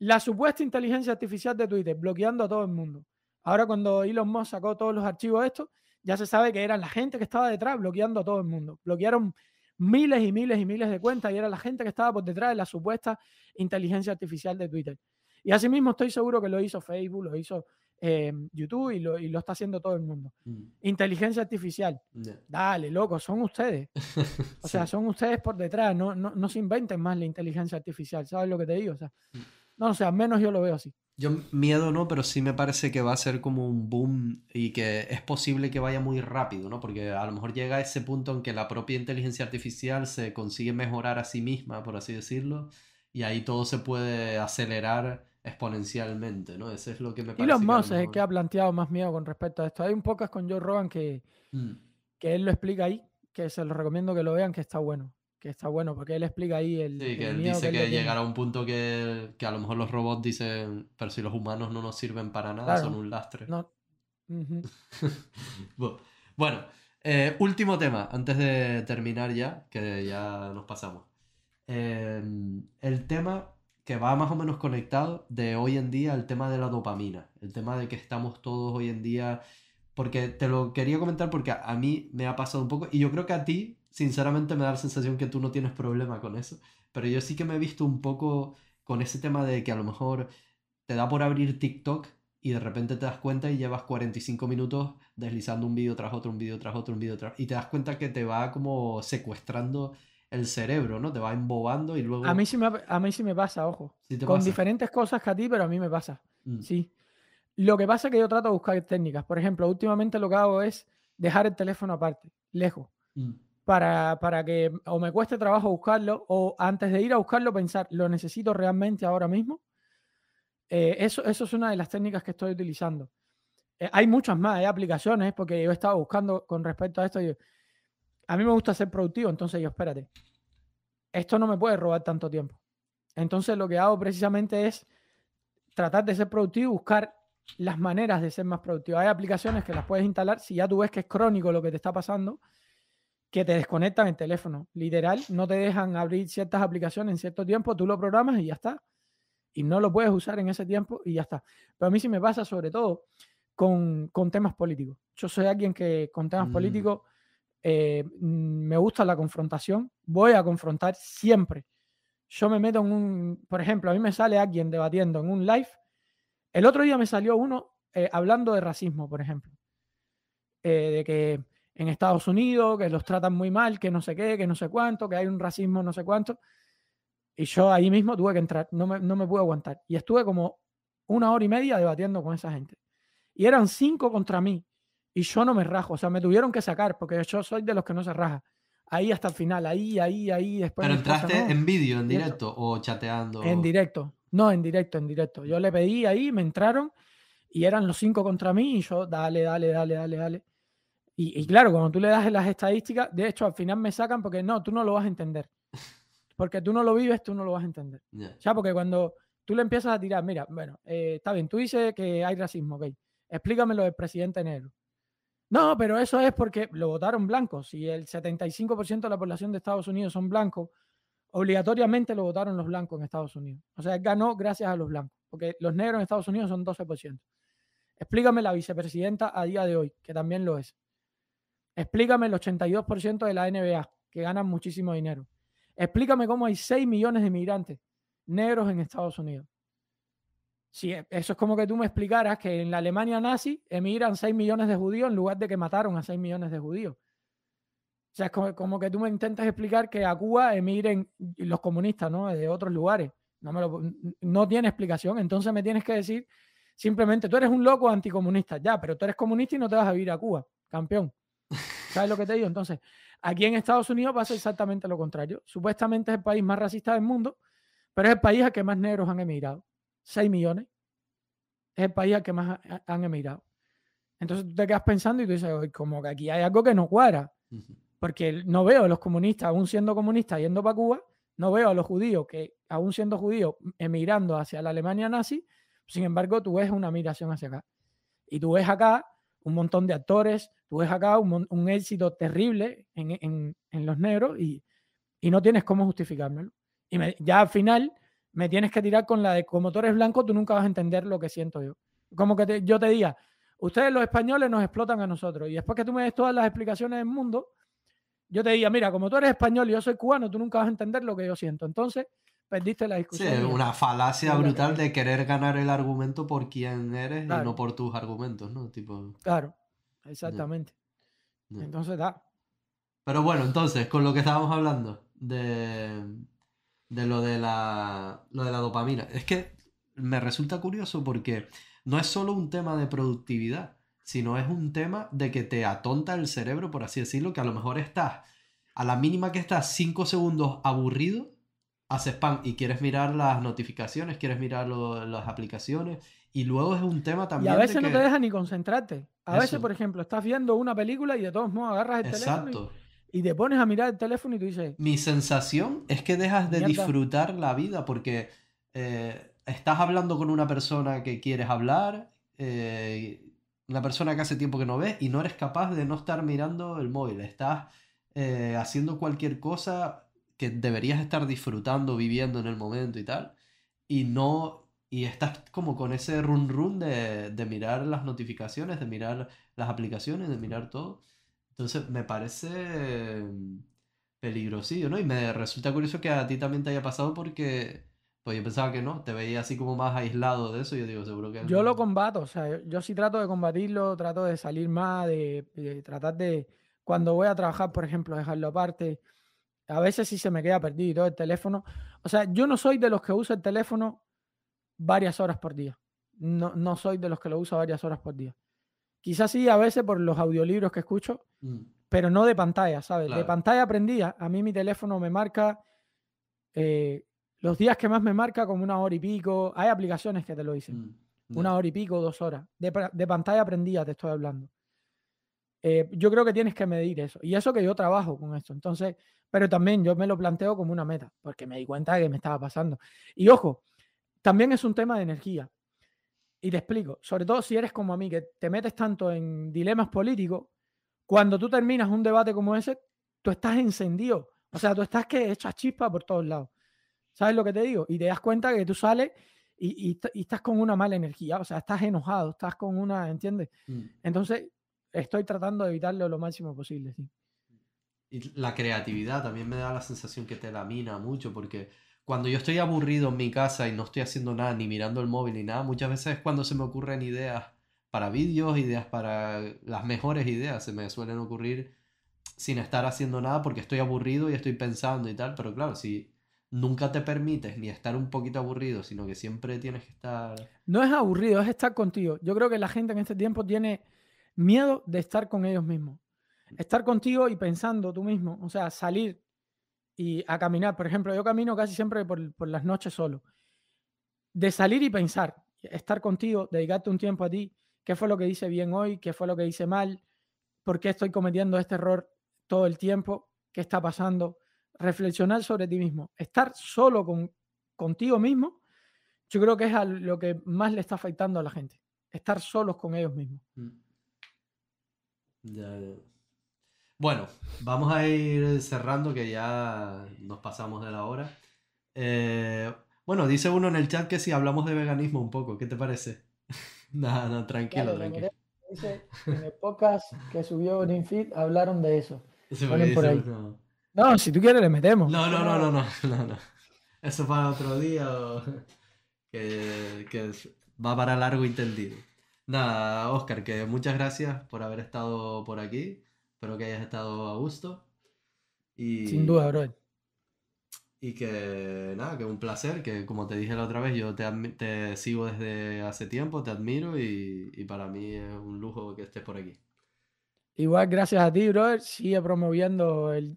la supuesta inteligencia artificial de Twitter bloqueando a todo el mundo. Ahora cuando Elon Musk sacó todos los archivos de esto, ya se sabe que eran la gente que estaba detrás bloqueando a todo el mundo. Bloquearon miles y miles y miles de cuentas y era la gente que estaba por detrás de la supuesta inteligencia artificial de Twitter. Y asimismo estoy seguro que lo hizo Facebook, lo hizo Em, YouTube y lo, y lo, está haciendo todo el mundo. Mm. Inteligencia artificial. Dale, loco, son ustedes. (laughs) O sea, son ustedes por detrás. No, no, no, se inventen más la inteligencia artificial. ¿Sabes lo que te digo? O sea, mm. no, o sea, menos yo lo veo así. Yo miedo no, pero sí me parece que va a ser como un boom y que es posible que vaya muy rápido, ¿no? Porque a lo mejor llega a ese punto en que la propia inteligencia artificial se consigue mejorar a sí misma, por así decirlo, y ahí todo se puede acelerar exponencialmente, ¿no? Eso es lo que me parece. Y los más es el que ha planteado más miedo con respecto a esto. Hay un podcast con Joe Rogan que, mm. que él lo explica ahí, que se lo recomiendo que lo vean, que está bueno. Que está bueno, porque él explica ahí el. Sí, que él dice que, llegará a un punto que, a lo mejor los robots dicen, pero si los humanos no nos sirven para nada, son un lastre. No. (laughs) bueno, eh, último tema, antes de terminar ya, que ya nos pasamos. Eh, el tema que va más o menos conectado de hoy en día el tema de la dopamina, el tema de que estamos todos hoy en día, porque te lo quería comentar porque a, mí me ha pasado un poco y yo creo que a ti, sinceramente, me da la sensación que tú no tienes problema con eso, pero yo sí que me he visto un poco con ese tema de que a lo mejor te da por abrir TikTok y de repente te das cuenta y llevas 45 minutos deslizando un vídeo tras otro, un vídeo tras otro, un vídeo tras y te das cuenta que te va como secuestrando el cerebro, ¿no? Te va embobando y luego... A mí sí me, a mí sí me pasa, ojo. con diferentes cosas que a ti, pero a mí me pasa. Mm. Sí. Lo que pasa es que yo trato de buscar técnicas. Por ejemplo, últimamente lo que hago es dejar el teléfono aparte, lejos. Mm. Para, para, que o me cueste trabajo buscarlo o antes de ir a buscarlo pensar, ¿lo necesito realmente ahora mismo? Eh, eso, eso es una de las técnicas que estoy utilizando. Eh, hay muchas más, hay aplicaciones, porque yo he estado buscando con respecto a esto. Y, a mí me gusta ser productivo, entonces yo, espérate, esto no me puede robar tanto tiempo. Entonces lo que hago precisamente es tratar de ser productivo y buscar las maneras de ser más productivo. Hay aplicaciones que las puedes instalar si ya tú ves que es crónico lo que te está pasando, que te desconectan el teléfono. Literal, no te dejan abrir ciertas aplicaciones en cierto tiempo, tú lo programas y ya está. Y no lo puedes usar en ese tiempo y ya está. Pero a mí sí me pasa sobre todo con, temas políticos. Yo soy alguien que con temas mm. políticos eh, mm, me gusta la confrontación, voy a confrontar siempre. Yo me meto en un, por ejemplo, a mí me sale alguien debatiendo en un live. El otro día me salió uno eh, hablando de racismo, por ejemplo. Eh, de que en Estados Unidos, que los tratan muy mal, que no sé qué, que no sé cuánto, que hay un racismo no sé cuánto. Y yo ahí mismo tuve que entrar, no me, no me pude aguantar. Y estuve como una hora y media debatiendo con esa gente. Y eran cinco contra mí y yo no me rajo. O sea, me tuvieron que sacar porque yo soy de los que no se raja. Ahí hasta el final, ahí, ahí, ahí. Después ¿Pero entraste en vídeo, en directo o chateando? En directo. No, en directo, en directo. Yo le pedí ahí, me entraron y eran los cinco contra mí y yo, dale, dale, dale, dale, dale. Y, claro, cuando tú le das las estadísticas, de hecho, al final me sacan porque no, tú no lo vas a entender. (laughs) Porque tú no lo vives, tú no lo vas a entender. Ya, porque cuando tú le empiezas a tirar, mira, bueno, eh, está bien, tú dices que hay racismo, ok. Explícame lo del presidente negro. No, pero eso es porque lo votaron blancos. Si el 75% de la población de Estados Unidos son blancos, obligatoriamente lo votaron los blancos en Estados Unidos. O sea, ganó gracias a los blancos, porque los negros en Estados Unidos son 12%. Explícame la vicepresidenta a día de hoy, que también lo es. Explícame el 82% de la NBA, que ganan muchísimo dinero. Explícame cómo hay 6 millones de migrantes negros en Estados Unidos. Sí, e, eso es como que tú me explicaras que en la Alemania nazi emigran 6 millones de judíos en lugar de que mataron a 6 millones de judíos. O sea, es como, que tú me intentas explicar que a Cuba emigren los comunistas, ¿no? De otros lugares. No, me lo, no tiene explicación. Entonces me tienes que decir simplemente, tú eres un loco anticomunista, ya, pero tú eres comunista y no te vas a vivir a Cuba, campeón. ¿Sabes lo que te digo? Entonces, aquí en Estados Unidos pasa exactamente lo contrario. Supuestamente es el país más racista del mundo, pero es el país al que más negros han emigrado. 6 millones. Es el país al que más han emigrado. Entonces tú te quedas pensando y tú dices, como que aquí hay algo que no cuadra. Porque no veo a los comunistas, aún siendo comunistas, yendo para Cuba, no veo a los judíos que, aún siendo judíos, emigrando hacia la Alemania nazi. Sin embargo, tú ves una migración hacia acá. Y tú ves acá un montón de actores, tú ves acá un, éxito terrible en, los negros y, no tienes cómo justificármelo. Y ya al final me tienes que tirar con la de como tú eres blanco, tú nunca vas a entender lo que siento yo. Como que yo te diga, ustedes los españoles nos explotan a nosotros. Y después que tú me des todas las explicaciones del mundo, yo te diga, mira, como tú eres español y yo soy cubano, tú nunca vas a entender lo que yo siento. Entonces, perdiste la discusión. Sí, una falacia brutal de querer ganar el argumento por quién eres y no por tus argumentos, ¿no? Tipo... Claro, exactamente. Entonces, da. Pero bueno, entonces, con lo que estábamos hablando de, de lo de la, lo de la dopamina. Es que me resulta curioso porque no es solo un tema de productividad, sino es un tema de que te atonta el cerebro, por así decirlo, que a lo mejor estás, a la mínima que estás cinco segundos aburrido, haces spam y quieres mirar las notificaciones, quieres mirar las aplicaciones, y luego es un tema también. Y a veces no te deja ni concentrarte. A veces, por ejemplo, estás viendo una película y de todos modos agarras el Exacto. teléfono y te pones a mirar el teléfono y tú dices... Mi sensación es que dejas de disfrutar la vida porque eh, estás hablando con una persona que quieres hablar, eh, una persona que hace tiempo que no ves y no eres capaz de no estar mirando el móvil. Estás eh, haciendo cualquier cosa que deberías estar disfrutando, viviendo en el momento y tal. y no, y estás como con ese run run de, de mirar las notificaciones, de mirar las aplicaciones, de mirar todo. Entonces me parece peligrosillo, ¿no? Y me resulta curioso que a ti también te haya pasado porque pues yo pensaba que no, te veía así como más aislado de eso, yo digo, seguro que... Yo lo combato, o sea, yo sí trato de combatirlo, trato de salir más, de, tratar de, cuando voy a trabajar, por ejemplo, dejarlo aparte. A veces sí se me queda perdido el teléfono. O sea, yo no soy de los que usa el teléfono varias horas por día. No, no soy de los que lo usa varias horas por día. Quizás sí, a veces por los audiolibros que escucho, mm. pero no de pantalla, ¿sabes? De pantalla prendida, a mí mi teléfono me marca eh, los días que más me marca como una hora y pico. Hay aplicaciones que te lo dicen. Mm, una hora y pico, dos horas. De, pantalla prendida te estoy hablando. Eh, yo creo que tienes que medir eso. Y eso que yo trabajo con esto. Entonces, pero también yo me lo planteo como una meta, porque me di cuenta de que me estaba pasando. Y ojo, también es un tema de energía. Y te explico, sobre todo si eres como a mí, que te metes tanto en dilemas políticos, cuando tú terminas un debate como ese, tú estás encendido. O sea, tú estás que echas chispa por todos lados. ¿Sabes lo que te digo? Y te das cuenta que tú sales y, estás con una mala energía, o sea, estás enojado, estás con una, ¿entiendes? Mm. Entonces, estoy tratando de evitarlo lo máximo posible, sí. Y la creatividad también me da la sensación que te lamina mucho, porque cuando yo estoy aburrido en mi casa y no estoy haciendo nada, ni mirando el móvil ni nada, muchas veces es cuando se me ocurren ideas para vídeos, ideas para las mejores ideas, se me suelen ocurrir sin estar haciendo nada porque estoy aburrido y estoy pensando y tal, pero claro, si nunca te permites ni estar un poquito aburrido, sino que siempre tienes que estar... No es aburrido, es estar contigo. Yo creo que la gente en este tiempo tiene miedo de estar con ellos mismos. Estar contigo y pensando tú mismo, o sea, salir y a caminar. Por ejemplo, yo camino casi siempre por, las noches solo. De salir y pensar, estar contigo, dedicarte un tiempo a ti, qué fue lo que hice bien hoy, qué fue lo que hice mal, por qué estoy cometiendo este error todo el tiempo, qué está pasando reflexionar sobre ti mismo, estar solo con, contigo mismo, yo creo que es lo que más le está afectando a la gente, estar solos con ellos mismos. Mm. Bueno, vamos a ir cerrando que ya nos pasamos de la hora. Eh, bueno, dice uno en el chat que si hablamos de veganismo un poco, ¿qué te parece? (laughs) no, no, tranquilo, tranquilo. Dice, en el podcast que subió Ninfit hablaron de eso. por ahí. No, si tú quieres le metemos. No, no, no, no, no, (laughs) no, no. Eso para otro día (laughs) que, que va para largo entendido. Nada, Oscar, que muchas gracias por haber estado por aquí. Espero que hayas estado a gusto. Y, Sin duda, bro. Y que nada, que un placer, que como te dije la otra vez, yo te, te sigo desde hace tiempo, te admiro y, y para mí es un lujo que estés por aquí. Igual, gracias a ti, brother. Sigue promoviendo el,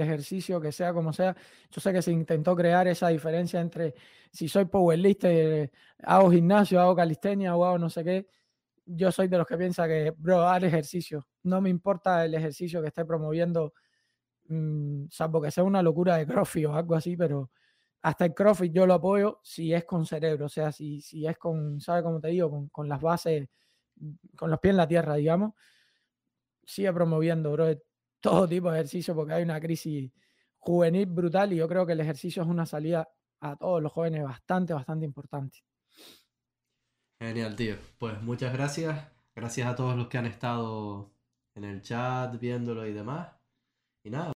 ejercicio, que sea como sea. Yo sé que se intentó crear esa diferencia entre si soy powerlifter, hago gimnasio, hago calistenia o hago no sé qué. Yo soy de los que piensa que, bro, haz ejercicio. No me importa el ejercicio que esté promoviendo, mm, salvo que sea una locura de CrossFit o algo así, pero hasta el CrossFit yo lo apoyo si es con cerebro, o sea, si, si es con, ¿sabes cómo te digo? Con, con las bases, con los pies en la tierra, digamos sigue promoviendo, bro, (laughs) todo tipo de ejercicio porque hay una crisis juvenil brutal y yo creo que el ejercicio es una salida a todos los jóvenes bastante, bastante importante. Genial, tío. Pues muchas gracias. Gracias a todos los que han estado en el chat, viéndolo y demás. Y nada.